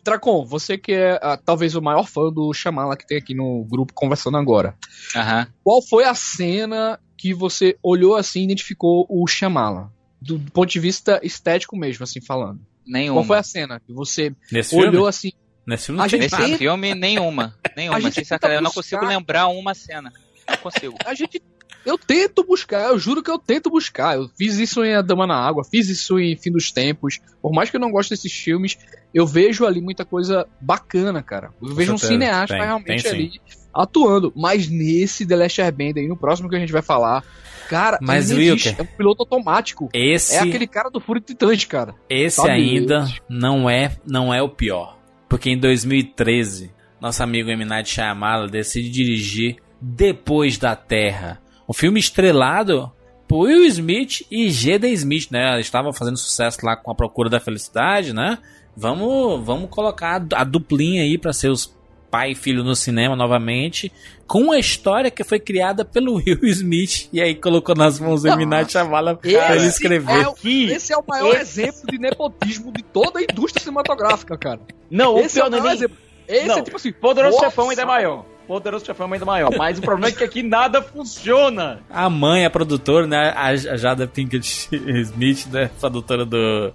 Dracon, você que é ah, talvez o maior fã do Shyamalan que tem aqui no grupo conversando agora. Aham. Qual foi a cena que você olhou assim e identificou o Shyamalan? Do, do ponto de vista estético mesmo, assim, falando. Nenhuma. Qual foi a cena que você Nesse olhou filme? assim? Nesse filme não A gente Nesse nada. filme, nenhuma. Nenhuma. A gente Sem tenta sacanagem, eu não buscar- consigo lembrar uma cena. Não consigo. A gente. Eu tento buscar, eu juro que eu tento buscar. Eu fiz isso em A Dama na Água, fiz isso em Fim dos Tempos. Por mais que eu não goste desses filmes, eu vejo ali muita coisa bacana, cara. Eu vejo um cineasta Tem, realmente tem ali atuando. Mas nesse The Last Airbender aí, no próximo que a gente vai falar, cara, Mas, existe, Wilker, é um piloto automático. Esse, É aquele cara do Fúria Titante, cara. esse Sabe? ainda não é, não é o pior. Porque em 2013, nosso amigo M. Night Shyamalan decide dirigir Depois da Terra. Um filme estrelado por Will Smith e Jada Smith, né? Eles estavam fazendo sucesso lá com A Procura da Felicidade, né? Vamos, vamos colocar a duplinha aí para ser os pai e filho no cinema novamente, com uma história que foi criada pelo Will Smith e aí colocou nas mãos do. Night Shyamalan pra ele Esse escrever. é, o, esse é o maior exemplo de nepotismo de toda a indústria cinematográfica, cara. Não, Esse o é pior o não é maior nem... exemplo. Esse Não, é tipo assim. Poderoso nossa, Chefão ainda é maior. Poderoso Chefão ainda é maior. Mas o problema é que aqui nada funciona. A mãe, a produtora, né? A a Jada Pinkett Smith, né? Produtora do,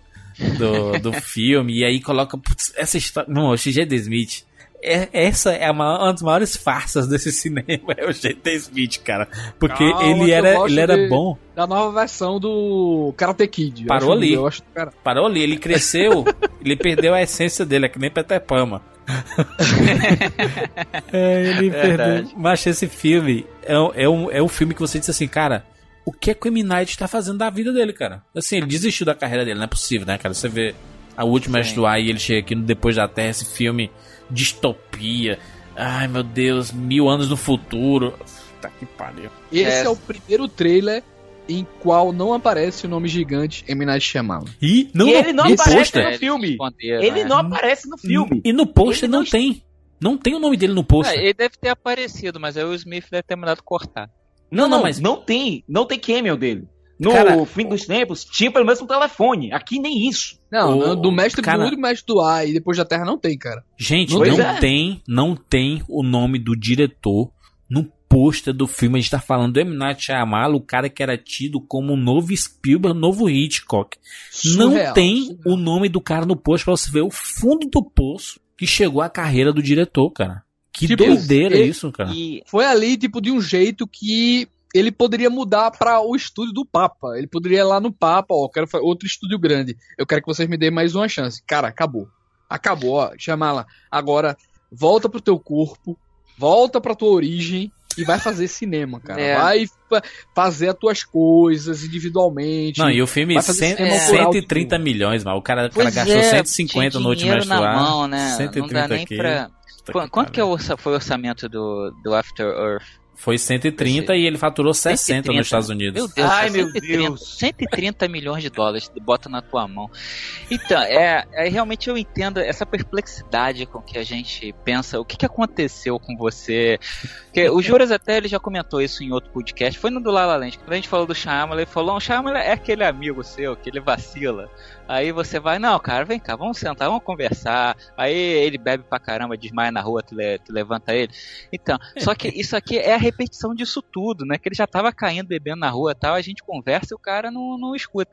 do, do filme, e aí coloca. Putz, essa história. Não, o G.D. Smith. É, essa é uma, uma das maiores farsas desse cinema, é o G.D. Smith, cara. Porque Calma, ele que era, ele era de- bom. Da nova versão do Karate Kid. Parou ali. Eu acho, cara, Parou ali, ele cresceu, ele perdeu a essência dele, é que nem Peter Pama. é, ele Verdade. perdeu. Mas esse filme é, um- é, um, é um filme que você diz assim, cara, o que é que o M. Night tá fazendo da vida dele, cara? Assim, ele desistiu da carreira dele, não é possível, né, cara? Você vê a última Sim. do Ar e ele chega aqui no Depois da Terra, esse filme distopia. Ai, meu Deus, mil anos no futuro. Tá que pariu. Esse é. o primeiro trailer em qual não aparece o nome gigante M. Night Shyamalan. E não, E ele não aparece pôster. no filme. Ele é. não aparece no filme. E no pôster não, tem. Não tem o nome dele no pôster. É, ele deve ter aparecido, mas aí o Smith deve ter mandado cortar. Não, não, não, mas- não tem. Não tem cameo dele. No Cara- fim dos tempos, tinha pelo menos um telefone. Aqui nem isso. Não, O- não, do mestre cara- do Mundo e mestre do ar e depois da Terra não tem, cara. Gente, Pois não é. tem, não tem o nome do diretor no pôster do filme. A gente tá falando do M. Night Shyamalan, o cara que era tido como o novo Spielberg, novo Hitchcock. não Surreal, tem surreal. o nome do cara no pôster pra você ver o fundo do poço que chegou a carreira do diretor, cara. Que Tipo, doideira ele- isso, cara. E Foi ali, tipo, de um jeito que ele poderia mudar para o estúdio do Papa. Ele poderia ir lá no Papa, ó, quero outro estúdio grande. Eu quero que vocês me deem mais uma chance. Cara, acabou. Acabou, ó. Chamala. Agora, volta pro teu corpo, volta pra tua origem e vai fazer cinema, cara. É. Vai fa- fazer as tuas coisas individualmente. Não, e o filme cinema autoral 130 milhões, mas o cara, o cara gastou é, 150 no último na mão, né? Não 130 dá nem aqui. pra... Quanto que é pariu. o, orça- foi o orçamento do, do After Earth? Foi 130 e ele faturou 60 nos Estados Unidos. Meu Deus, Ai, Ai, meu 130, Deus. 130 milhões de dólares, bota na tua mão. Então, é, é, realmente eu entendo essa perplexidade com que a gente pensa, o que, que aconteceu com você? Porque o Juras até ele já comentou isso em outro podcast, foi no do La La Land, quando a gente falou do Shyamalan, ele falou, o Shyamalan é aquele amigo seu, que ele vacila. Aí você vai, não, cara, vem cá, vamos sentar, vamos conversar. Aí ele bebe pra caramba, desmaia na rua, tu, le- tu levanta ele. Então, só que isso aqui é a repetição disso tudo, né? Que ele já tava caindo, bebendo na rua e tal, a gente conversa e o cara não, não escuta.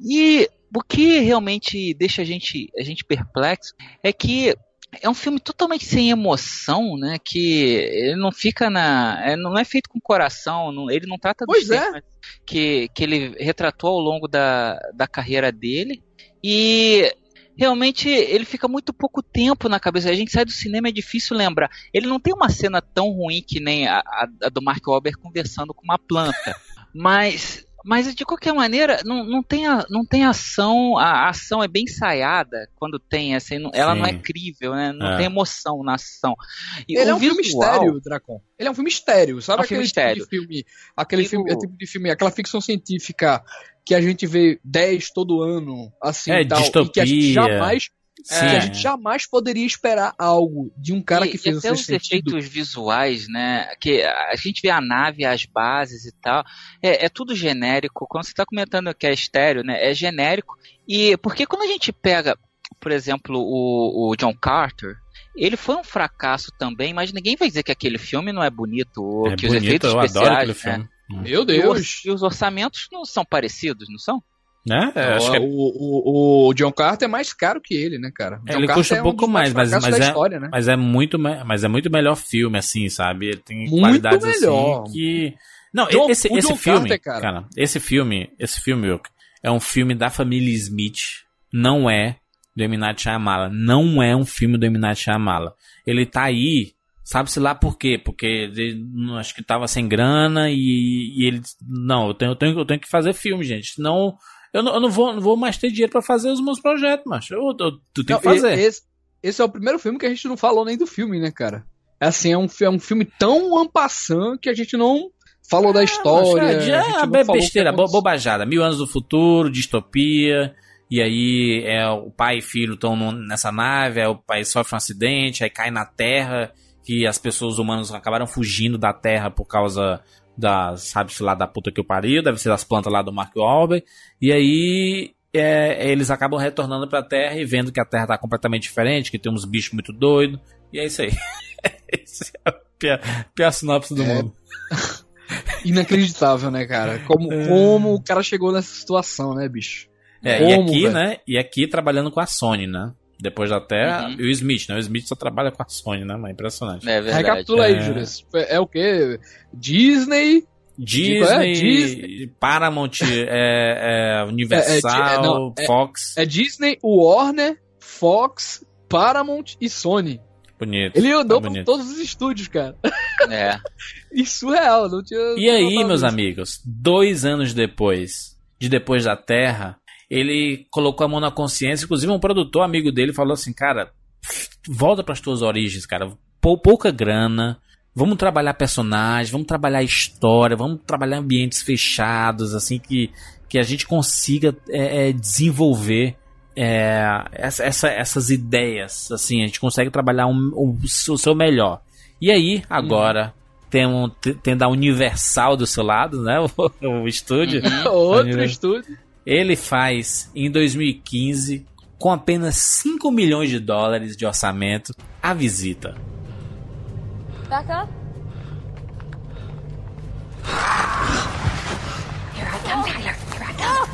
E o que realmente deixa a gente, a gente perplexo é que é um filme totalmente sem emoção, né? Que ele não fica na. é, Não é feito com coração, não- ele não trata dos Pois é. temas que, que ele retratou ao longo da, da carreira dele. E realmente ele fica muito pouco tempo na cabeça. A gente sai do cinema, é difícil lembrar. Ele não tem uma cena tão ruim que nem a, a- a do Mark Wahlberg conversando com uma planta. Mas. Mas de qualquer maneira, não, não, tem, a, não tem ação, a ação é bem ensaiada quando tem essa, não- ela não é crível, né? Não É. tem emoção na ação. E Ele o é um filme visual- estéreo, Dracon. Ele é um filme estéreo, sabe É um filme aquele tipo de filme, aquele E filme, o- é tipo de filme, aquela ficção científica que a gente vê 10 todo ano, assim, É, e tal, e que a gente distopia. jamais, Sim. que a gente jamais poderia esperar algo de um cara e, que e fez até o os efeitos visuais, né? Que a gente vê a nave, as bases e tal, é, é tudo genérico. Quando você está comentando que é estéreo, né? É genérico. E porque quando a gente pega, por exemplo, o, o John Carter, ele foi um fracasso também, mas ninguém vai dizer que aquele filme não é bonito ou É que os bonito, efeitos eu adoro especiais, né? Meu E, o- Deus. e os orçamentos não são parecidos, não são? Né? É, acho que é- o, o, o John Carter é mais caro que ele, né, cara? John ele Carter custa é um pouco mais, mas, mas, é, história, né? mas é muito me- mas é muito melhor filme, assim, sabe? Ele tem Muito qualidades melhor. assim que. Não, John- esse, o esse John filme, Carter, cara. cara. esse filme, esse filme, Wilk, é um filme da família Smith, não é do M. Night Shyamalan, não é um filme do M. Night Shyamalan. Ele tá aí, sabe-se lá por quê? Porque ele, não- acho que tava sem grana e, e ele, não, eu tenho, eu, tenho, eu tenho que fazer filme, gente, senão eu não, eu não, vou, não vou mais ter dinheiro pra fazer os meus projetos, macho. Eu, eu, tu tem Não, que fazer. Esse, esse é o primeiro filme que a gente não falou nem do filme, né, cara? É assim, é um, é um filme tão ampassant que a gente não falou da história. Macho, a gente é, é besteira, bo- bobajada. Mil anos do futuro, distopia. E aí é, o pai e filho estão nessa nave, aí o pai sofre um acidente, aí cai na Terra, que as pessoas humanas acabaram fugindo da Terra por causa da, sabe-se lá da puta que eu pariu, deve ser das plantas lá do Mark Wahlberg. E aí é, eles acabam retornando pra Terra e vendo que a Terra tá completamente diferente, que tem uns bichos muito doidos. E é isso aí. Esse é a pior, pior sinopse do É. mundo. Inacreditável, né, cara? Como, É. como o cara chegou nessa situação, né, bicho? É, Como, e aqui, velho? né? E aqui trabalhando com a Sony, né? Depois da Terra, Uhum. e o Smith, né? O Smith só trabalha com a Sony, né? Mas é impressionante. É verdade. Recapitula aí, É. Júlio. É o quê? Disney. Disney, Disney. Paramount, é, é, Universal, É, é, não, é- Fox. É Disney, Warner, Fox, Paramount e Sony. Bonito. Ele andou tá por todos os estúdios, cara. É. Isso é real, não tinha. E aí, notado meus isso. amigos, dois anos depois, de Depois da Terra, ele colocou a mão na consciência. Inclusive, um produtor amigo dele falou assim: Cara, volta para as tuas origens, cara. Pou- pouca grana. Vamos trabalhar personagens, vamos trabalhar história, vamos trabalhar ambientes fechados, assim, que, que a gente consiga é, é, desenvolver é, essa, essa- essas ideias. Assim, a gente consegue trabalhar um- um- o seu melhor. E aí, agora, tem um, te- tendo a Universal do seu lado, né? O, o estúdio. Outro Ele- estúdio. Ele faz em 2015, com apenas 5 milhões de dólares de orçamento, a visita. Back up. Here I come, Tyler. Here I come.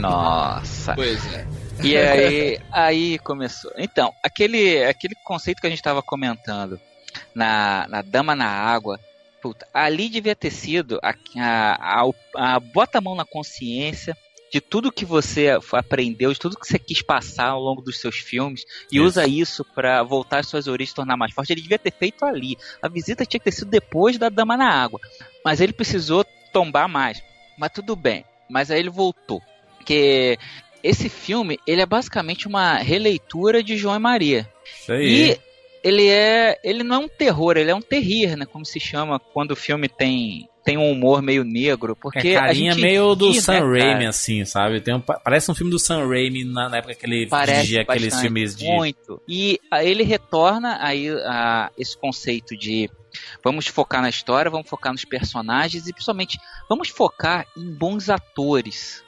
Nossa. Pois é. E aí, aí começou. Então, aquele, aquele conceito que a gente estava comentando na, na Dama na Água, puta, ali devia ter sido a, a, a, a bota a mão na consciência de tudo que você aprendeu, de tudo que você quis passar ao longo dos seus filmes e Isso. usa isso para voltar às suas origens e tornar mais forte. Ele devia ter feito ali. A visita tinha que ter sido depois da Dama na Água. Mas ele precisou tombar mais. Mas tudo bem. Mas aí ele voltou. Porque esse filme, ele é basicamente uma releitura de João e Maria. Isso aí. E ele é, ele não é um terror, ele é um terrir, né, como se chama quando o filme tem tem um humor meio negro, porque é a carinha gente meio do ri, Sam né, Raimi, assim, sabe? Tem um, pa- parece um filme do Sam Raimi na, na época que ele Parece dirigia aqueles filmes de. muito. E ele retorna aí a esse conceito de vamos focar na história, vamos focar nos personagens e principalmente vamos focar em bons atores.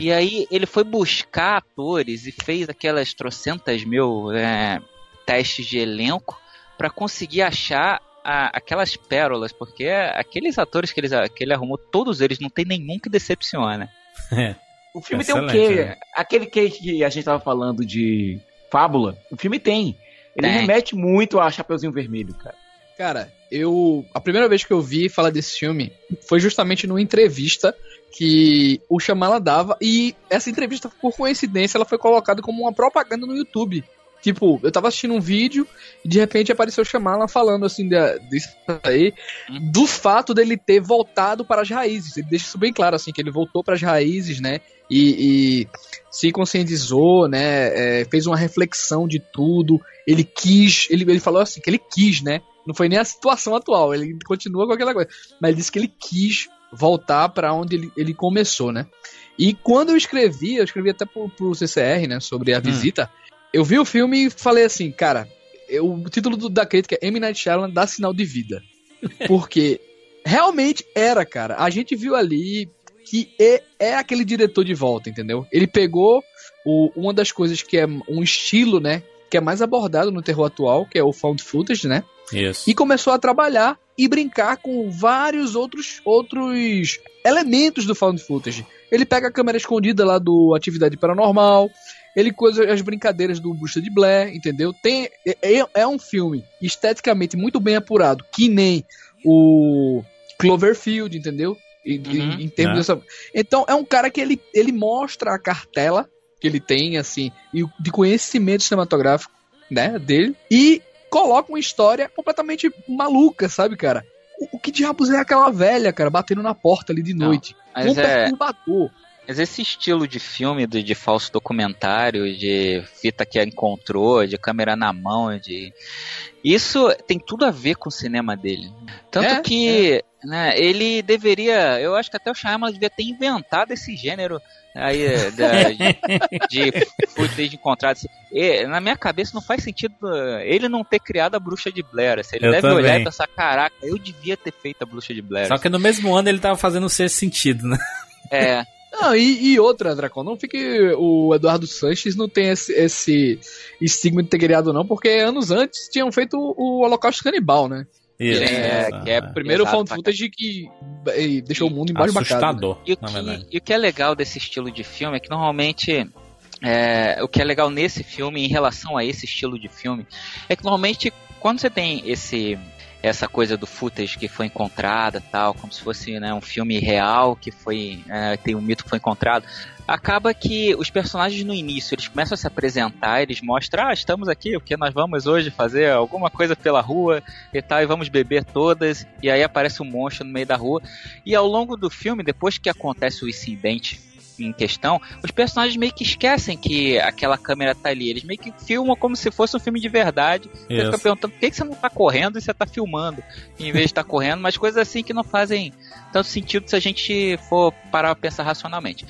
E aí ele foi buscar atores e fez aquelas trocentas mil é, testes de elenco para conseguir achar a- aquelas pérolas, porque aqueles atores que, eles, que ele arrumou, todos eles, não tem nenhum que decepciona. O filme Excelente, tem o quê? né? Aquele quê que a gente tava falando de fábula, o filme tem. Ele Tem. remete muito a Chapeuzinho Vermelho, cara. Cara, eu. A primeira vez que eu vi falar desse filme foi justamente numa entrevista que o Shyamalan dava. E essa entrevista, por coincidência, ela foi colocada como uma propaganda no YouTube. Tipo, eu tava assistindo um vídeo e de repente apareceu o Shyamalan falando assim da- disso aí, do fato dele ter voltado para as raízes. Ele deixa isso bem claro, assim, que ele voltou para as raízes, né? E, e se conscientizou, né? é, fez uma reflexão de tudo. Ele quis, ele, ele falou assim, que ele quis, né? Não foi nem a situação atual, ele continua com aquela coisa. Mas ele disse que ele quis voltar para onde ele, ele começou, né? E quando eu escrevi, eu escrevi até pro, pro CCR, né, sobre a visita, eu vi o filme e falei assim, cara, eu- o título do- da crítica é M. Night Shyamalan dá sinal de vida. Porque realmente era, cara. A gente viu ali que é, é aquele diretor de volta, entendeu? Ele pegou o- uma das coisas que é um estilo, né, que é mais abordado no terror atual, que é o found footage, né? Isso. e começou a trabalhar e brincar com vários outros outros elementos do found footage. Ele pega a câmera escondida lá do Atividade Paranormal, ele coisa as brincadeiras do Busta de Blair, entendeu? Tem é, é- um filme esteticamente muito bem apurado, que nem o Cloverfield, entendeu? E- Uhum. em termos Né? dessa. Então é um cara que ele, ele mostra a cartela que ele tem assim e de conhecimento cinematográfico, né, dele e coloca uma história completamente maluca, sabe, cara? O, o que diabos é aquela velha, cara, batendo na porta ali de noite? mas um é- perturbador. Mas esse estilo de filme, de, de falso documentário, de fita que encontrou, de câmera na mão, de. Isso tem tudo a ver com o cinema dele. Tanto É, que né, ele deveria. Eu acho que até o Shyamalan devia ter inventado esse gênero aí eh, da- de, de footage encontrado. E, na minha cabeça não faz sentido eh, ele não ter criado a bruxa de Blair. assim. Ele Eu deve olhar também. e pensar, caraca, eu devia ter feito a bruxa de Blair. Só que no mesmo ano ele tava fazendo o sexto sentido, né? É. Não, e, e outra, Dracon, não fique. O Eduardo Sanches não tem esse, esse estigma de ter criado, não, porque anos antes tinham feito o Holocausto Canibal, né? Isso, é, isso, que é é. o primeiro Exato, found footage que deixou o mundo embaixo casa. Assustador, E o, que, e o que é legal desse estilo de filme é que normalmente. é, o que é legal nesse filme, em relação a esse estilo de filme, é que normalmente quando você tem esse essa coisa do footage que foi encontrada tal, como se fosse né, um filme real que foi é, tem um mito que foi encontrado, acaba que os personagens no início eles começam a se apresentar, eles mostram, ah, estamos aqui, porque nós vamos hoje fazer? Alguma coisa pela rua e tal, e vamos beber todas, e aí aparece um monstro no meio da rua, e ao longo do filme, depois que acontece o incidente em questão, os personagens meio que esquecem que aquela câmera tá ali. Eles meio que filmam como se fosse um filme de verdade. Você fica perguntando por que, que você não tá correndo e você tá filmando, em vez de estar correndo, mas coisas assim que não fazem tanto sentido se a gente for parar pra pensar racionalmente.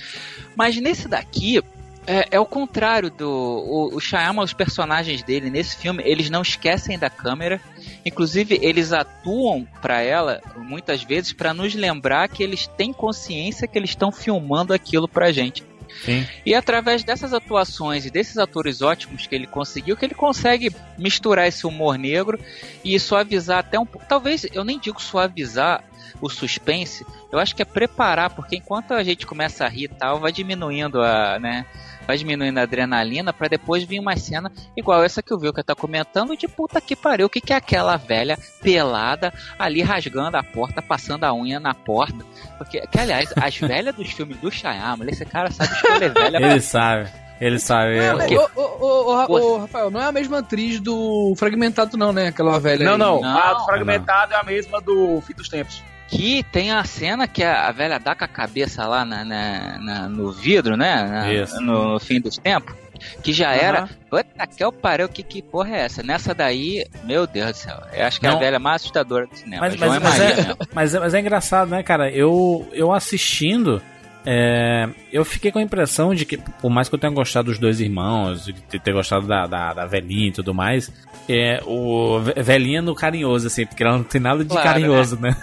Mas nesse daqui. É, é o contrário do. O, o os personagens dele nesse filme, eles não esquecem da câmera. Inclusive, eles atuam pra ela muitas vezes pra nos lembrar que eles têm consciência que eles estão filmando aquilo pra gente. Sim. E através dessas atuações e desses atores ótimos que ele conseguiu, que ele consegue misturar esse humor negro e suavizar até um pouco. Talvez eu nem digo suavizar o suspense, eu acho que é preparar, porque enquanto a gente começa a rir e tal, vai diminuindo a, né? Vai diminuindo a adrenalina pra depois vir uma cena igual essa que o Vilka tá comentando de puta que pariu, o que, que é aquela velha pelada ali rasgando a porta, passando a unha na porta. Porque, que aliás, as velhas dos filmes do Shyamalan, esse cara sabe escolher velha pra Ele sabe, ele sabe. Não, Porque- ô, ô, ô, ô, Ra- ô, Rafael, não é a mesma atriz do Fragmentado, não, né? Aquela velha. Não, aí. não. Não. A do fragmentado é a mesma do Fim dos Tempos. Que tem a cena que a, a velha dá com a cabeça lá na, na- na- no vidro, né? Na- Isso. no, fim dos tempos. Que já era. Puta que eu parei, o que, que porra é essa? Nessa daí, meu Deus do céu. Eu acho que é Não. a velha mais assustadora do cinema. Mas, mas, e mas, Maria, é, né? mas, é, mas é engraçado, né, cara? Eu, eu assistindo, é, eu fiquei com a impressão de que, por mais que eu tenha gostado dos dois irmãos, de ter gostado da, da, da velhinha e tudo mais, é, o ve- velhinha no carinhoso, assim, porque ela não tem nada de Claro, carinhoso, né?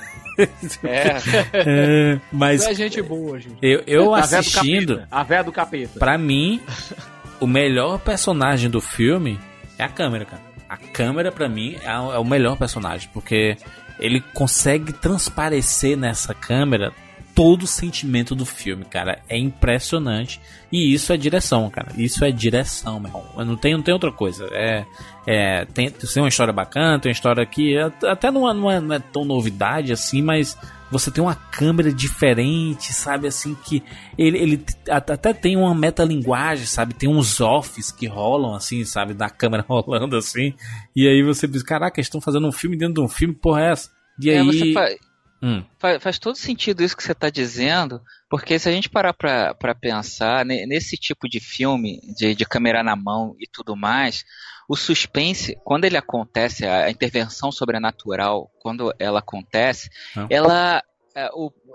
É. É, mas É gente boa, gente. eu, eu A assistindo, capeta. A véia do capeta. pra mim, o melhor personagem do filme é a câmera, cara. A câmera, pra mim, é o é o melhor personagem, porque ele consegue transparecer nessa câmera todo o sentimento do filme, cara. É impressionante. E isso é direção, cara. Isso é direção, meu irmão. Não tem, não tem outra coisa. É, é, tem, tem uma história bacana, tem uma história que até não é, não é- não é tão novidade assim, mas você tem uma câmera diferente, sabe? Assim, que ele, ele at- até tem uma metalinguagem, sabe? Tem uns offs que rolam, assim, sabe? Da câmera rolando assim. E aí você diz: caraca, eles estão fazendo um filme dentro de um filme, porra, é essa? E É, aí. Hum. Fa- Faz todo sentido isso que você está dizendo, porque se a gente parar pra pensar ne- nesse tipo de filme, de, de câmera na mão e tudo mais, o suspense, quando ele acontece, a, intervenção sobrenatural, quando ela acontece, Ah. ela, é,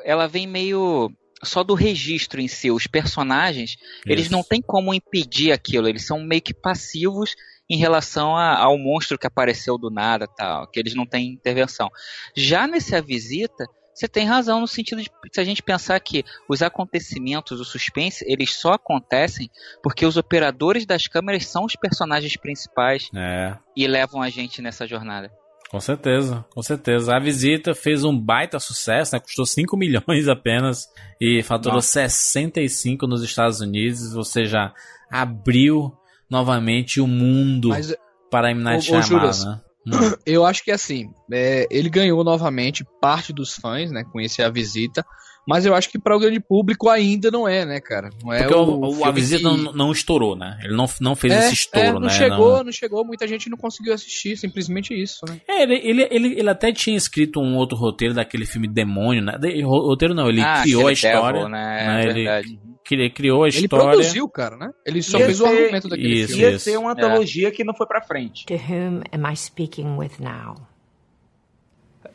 ela vem meio só do registro em si. Os personagens, eles Isso. não têm como impedir aquilo, eles são meio que passivos em relação a- ao monstro que apareceu do nada, tal, que eles não têm intervenção. Já nesse A Visita, você tem razão no sentido de se a gente pensar que os acontecimentos do suspense, eles só acontecem porque os operadores das câmeras são os personagens principais É. e levam a gente nessa jornada. Com certeza, com certeza. A visita fez um baita sucesso, né? Custou 5 milhões apenas e faturou Nossa. 65 nos Estados Unidos, ou seja, abriu novamente o mundo Mas, para M. Night ô, Shyamalan, né? Hum. Eu acho que assim, é, ele ganhou novamente parte dos fãs, né? Conhecer a visita. Mas eu acho que para o grande público ainda não é, né, cara? Não é Porque o, o, a visita que- não, não estourou, né? Ele não, não fez É, esse estouro, é, não né? chegou, não... chegou, muita gente não conseguiu assistir, simplesmente isso, né? É, ele, ele, ele, ele até tinha escrito um outro roteiro daquele filme Demônio, né? De- ro- roteiro não, ele Ah, criou a história. Devil, né? É né? Ele verdade. Cri- criou a Ele história. produziu, cara, né? Ele só Ia fez o ser- argumento daquele Isso, filme. Ia isso. ser uma É. antologia que não foi pra frente. To whom am I speaking with now?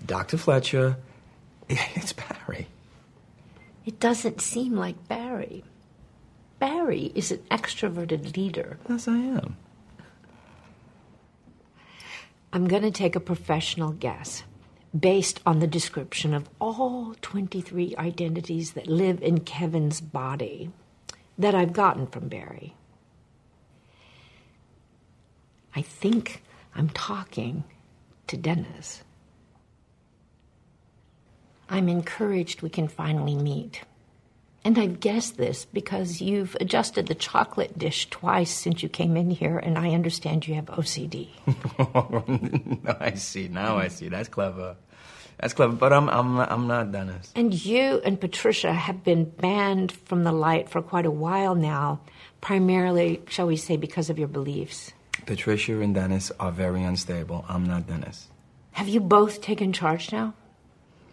Dr. Fletcher, it's Barry. It doesn't seem like Barry. Barry is an extroverted leader. Yes, I am. I'm going to take a professional guess. Based on the description of all 23 identities that live in Kevin's body that I've gotten from Barry. I think I'm talking to Dennis. I'm encouraged we can finally meet. And I've guessed this because you've adjusted the chocolate dish twice since you came in here, and I understand you have OCD. no, I see. Now I see. That's clever. That's clever. But I'm I'm I'm not Dennis. And you and Patricia have been banned from the light for quite a while now, primarily, shall we say, because of your beliefs. Patricia and Dennis are very unstable. I'm not Dennis. Have you both taken charge now?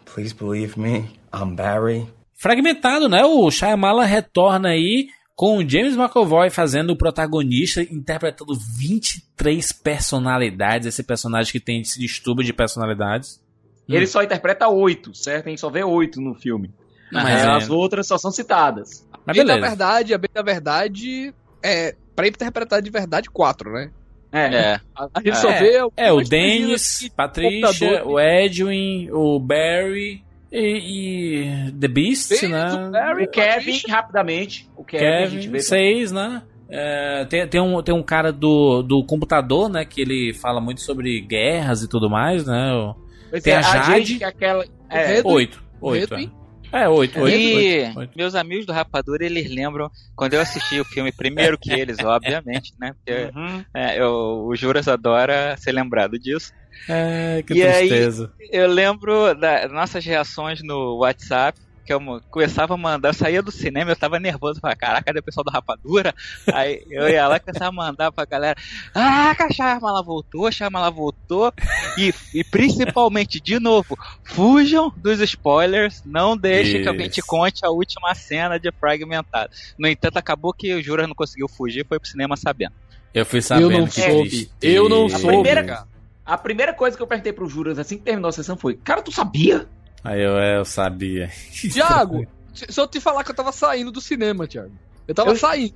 Please believe me. I'm Barry. Fragmentado, né? O Shyamalan retorna aí com o James McAvoy fazendo o protagonista, interpretando 23 personalidades. Esse personagem que tem esse distúrbio de personalidades. Ele só interpreta oito, certo? A gente só vê oito no filme. Mas é. as outras só são citadas. Mas bem da beleza. verdade, a bem da verdade é pra interpretar de verdade quatro, né? É. A, a gente só vê. É, o Dennis, computador, o Edwin, o Barry e, e The Beast, Dennis, né? o Barry, O Kevin, rapidamente. O Kevin, a gente Kevin, vê. seis, né? É, tem, tem, um, tem um cara do, do computador, né? Que ele fala muito sobre guerras e tudo mais, né? Tem é, a Jade. que é aquela. É. Oito. Oito. É, é oito, oito, E oito, oito. meus amigos do Rapadura, eles lembram quando eu assisti o filme primeiro que eles, obviamente, né? Porque Uhum. é, eu- o Juras adora ser lembrado disso. É, que E aí- tristeza. Eu lembro das nossas reações no WhatsApp, que eu começava a mandar, eu saía do cinema, eu tava nervoso, falava, caraca, cadê o pessoal do Rapadura? Aí eu ia lá e começava a mandar pra galera, ah, a Shyamala voltou, a Shyamala voltou, e, e principalmente, de novo, fujam dos spoilers, não deixem que alguém te Isso. conte a última cena de Fragmentado. No entanto, acabou que o Juras não conseguiu fugir, foi pro cinema sabendo. Eu fui sabendo não que soube. Eu não A soube. primeira, cara. A primeira coisa que eu perguntei pro Juras assim que terminou a sessão foi: Cara, tu sabia? Aí eu, é, eu sabia. Tiago, se eu te falar que eu tava saindo do cinema, Tiago. Eu tava Eu- saindo.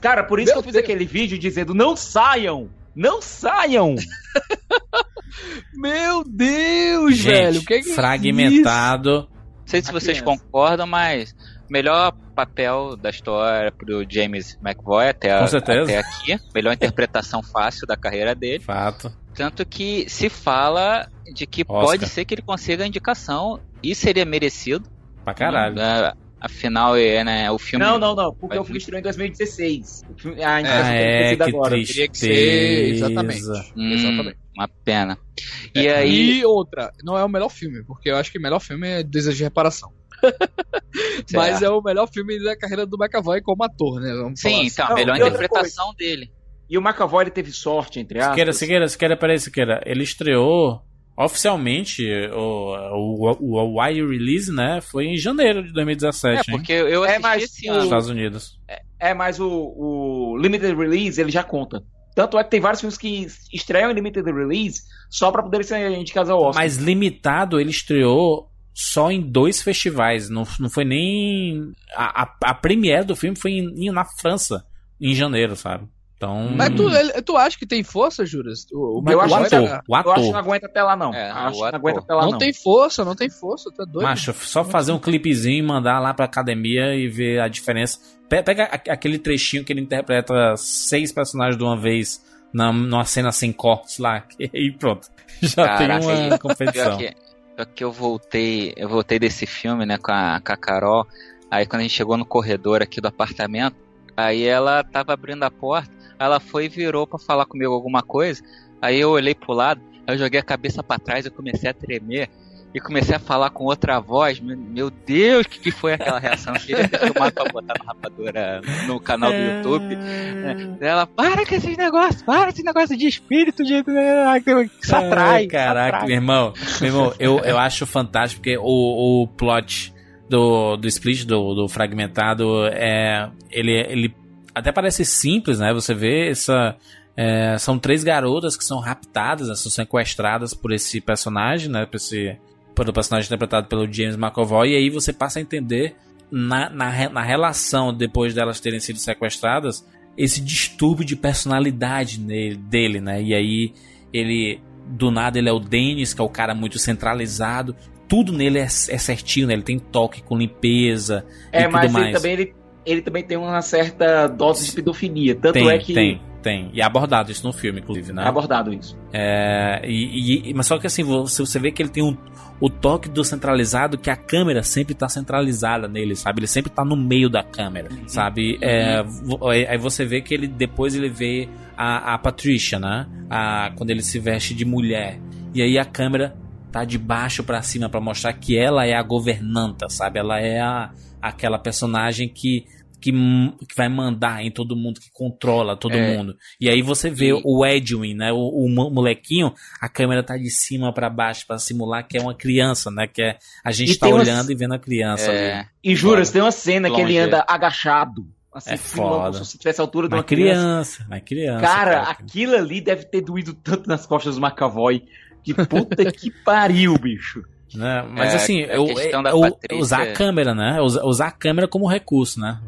Cara, por isso Meu que eu fiz Deus. aquele vídeo dizendo: Não saiam! Não saiam! Meu Deus, Gente, velho. O que é que é fragmentado. Não sei se A vocês criança. concordam, mas melhor papel da história pro James McVoy até, a- até aqui. Melhor interpretação fácil da carreira dele. Fato. Tanto que se fala de que Oscar. pode ser que ele consiga a indicação e seria merecido. Pra caralho. Ah, Afinal, é, né, o filme. Não, não, não, porque o filme estreou em 2016. O filme- A Ah, indicação ter é, que agora. Teria que ser, tristeza. exatamente. Hum, Exatamente. Uma pena. E aí. E outra, não é o melhor filme, porque eu acho que o melhor filme é Desejo de Reparação. Mas é o melhor filme da carreira do McAvoy como ator, né? Vamos falar Sim, assim. então, a Não, melhor outra interpretação dele. E o McAvoy ele teve sorte, entre aspas. Siqueira, Siqueira, Siqueira, peraí, Siqueira. Ele estreou oficialmente o, o, o, o wide release, né? Foi em janeiro de 2017, É, hein? porque eu É, mas esse ano. Estados Unidos. É, mas o, o Limited Release ele já conta. Tanto é que tem vários filmes que estreiam em Limited Release só pra poderem ser indicados ao Oscar. Mas limitado, ele estreou só em dois festivais. Não, não foi nem. A, a, a premiere do filme foi em- em- na França, em janeiro, sabe? Então. Mas tu, ele- tu acha que tem força, Juras? O, o eu acho, o McAvoy que ator, tá- o eu acho que não ator. aguenta até lá, não. É, acho que não ator. aguenta até lá, não, não. tem força, não tem força, tá doido. Macho, só fazer um clipezinho e mandar lá pra academia e ver a diferença. Pe- Pega aquele trechinho que ele interpreta seis personagens de uma vez na, numa cena sem cortes lá, e pronto. Já Caraca, tem uma competição. Pior que, pior que eu voltei, eu voltei desse filme, né, com a, com a Carol. Aí quando a gente chegou no corredor aqui do apartamento, aí ela tava abrindo a porta, ela foi e virou pra falar comigo alguma coisa. Aí eu olhei pro lado, eu joguei a cabeça pra trás, eu comecei a tremer e comecei a falar com outra voz. Meu, Deus, o que, que foi aquela reação? Eu queria ter filmado pra botar na rapadura no canal do YouTube. né? Ela, para com esses negócios, para com esse negócio de espírito, de. Isso atrai. Ai, caraca, atrai. meu irmão. Meu irmão, eu, eu acho fantástico porque o, o plot do, do Split, do, do Fragmentado, é, ele, ele até parece simples, né? Você vê essa. é, são três garotas que são raptadas, né, são sequestradas por esse personagem, né? Por esse pelo personagem interpretado pelo James McAvoy, e aí você passa a entender na, na, na relação depois delas terem sido sequestradas esse distúrbio de personalidade nele, dele, né? E aí ele do nada ele é o Dennis, que é o cara muito centralizado. Tudo nele é, é certinho, né? Ele tem toque com limpeza É, e tudo mas mais. ele também, ele, ele também tem uma certa dose de pedofilia. Tanto tem, é que tem, tem. E é abordado isso no filme, inclusive, né? é abordado isso. É, e, e- mas só que assim, você, você vê que ele tem um, o toque do centralizado, que a câmera sempre tá centralizada nele, sabe? Ele sempre tá no meio da câmera, sabe? É, vo- aí aí você vê que ele depois ele vê a, a Patricia, né? A, quando ele se veste de mulher. E aí a câmera tá de baixo pra cima pra mostrar que ela é a governanta, sabe? Ela é a, aquela personagem que que, que vai mandar em todo mundo, que controla todo É. mundo. E aí você vê o Edwin, né? O, o mo- molequinho, a câmera tá de cima pra baixo pra simular que é uma criança, né? Que é a gente E tá tem uma- olhando e vendo a criança É. ali. E juras, tem uma cena que ele anda agachado. Assim, É foda. como se tivesse a altura de uma criança. criança, mas criança. Cara, aquilo ali deve ter doído tanto nas costas do McAvoy. Que puta que pariu, bicho. Né? Mas É, assim, eu, questão é- da eu- Patrícia- usar a câmera, né? Usa- Usar a câmera como recurso, né?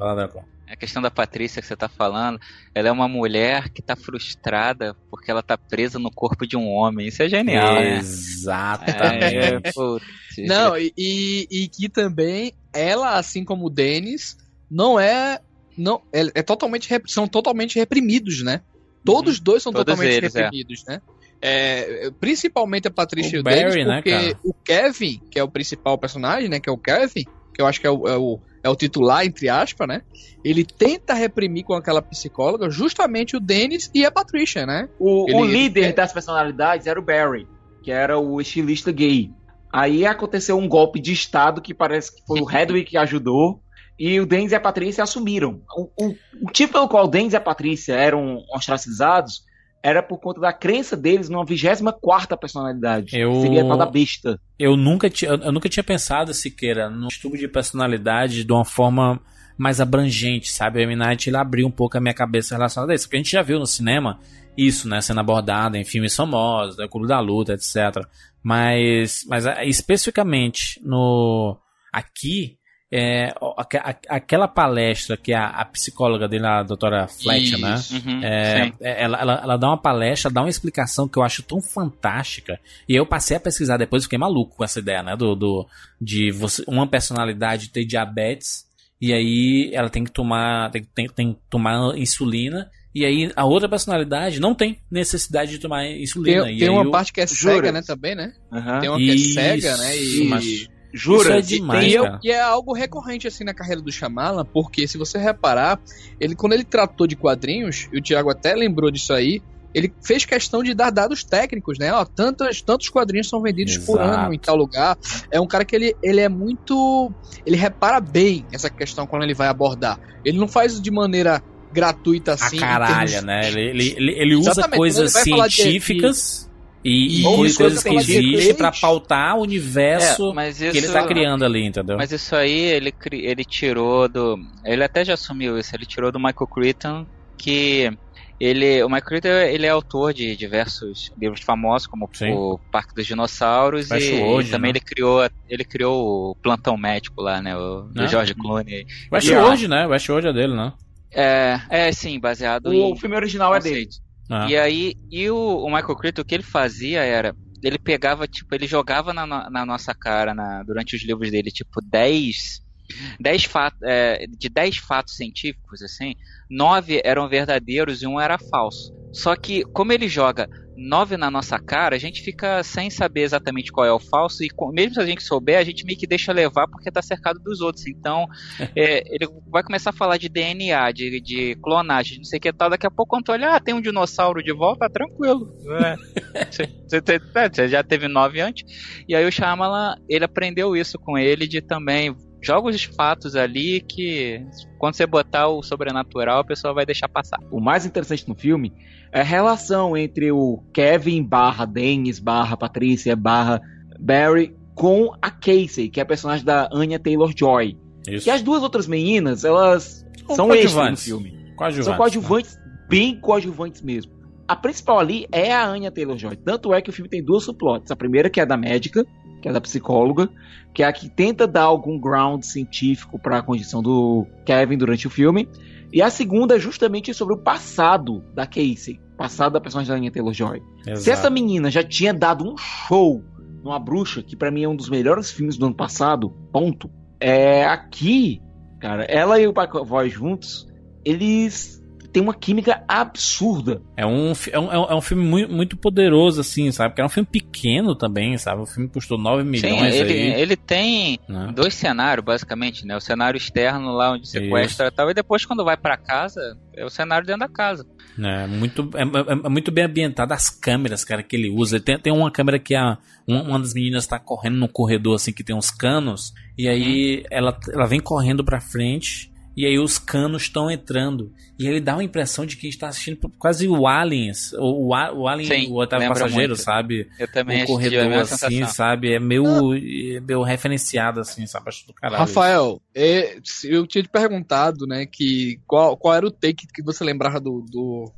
A questão da Patrícia que você tá falando, ela é uma mulher que tá frustrada porque ela tá presa no corpo de um homem. Isso é genial, né? Exatamente. É, putz. Não, e, e, e que também ela, assim como o Denis, não é. Não, é, é totalmente, são totalmente reprimidos, né? Todos os dois são Todos totalmente eles, é. reprimidos, né? É, principalmente a Patrícia O e Barry, né, porque cara? o Kevin, que é o principal personagem, né? Que é o Kevin, que eu acho que é o, é o, é o titular, entre aspas, né? Ele tenta reprimir com aquela psicóloga justamente o Denis e a Patrícia, né? O, Ele- o líder das personalidades era o Barry, que era o estilista gay. Aí aconteceu um golpe de estado que parece que foi o Hedwig que ajudou. E o Dennis e a Patrícia assumiram. O, o, o motivo pelo qual o Dennis e a Patrícia eram ostracizados era por conta da crença deles numa 24 personalidade. Eu- Seria a tal da besta. Eu nunca, eu nunca tinha pensado, Siqueira, no estudo de personalidade de uma forma mais abrangente, sabe? O M. Night ele abriu um pouco a minha cabeça relacionada a isso, porque a gente já viu no cinema isso, né, sendo abordado em filmes famosos, né, Clube da Luta, etc. Mas, mas ah, especificamente no aqui, é, a- aquela palestra que a, a psicóloga dele, a doutora Fletcher, né? Uhum, é, é, ela, ela, ela dá uma palestra, dá uma explicação que eu acho tão fantástica. E eu passei a pesquisar depois, fiquei maluco com essa ideia, né? Do, do, de você, uma personalidade ter diabetes e aí ela tem que tomar, tem, tem, tem que tomar insulina. E aí a outra personalidade não tem necessidade de tomar insulina. Tem, e tem aí uma o- parte que é Juras. cega, né, também, né? Aham. Tem uma que é cega, né? E, mas- Jura? Isso é E- demais, e, eu- e é algo recorrente assim na carreira do Shyamalan, porque se você reparar, ele quando ele tratou de quadrinhos, e o Thiago até lembrou disso aí, ele fez questão de dar dados técnicos, né? Ó, tantos, tantos quadrinhos são vendidos por Exato. ano em tal lugar. É um cara que ele, ele é muito. Ele repara bem essa questão quando ele vai abordar. Ele não faz de maneira gratuita assim. a em caralha, termos- né? Ele, ele, ele, usa Exatamente, coisas ele científicas e, e Isso, coisas, coisas que existem pra pautar o universo É, mas que ele isso- tá criando ali, entendeu? Mas isso aí ele, ele tirou do. Ele até já assumiu isso, ele tirou do Michael Crichton que. Ele, o Michael Crichton ele é autor de diversos livros famosos, como Sim. o Parque dos Dinossauros, e, e também né? ele criou ele criou o Plantão Médico lá, né? O do Né? George Clooney. Westworld, né? Westworld é dele, né? É, é sim, baseado O, em. o filme original é dele. Ah. E aí, e o, o Michael Crichton, o que ele fazia era, ele pegava, tipo, ele jogava na, na nossa cara, na- durante os livros dele, tipo, 10, 10 fatos, é, de 10 fatos científicos, assim, 9 eram verdadeiros e um era falso. Só que, como ele joga 9 na nossa cara, a gente fica sem saber exatamente qual é o falso, e com- mesmo se a gente souber, a gente meio que deixa levar porque tá cercado dos outros. Então, é, ele vai começar a falar de DNA, de, de clonagem, não sei o que tal. Daqui a pouco, quando tu olha, ah, tem um dinossauro de volta, tranquilo. É. Você- é, já teve nove antes. E aí o Shyamalan, ele aprendeu isso com ele, de também joga os fatos ali que quando você botar o sobrenatural, a pessoa vai deixar passar. O mais interessante no filme é a relação entre o Kevin barra Dennis barra Patrícia barra Barry com a Casey, que é a personagem da Anya Taylor-Joy. Isso. E as duas outras meninas, elas São são extras no coadjuvantes. filme. Coadjuvantes, São né? coadjuvantes, bem coadjuvantes mesmo. A principal ali é a Anya Taylor-Joy. Tanto é que o filme tem duas subplots. A primeira que é a da médica, que é da psicóloga, que é a que tenta dar algum ground científico para a condição do Kevin durante o filme. E a segunda é justamente sobre o passado da Casey. passado da personagem da Anya Taylor-Joy. Se essa menina já tinha dado um show numa bruxa, que pra mim é um dos melhores filmes do ano passado, ponto. É aqui, cara, ela e o McAvoy juntos, eles têm uma química absurda. É um, é um, é um- é um filme muito, muito poderoso, assim, sabe? Porque é um filme pequeno também, sabe? O filme custou 9 Sim, milhões ele, aí. ele tem Né? dois cenários, basicamente, né? O cenário externo lá onde sequestra e tal, e depois quando vai pra casa, é o cenário dentro da casa. É, muito, é, é- é muito bem ambientado as câmeras, cara, que ele usa. Tem, tem uma câmera que a, uma, uma das meninas tá correndo no corredor, assim, que tem uns canos. E aí ela, ela vem correndo pra frente. E aí os canos estão entrando. E ele dá uma impressão de que a gente tá assistindo quase o Aliens. O, o, o Alien, Sim, o oitavo lembra passageiro, muito. sabe? Eu também o é corredor, assim, sensação. sabe? É meio, é meio referenciado, assim, sabe? Acho do caralho. Rafael, é, se eu tinha te perguntado, né, que qual, qual era o take que você lembrava do do,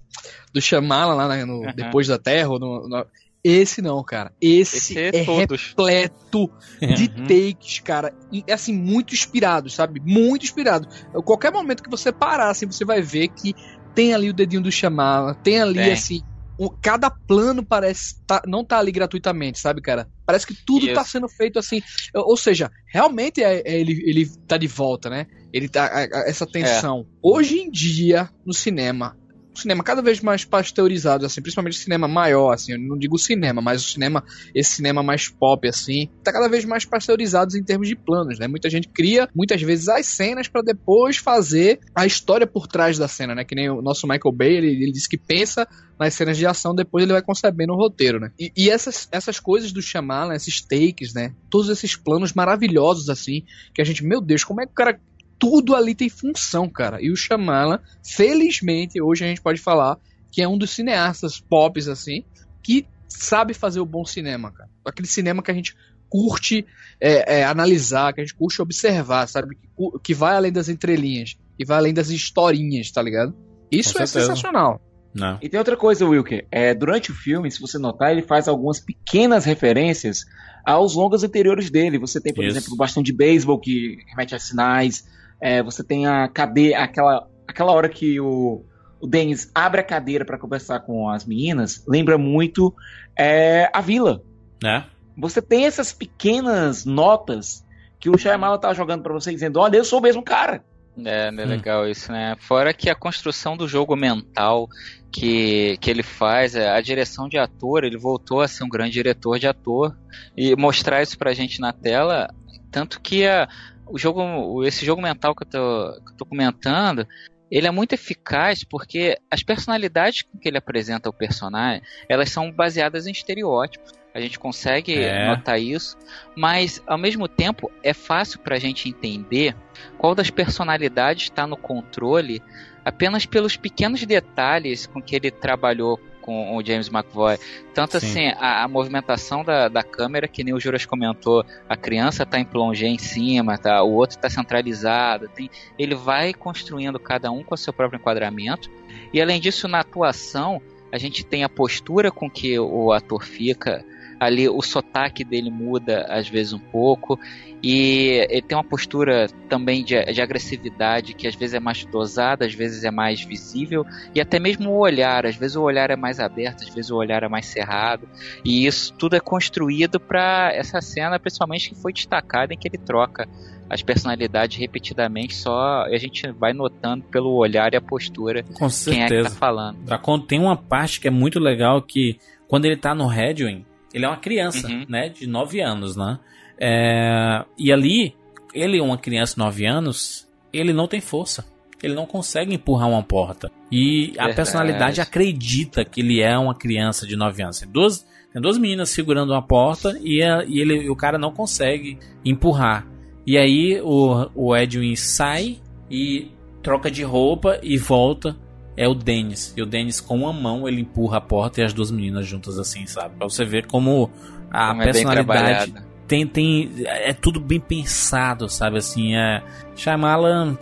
do Shyamalan lá né, no, Uhum. depois da Terra, no- no- esse não, cara. Esse, Esse é é todos. repleto de Uhum. takes, cara, e assim muito inspirado, sabe? Muito inspirado. Qualquer momento que você parar, assim, você vai ver que tem ali o dedinho do Shyamalan, tem ali Tem. assim o- cada plano parece tá- não tá ali gratuitamente, sabe, cara? Parece que tudo Isso. tá sendo feito assim. Ou seja, realmente é- é ele, ele tá de volta, né? Ele tá. a- a- essa tensão. Hoje em dia, no cinema, cinema cada vez mais pasteurizado, assim, principalmente o cinema maior, assim, eu não digo cinema, mas o cinema, esse cinema mais pop, assim, tá cada vez mais pasteurizados em termos de planos, né? Muita gente cria, muitas vezes, as cenas para depois fazer a história por trás da cena, né? Que nem o nosso Michael Bay, ele, ele disse que pensa nas cenas de ação, depois ele vai concebendo o roteiro, né? E, e essas, essas coisas do Shyamalan, esses takes, né? Todos esses planos maravilhosos, assim, que a gente, meu Deus, como é que o cara... Tudo ali tem função, cara. E o Shyamalan, felizmente, hoje a gente pode falar que é um dos cineastas pops, assim, que sabe fazer o bom cinema, cara. Aquele cinema que a gente curte é, é, analisar, que a gente curte observar, sabe? Que, que vai além das entrelinhas, que vai além das historinhas, tá ligado? Isso é sensacional. Não. E tem outra coisa, Wilker. É, durante o filme, se você notar, ele faz algumas pequenas referências aos longas anteriores dele. Você tem, por Isso. exemplo, o bastão de beisebol que remete a sinais. É, você tem a cadeira, aquela, aquela hora que o, o Dennis abre a cadeira para conversar com as meninas. Lembra muito é, a vila. Né? Você tem essas pequenas notas que o Shyamalan tá jogando para você, dizendo: Olha, eu sou o mesmo cara. É, é legal isso, né? Fora que a construção do jogo mental que, que ele faz, é, a direção de ator, ele voltou a ser um grande diretor de ator e mostrar isso pra gente na tela, tanto que a, o jogo, esse jogo mental que eu, tô, que eu tô comentando, ele é muito eficaz porque as personalidades com que ele apresenta o personagem, elas são baseadas em estereótipos. A gente consegue É. notar isso, mas ao mesmo tempo é fácil pra gente entender qual das personalidades está no controle apenas pelos pequenos detalhes com que ele trabalhou com o James McVoy. Tanto Sim. assim, a, a movimentação da, da câmera, que nem o Juras comentou, a criança tá em plongé em cima, tá? o outro tá centralizado. Tem, ele vai construindo cada um com o seu próprio enquadramento. E além disso, na atuação, a gente tem a postura com que o ator fica. Ali o sotaque dele muda às vezes um pouco. E ele tem uma postura também de, de agressividade que às vezes é mais dosada, às vezes é mais visível, e até mesmo o olhar, às vezes o olhar é mais aberto, às vezes o olhar é mais cerrado, e isso tudo é construído para essa cena, principalmente que foi destacada em que ele troca as personalidades repetidamente, só a gente vai notando pelo olhar e a postura Com quem é que tá certeza. falando. A Con- Tem uma parte que é muito legal que quando ele tá no Redwing, ele é uma criança, Uhum. né? De 9 anos, né? É, E ali, ele é uma criança de 9 anos, ele não tem força. Ele não consegue empurrar uma porta. E a Verdade. personalidade acredita que ele é uma criança de 9 anos. Tem duas, tem duas meninas segurando uma porta e, a- e ele, o cara não consegue empurrar. E aí o, o Edwin sai e troca de roupa e volta. É o Dennis. E o Dennis, com uma mão, ele empurra a porta e as duas meninas juntas assim, sabe? Pra você ver como a Como é personalidade trabalhado. tem, tem. É tudo bem pensado, sabe? Assim, é. Shyamalan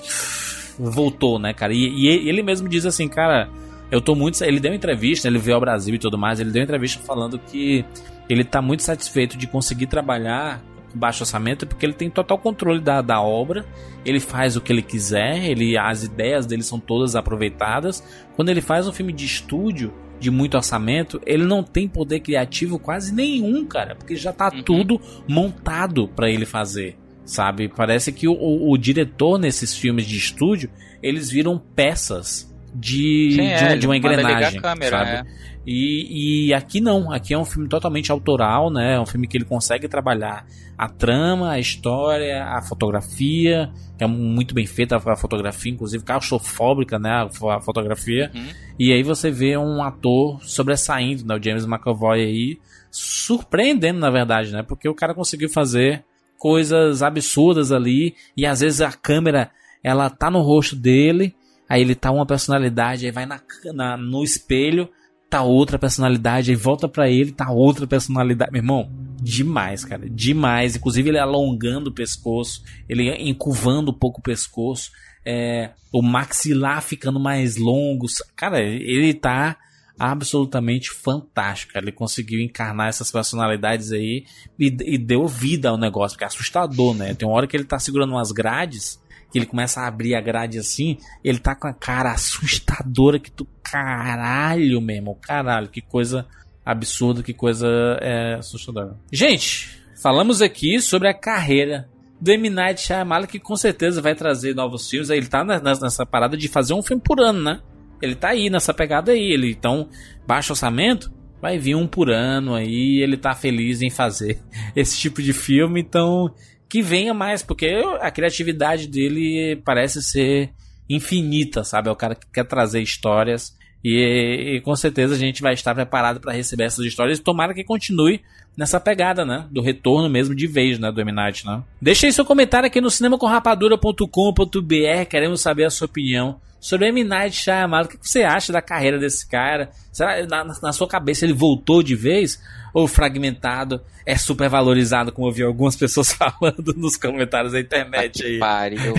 voltou, né, cara? E, e ele mesmo diz assim, cara. Eu tô muito. Ele deu uma entrevista, ele veio ao Brasil e tudo mais. Ele deu entrevista falando que ele tá muito satisfeito de conseguir trabalhar baixo orçamento porque ele tem total controle da, da obra. Ele faz o que ele quiser, ele as ideias dele são todas aproveitadas. Quando ele faz um filme de estúdio, de muito orçamento, ele não tem poder criativo quase nenhum, cara, porque já tá tudo montado para ele fazer, sabe? Parece que o, o, o, diretor nesses filmes de estúdio, eles viram peças de, Sim, de, é, uma, de uma engrenagem, câmera, sabe? é. E, e aqui não, aqui é um filme totalmente autoral, né? É um filme que ele consegue trabalhar a trama, a história, a fotografia, que é muito bem feita a fotografia, inclusive claustrofóbica, né? A fo- a fotografia. E aí você vê um ator sobressaindo, né? O James McAvoy aí, surpreendendo, na verdade, né? Porque o cara conseguiu fazer coisas absurdas ali, e às vezes a câmera, ela tá no rosto dele, aí ele tá uma personalidade, aí vai na, na- no espelho, tá outra personalidade, aí volta pra ele, tá outra personalidade. Meu irmão, demais, cara, demais. Inclusive ele alongando o pescoço, ele encurvando um pouco o pescoço, é, o maxilar ficando mais longo. Cara, ele tá absolutamente fantástico. cara. Ele conseguiu encarnar essas personalidades aí e, e deu vida ao negócio, porque é assustador, né? Tem uma hora que ele tá segurando umas grades, que ele começa a abrir a grade assim, ele tá com a cara assustadora que tu caralho mesmo, caralho, que coisa absurda, que coisa é, assustadora. Gente, falamos aqui sobre a carreira do M. Night Shyamalan, que com certeza vai trazer novos filmes. Ele tá nessa parada de fazer um filme por ano, né? Ele tá aí nessa pegada aí. Ele, então, baixo orçamento, vai vir um por ano aí. Ele tá feliz em fazer esse tipo de filme. Então, que venha mais, porque a criatividade dele parece ser infinita, sabe? É o cara que quer trazer histórias. E, e com certeza a gente vai estar preparado para receber essas histórias. Tomara que continue nessa pegada, né? Do retorno mesmo de vez, né? Do. Night, né? Deixe seu comentário aqui no cinemacomrapadura.com.br. Queremos saber a sua opinião sobre M. Night Shyamalan. O que você acha da carreira desse cara? Será na, na sua cabeça ele voltou de vez? Ou fragmentado? É super valorizado, como eu vi algumas pessoas falando nos comentários da internet aí. Pariu.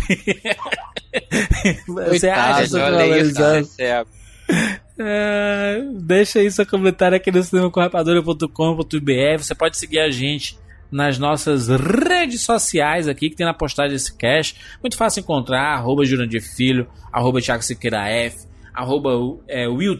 Você acha super valorizado? é- É, deixa aí seu comentário aqui no cinemacorrapadora.com.br. Você pode seguir a gente nas nossas redes sociais aqui, que tem na postagem desse cast. Muito fácil encontrar, arroba Jurandir Filho, arroba Thiago Siqueira F, arroba é, Will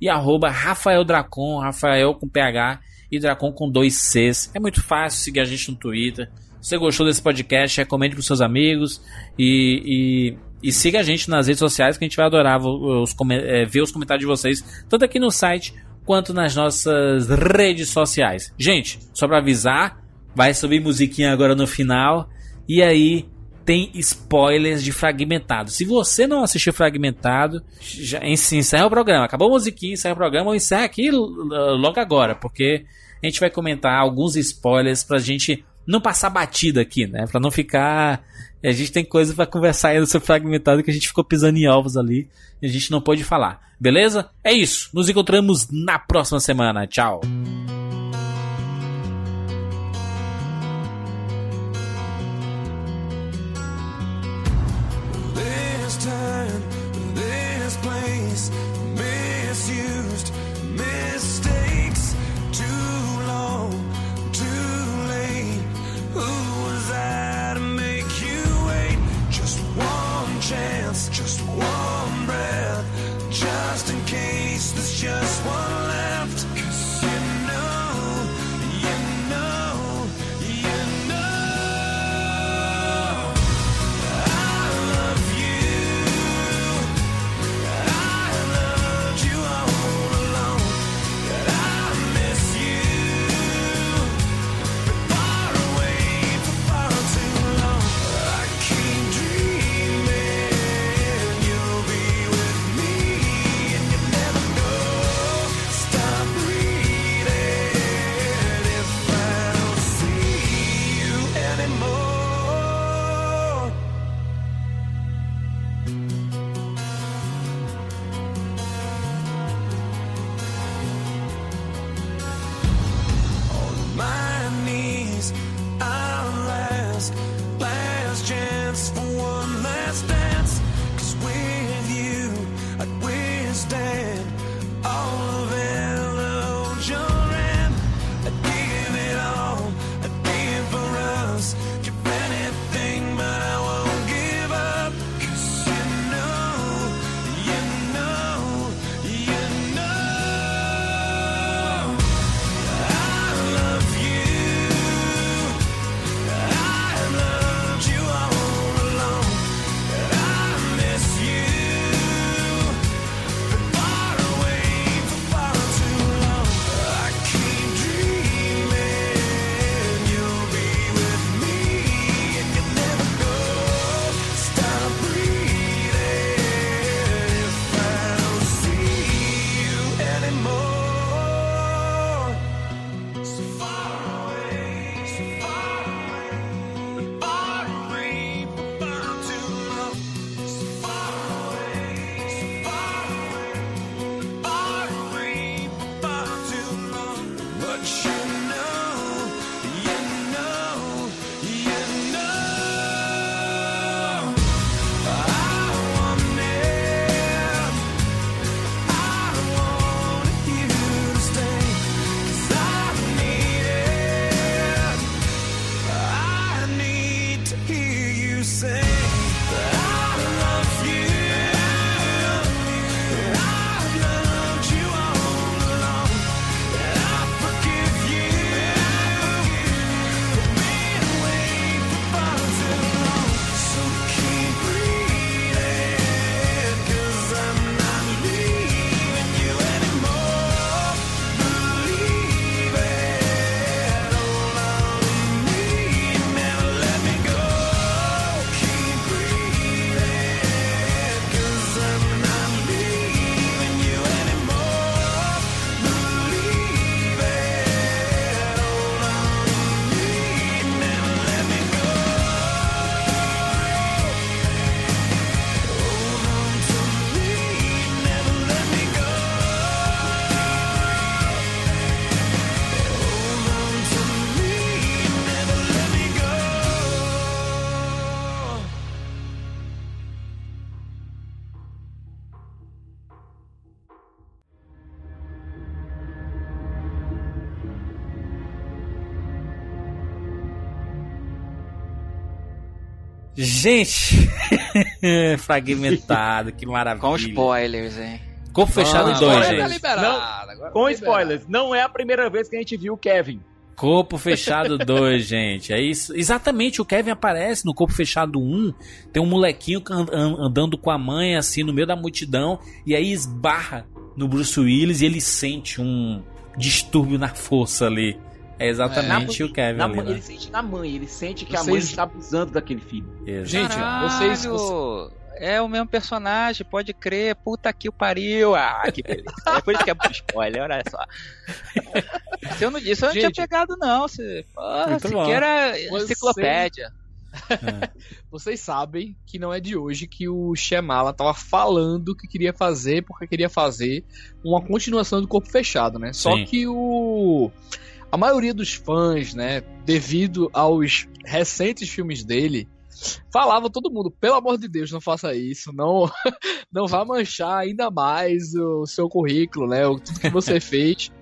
e arroba Rafael Dracon, Rafael com PH e Dracon com dois Cs. É muito fácil seguir a gente no Twitter. Se você gostou desse podcast, recomende para seus amigos e, e, e siga a gente nas redes sociais que a gente vai adorar os, é, ver os comentários de vocês, tanto aqui no site quanto nas nossas redes sociais. Gente, só para avisar, vai subir musiquinha agora no final e aí tem spoilers de Fragmentado. Se você não assistiu Fragmentado, já en- encerra o programa. Acabou a musiquinha, encerra o programa ou encerra aqui logo agora, porque a gente vai comentar alguns spoilers pra gente não passar batida aqui, né? Pra não ficar. A gente tem coisa pra conversar no seu fragmentado que a gente ficou pisando em ovos ali e a gente não pôde falar. Beleza? É isso. Nos encontramos na próxima semana. Tchau. Gente, fragmentado, que maravilha. Com spoilers, hein? Corpo fechado Não, 2, agora tá gente. liberado, Não, com spoilers, não é a primeira vez que a gente viu o Kevin. Corpo Fechado 2, gente. É isso. Exatamente, o Kevin aparece no Corpo Fechado 1. Tem um molequinho an- an- andando com a mãe, assim, no meio da multidão. E aí esbarra no Bruce Willis e ele sente um distúrbio na força ali. É exatamente o Kevin na ali, né? Ele sente na mãe, ele sente que a Vocês- mãe está abusando daquele filho. Gente, Caralho, vocês- É o mesmo personagem, pode crer. Puta que o pariu. Ah, que beleza. É por isso que é spoiler, olha só. Se eu não disse, eu não Gente. tinha pegado, não. Se, porra, Muito bom. Siqueira Você- enciclopédia. Vocês sabem que não é de hoje que o Shyamalan tava falando que queria fazer, porque queria fazer uma continuação do Corpo Fechado, né? Só Sim. que o a maioria dos fãs, né, devido aos recentes filmes dele, falava todo mundo, pelo amor de Deus, não faça isso, não não vá manchar ainda mais o seu currículo, né? o- Tudo que você fez,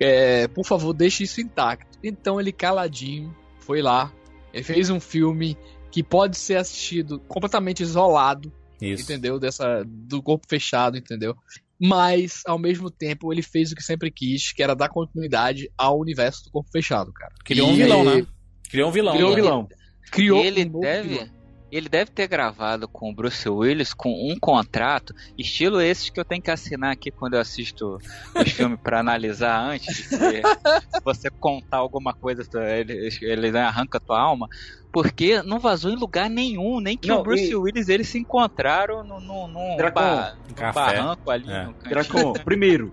é, por favor, deixe isso intacto. Então ele caladinho foi lá, ele fez um filme que pode ser assistido completamente isolado, Isso. entendeu? Dessa do corpo fechado, entendeu? Mas ao mesmo tempo ele fez o que sempre quis, que era dar continuidade ao universo do corpo fechado, cara. Criou um E vilão, ele- né? Criou um vilão. Criou um né? vilão. Criou ele um deve. vilão. Ele deve ter gravado com o Bruce Willis com um contrato, estilo esses que eu tenho que assinar aqui quando eu assisto os filmes pra analisar antes. se você contar alguma coisa, ele, ele arranca a tua alma. Porque não vazou em lugar nenhum, nem que Não, o Bruce e- Willis eles se encontraram no, no, num Dracon, ba- num barranco ali. É. no. Dracon, primeiro,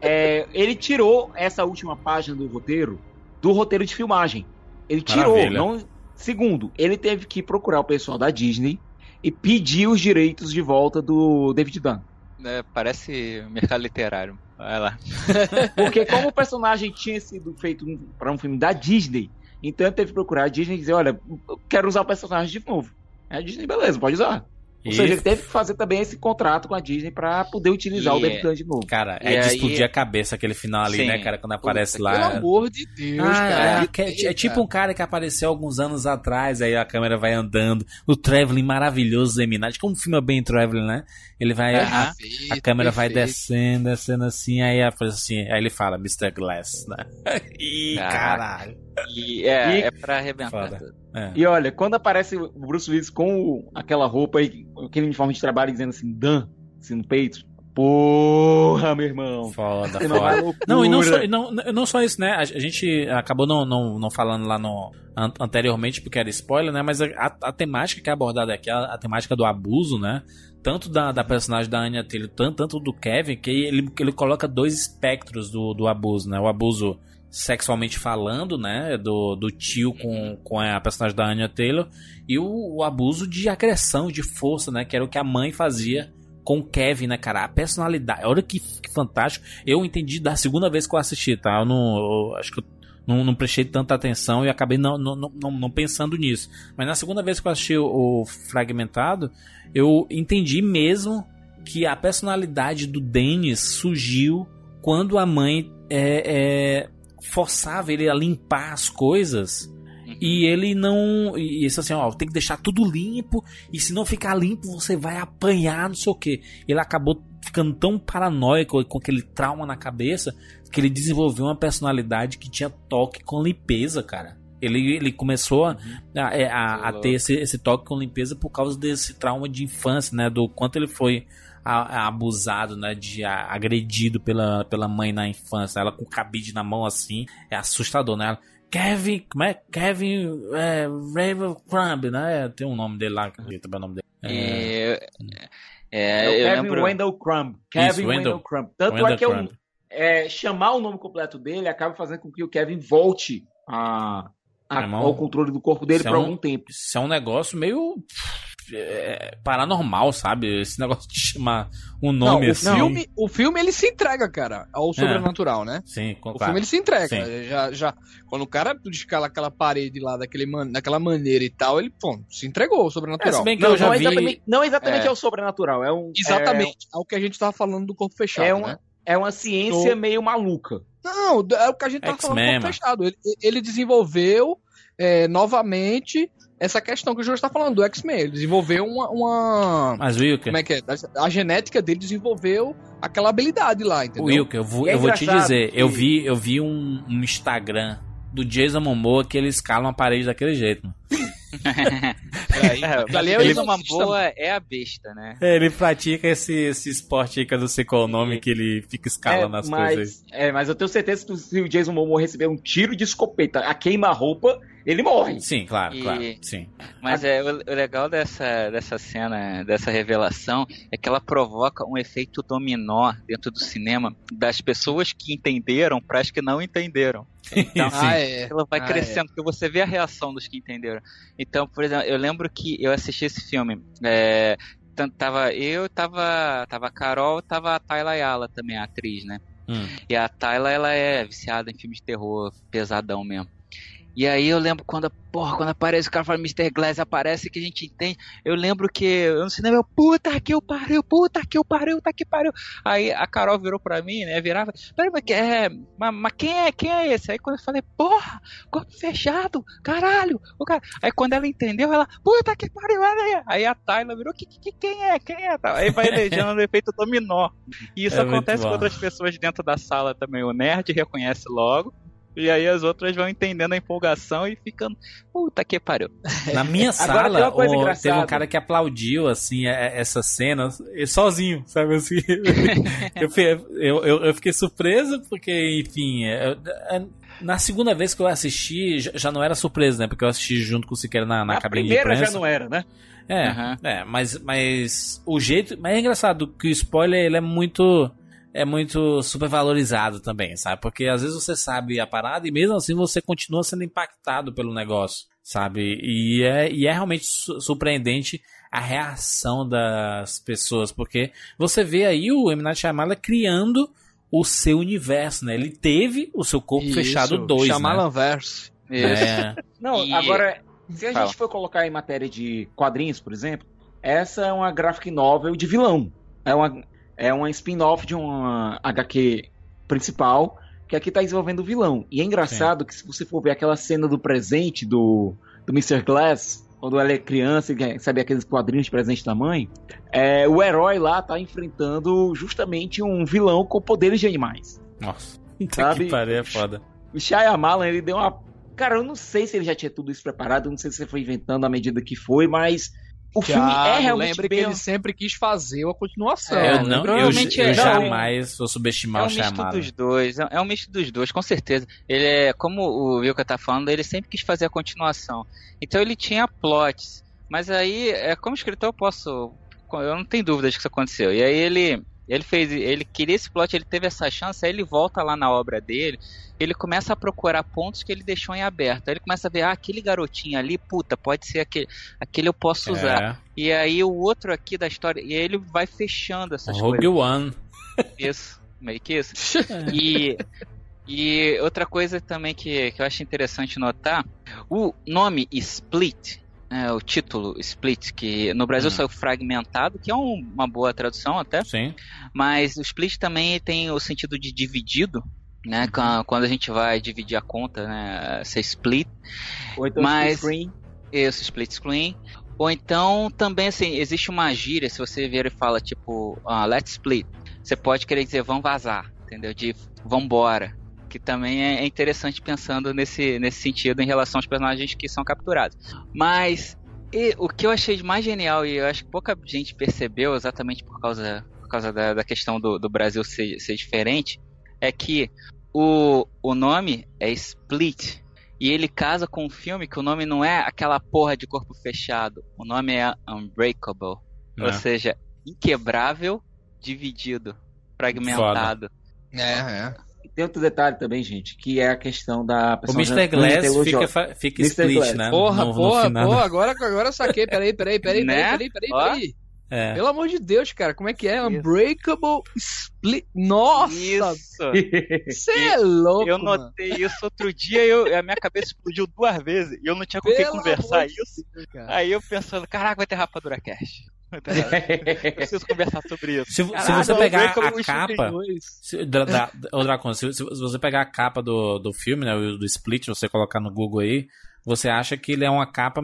é, ele tirou essa última página do roteiro do roteiro de filmagem. Ele tirou, não. Segundo, ele teve que procurar o pessoal da Disney e pedir os direitos de volta do David Dunn. É, parece mercado literário. Vai lá. Porque como o personagem tinha sido feito para um filme da Disney, então ele teve que procurar a Disney e dizer, olha, eu quero usar o personagem de novo. A Disney, beleza, pode usar. Ou E- seja, ele teve que fazer também esse contrato com a Disney para poder utilizar E- o David Dunn de novo. Cara, E é de explodir a cabeça aquele final ali, Sim. né, cara? Quando aparece Puta, lá. Pelo amor de Deus, Ah, cara. é, que é- é tipo um cara que apareceu alguns anos atrás, aí a câmera vai andando. O traveling maravilhoso do Eminati, como um filme é bem traveling, né? Ele vai. a- a, Perfeito, câmera vai perfeito. descendo, descendo assim, aí, a- assim, aí ele fala, Mr. Glass, né? Ih, Ah, caralho. E é, E- é pra arrebentar. É. E olha, quando aparece o Bruce Willis com o- aquela roupa e aquele uniforme de trabalho dizendo assim, Dan, assim no peito, porra, meu irmão. Foda, Você não vai foda. loucura. Não, e não só, e não, não só isso, né? A, a gente acabou não, não, não falando lá no, an- anteriormente porque era spoiler, né? Mas a, a temática que é abordada aqui, a, a temática do abuso, né? Tanto da, da personagem da Anya Taylor, tanto, tanto do Kevin, que ele, ele coloca dois espectros do, do abuso, né? O abuso sexualmente falando, né? Do, do tio com, com a personagem da Anya Taylor e o, o abuso de agressão, de força, né? Que era o que a mãe fazia com o Kevin, né, cara? A personalidade. Olha que, que fantástico. Eu entendi da segunda vez que eu assisti, tá? Eu não. eu acho que eu não, não prestei tanta atenção e acabei não, não, não, não pensando nisso. Mas na segunda vez que eu assisti o, o Fragmentado, eu entendi mesmo que a personalidade do Dennis surgiu quando a mãe é, é, forçava ele a limpar as coisas E ele não. E isso assim, ó, tem que deixar tudo limpo. E se não ficar limpo, você vai apanhar, não sei o que. Ele acabou ficando tão paranoico com aquele trauma na cabeça que ele desenvolveu uma personalidade que tinha toque com limpeza, cara. Ele, ele começou a, a, a- a ter esse, esse toque com limpeza por causa desse trauma de infância, né? Do quanto ele foi a- a- abusado, né? De a- agredido pela, pela mãe na infância. Ela com o cabide na mão assim. É assustador, né? Ela, Kevin, como é? Kevin é, Ravencrumb, né? Tem um nome dele lá, que também é o nome dele. É, É, é, o eu Kevin lembro... Wendell Crumb. Kevin Wendell- Wendell Crumb. Tanto Wendell é que eu, Crumb. É, chamar o nome completo dele acaba fazendo com que o Kevin volte a, a- Irmão, ao controle do corpo dele é por um- algum tempo. Isso é um negócio meio é, paranormal, sabe? Esse negócio de chamar um nome não, o assim. filme, o filme ele se entrega, cara, ao sobrenatural, né? Sim, O claro. filme ele se entrega. Sim. Já, já, quando o cara escala aquela parede lá daquele man, daquela maneira e tal, ele pô, se entregou ao sobrenatural. É, se bem que Não, não vi- exatamente, não exatamente É. é. o sobrenatural. É um, Exatamente, é, o que a gente tava falando do corpo fechado, É, é, né? É uma ciência Tô- meio maluca. Não, é o que a gente tava falando fechado. Ele, ele desenvolveu é, novamente essa questão que o Júlio está falando do X-Men. Ele desenvolveu uma, uma- Mas Wilker, Como é que é? A genética dele desenvolveu aquela habilidade lá, entendeu? Wilker, eu vou, E é eu vou te dizer, que- eu vi, eu vi um, um Instagram do Jason Momoa que ele escala uma parede daquele jeito, mano. O mas exorcista, uma boa é a besta, né? É, ele pratica esse, esse esporte aí que eu não sei qual o nome, que ele fica escalando é, as mas, coisas é, mas eu tenho certeza que se o Jason Momoa receber um tiro de escopeta a queima-roupa, ele morre. Sim, claro, E- claro, sim. Mas é, o, o legal dessa, dessa cena, dessa revelação, é que ela provoca um efeito dominó dentro do cinema das pessoas que entenderam para as que não entenderam. Então. Ah, é. ela vai Ah, crescendo, porque você vê a reação dos que entenderam. Então, por exemplo, eu lembro que eu assisti esse filme. É, tava eu, tava, tava a Carol, tava a Tayla Ayala também, a atriz, né? Hum. E a Tayla, ela é viciada em filmes de terror pesadão mesmo. E aí eu lembro quando, porra, quando aparece o cara fala Mr. Glass, aparece que a gente entende. Eu lembro que eu no cinema, eu, puta que eu pariu, puta que eu pariu, puta que pariu. Aí a Carol virou pra mim, né, virava, peraí, mas, é, mas, mas quem é, quem é esse? Aí quando eu falei, porra, corpo fechado, caralho, o cara. Aí quando ela entendeu, ela, puta que pariu, olha aí. Aí a Tayla virou, que, que, quem é, quem é? Aí vai elejando o efeito dominó. E isso É acontece com outras pessoas dentro da sala também. O nerd reconhece logo. E aí as outras vão entendendo a empolgação e ficando. Puta que pariu. Na minha Agora, tem sala, uma coisa o- teve um cara que aplaudiu, assim, é- essa cena, e sozinho, sabe assim? eu, eu, eu, eu fiquei surpreso, porque, enfim, é- é- na segunda vez que eu assisti, já- não era surpresa, né? Porque eu assisti junto com o Siqueira na, na a cabine de primeira imprensa. já não era, né? É, Aham. é, mas, mas o jeito. Mas é engraçado que o spoiler ele é muito. É muito supervalorizado também, sabe? Porque às vezes você sabe a parada e mesmo assim você continua sendo impactado pelo negócio, sabe? E é, e é realmente su- surpreendente a reação das pessoas, porque você vê aí o M. Night Shyamalan criando o seu universo, né? Ele teve o seu corpo fechado 2, né? Shyamalan Verse. É, Não, E- agora, se a Fala. gente for colocar em matéria de quadrinhos, por exemplo, essa é uma graphic novel de vilão. É uma, é uma spin-off de uma HQ principal, que aqui tá desenvolvendo o vilão. E é engraçado que se você for ver aquela cena do presente do, do Mr. Glass, quando ela é criança e recebe aqueles quadrinhos de presente da mãe, é, o herói lá tá enfrentando justamente um vilão com poderes de animais. nossa. Sabe? que pariu, é foda. O Shyamalan, ele deu uma... Cara, eu não sei se ele já tinha tudo isso preparado, eu não sei se ele foi inventando à medida que foi, mas o filme é realmente lembre bem... que ele sempre quis fazer a continuação. É, eu não, eu, provavelmente eu é. jamais vou subestimar É o um misto Shyamalan. dos dois, é é um misto dos dois, com certeza. Ele é, como o Wilka tá falando, ele sempre quis fazer a continuação. Então ele tinha plots, mas aí, é, como escritor, eu posso. Eu não tenho dúvidas que isso aconteceu. E aí ele. Ele fez, ele queria esse plot, ele teve essa chance, aí ele volta lá na obra dele, ele começa a procurar pontos que ele deixou em aberto. Aí ele começa a ver, ah, aquele garotinho ali, puta, pode ser aquele, aquele eu posso usar. É, E aí o outro aqui da história, e aí ele vai fechando essas coisas. Rogue One. Isso, meio que isso. E, e outra coisa também que, que eu acho interessante notar, o nome Split, é, o título Split, que no Brasil Hum. saiu fragmentado, que é um- uma boa tradução até, Sim. mas o Split também tem o sentido de dividido, né? Quan- Quando a gente vai dividir a conta, né? Ser split. Ou então Mas split screen. isso, split screen. Ou então também assim, existe uma gíria, se você ver e fala tipo, ah, let's split. Você pode querer dizer vamos vazar, entendeu? De vambora. Que também é interessante pensando nesse, nesse sentido em relação aos personagens que são capturados. Mas e o que eu achei de mais genial, e eu acho que pouca gente percebeu exatamente por causa, por causa da, da questão do, do Brasil ser, ser diferente, é que o, o nome é Split. E ele casa com um filme que o nome não é aquela porra de corpo fechado. O nome é Unbreakable. É. Ou seja, inquebrável, dividido, fragmentado. É, é. Tem outro detalhe também, gente, que é a questão da O Mr. Glass fica, fica Mr. split, Glass. né? Porra, no, no porra, final. porra, agora, agora eu saquei. Peraí, peraí, peraí, Né? peraí, peraí, peraí, peraí. É. Pelo amor de Deus, cara, como é que é? Unbreakable Split. Nossa! Isso! Você é louco, Eu mano. notei isso outro dia e a minha cabeça explodiu duas vezes e eu não tinha com quem conversar de isso. Deus. Aí eu pensando, caraca, vai ter Rapadura Cash. Eu preciso conversar sobre isso. Se, se você pegar a capa. Se, da, da, ô, Dracon, se, se você pegar a capa do, do filme, né? o- Do Split, você colocar no Google aí, você acha que ele é uma capa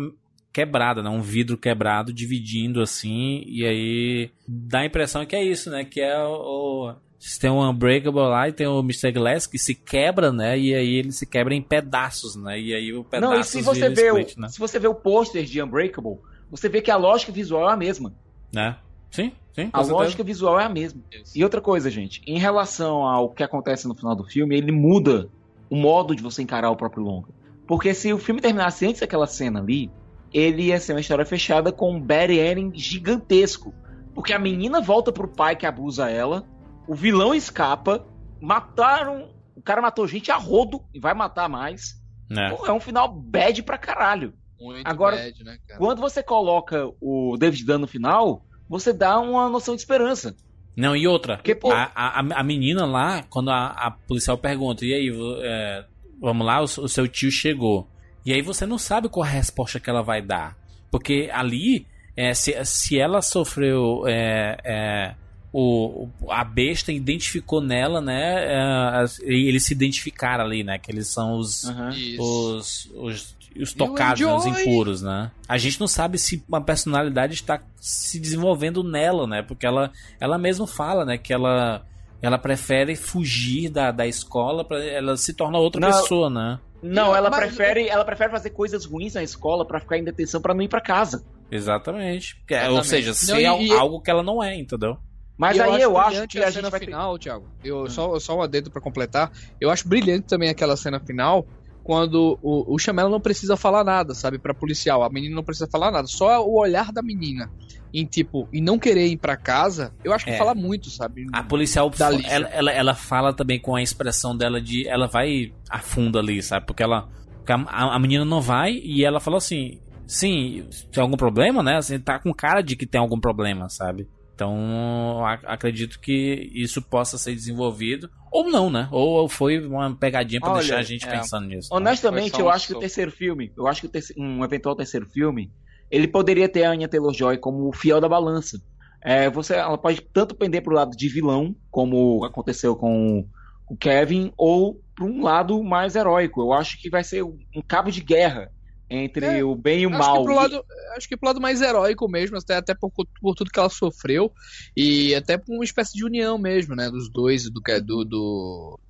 quebrada, né? Um vidro quebrado, dividindo assim, e aí dá a impressão que é isso, né? Que é o. o- tem um Unbreakable lá e tem o Mr. Glass que se quebra, né? E aí ele se quebra em pedaços, né? E aí o pedaço Não, e se você, vê split, o, né? se você vê o pôster de Unbreakable, você vê que a lógica visual é a mesma. Né? Sim, sim. A certeza. lógica visual é a mesma. E outra coisa, gente, em relação ao que acontece no final do filme, ele muda o modo de você encarar o próprio longa. Porque se o filme terminasse antes daquela cena ali, ele ia ser uma história fechada com um bad ending gigantesco. Porque a menina volta pro pai que abusa ela, o vilão escapa, mataram. O cara matou gente a rodo e vai matar mais. É. Pô, é um final bad pra caralho. Muito Agora, bad, né, cara? Quando você coloca o David Dunn no final, você dá uma noção de esperança. Não, e outra, Porque, pô- a, a, a menina lá, quando a, a policial pergunta, e aí, é, vamos lá, o, o seu tio chegou. E aí você não sabe qual a resposta que ela vai dar. Porque ali, é, se, se ela sofreu é, é, o, a besta identificou nela, né? é, e eles se identificaram ali, né? Que eles são os, Isso. os, os, os tocados, né, os impuros, né? A gente não sabe se uma personalidade está se desenvolvendo nela, né? Porque ela, ela mesma fala, né? Que ela, ela prefere fugir da, da escola para ela se tornar outra Não, pessoa, né? Não, ela Mas- prefere, ela prefere fazer coisas ruins na escola pra ficar em detenção pra não ir pra casa. Exatamente. Que é- Ou Exatamente. seja, Não, ser e- al- e- algo que ela não é, entendeu? Mas E aí eu acho que a, cena gente vai ter... final, Thiago. Eu só só um adendo pra completar. Eu acho brilhante também aquela cena final quando o, o Chamela não precisa falar nada, sabe, Pra policial. A menina não precisa falar nada, só o olhar da menina em tipo e não querer ir pra casa. Eu acho que É. fala muito, sabe? A policial, ela, ela, ela fala também com a expressão dela de. Ela vai a fundo ali, sabe? Porque ela. porque a, a menina não vai e ela fala assim: sim, tem algum problema, né? Assim, tá com cara de que tem algum problema, sabe? Então, acredito que isso possa ser desenvolvido. Ou não, né? Ou foi uma pegadinha pra Olha, deixar a gente é. pensando nisso. Honestamente, Foi só eu um acho que o terceiro filme, eu acho que o terce- um eventual terceiro filme, ele poderia ter a Anya Taylor-Joy como o fiel da balança. É, você, ela pode tanto pender pro lado de vilão, como aconteceu com o Kevin, ou para um lado mais heróico. Eu acho que vai ser um cabo de guerra entre É, o bem e o Acho mal. que, pro lado, acho que pro lado mais heróico mesmo, até, até por, por tudo que ela sofreu, e até por uma espécie de união mesmo, né? Dos dois, do, do, do,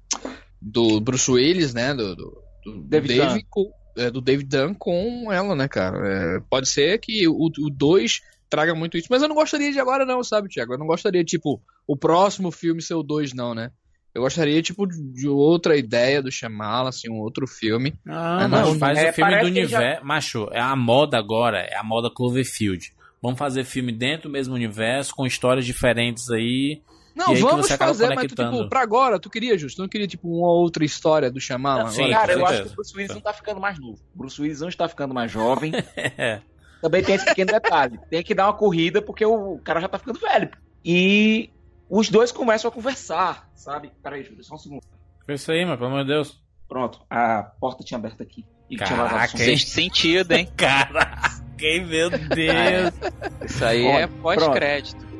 do Bruce Willis, né? Do, do, do David Dave com, é, do David Dunn com ela, né, cara? É, pode ser que o 2 traga muito isso, mas eu não gostaria de agora, não, sabe, Thiago? Eu não gostaria, tipo, o próximo filme ser o 2, não, né? Eu gostaria, tipo, de outra ideia do Shyamalan, assim, um outro filme. Ah, É, mas não, faz é, o filme do que já- universo. Macho, é a moda agora, é a moda Cloverfield. Vamos fazer filme dentro do mesmo universo, com histórias diferentes aí. Não, E aí que vamos fazer, mas tu, tipo, pra agora, tu queria, Justo? Tu não queria, tipo, uma outra história do Shyamalan? Não, sim, agora? Cara, eu acho certeza. que o Bruce Willis não tá ficando mais novo. O Bruce Willis não está ficando mais jovem. É. Também tem esse pequeno detalhe. Tem que dar uma corrida porque o cara já tá ficando velho. E os dois começam a conversar, sabe? Peraí, Júlio, só um segundo. Foi isso aí, mas pelo amor de Deus. Pronto, a porta tinha aberto aqui. E tinha Caraca, hein? Sexto sentido, hein? Caraca, meu Deus. Isso aí Olha, é pós-crédito.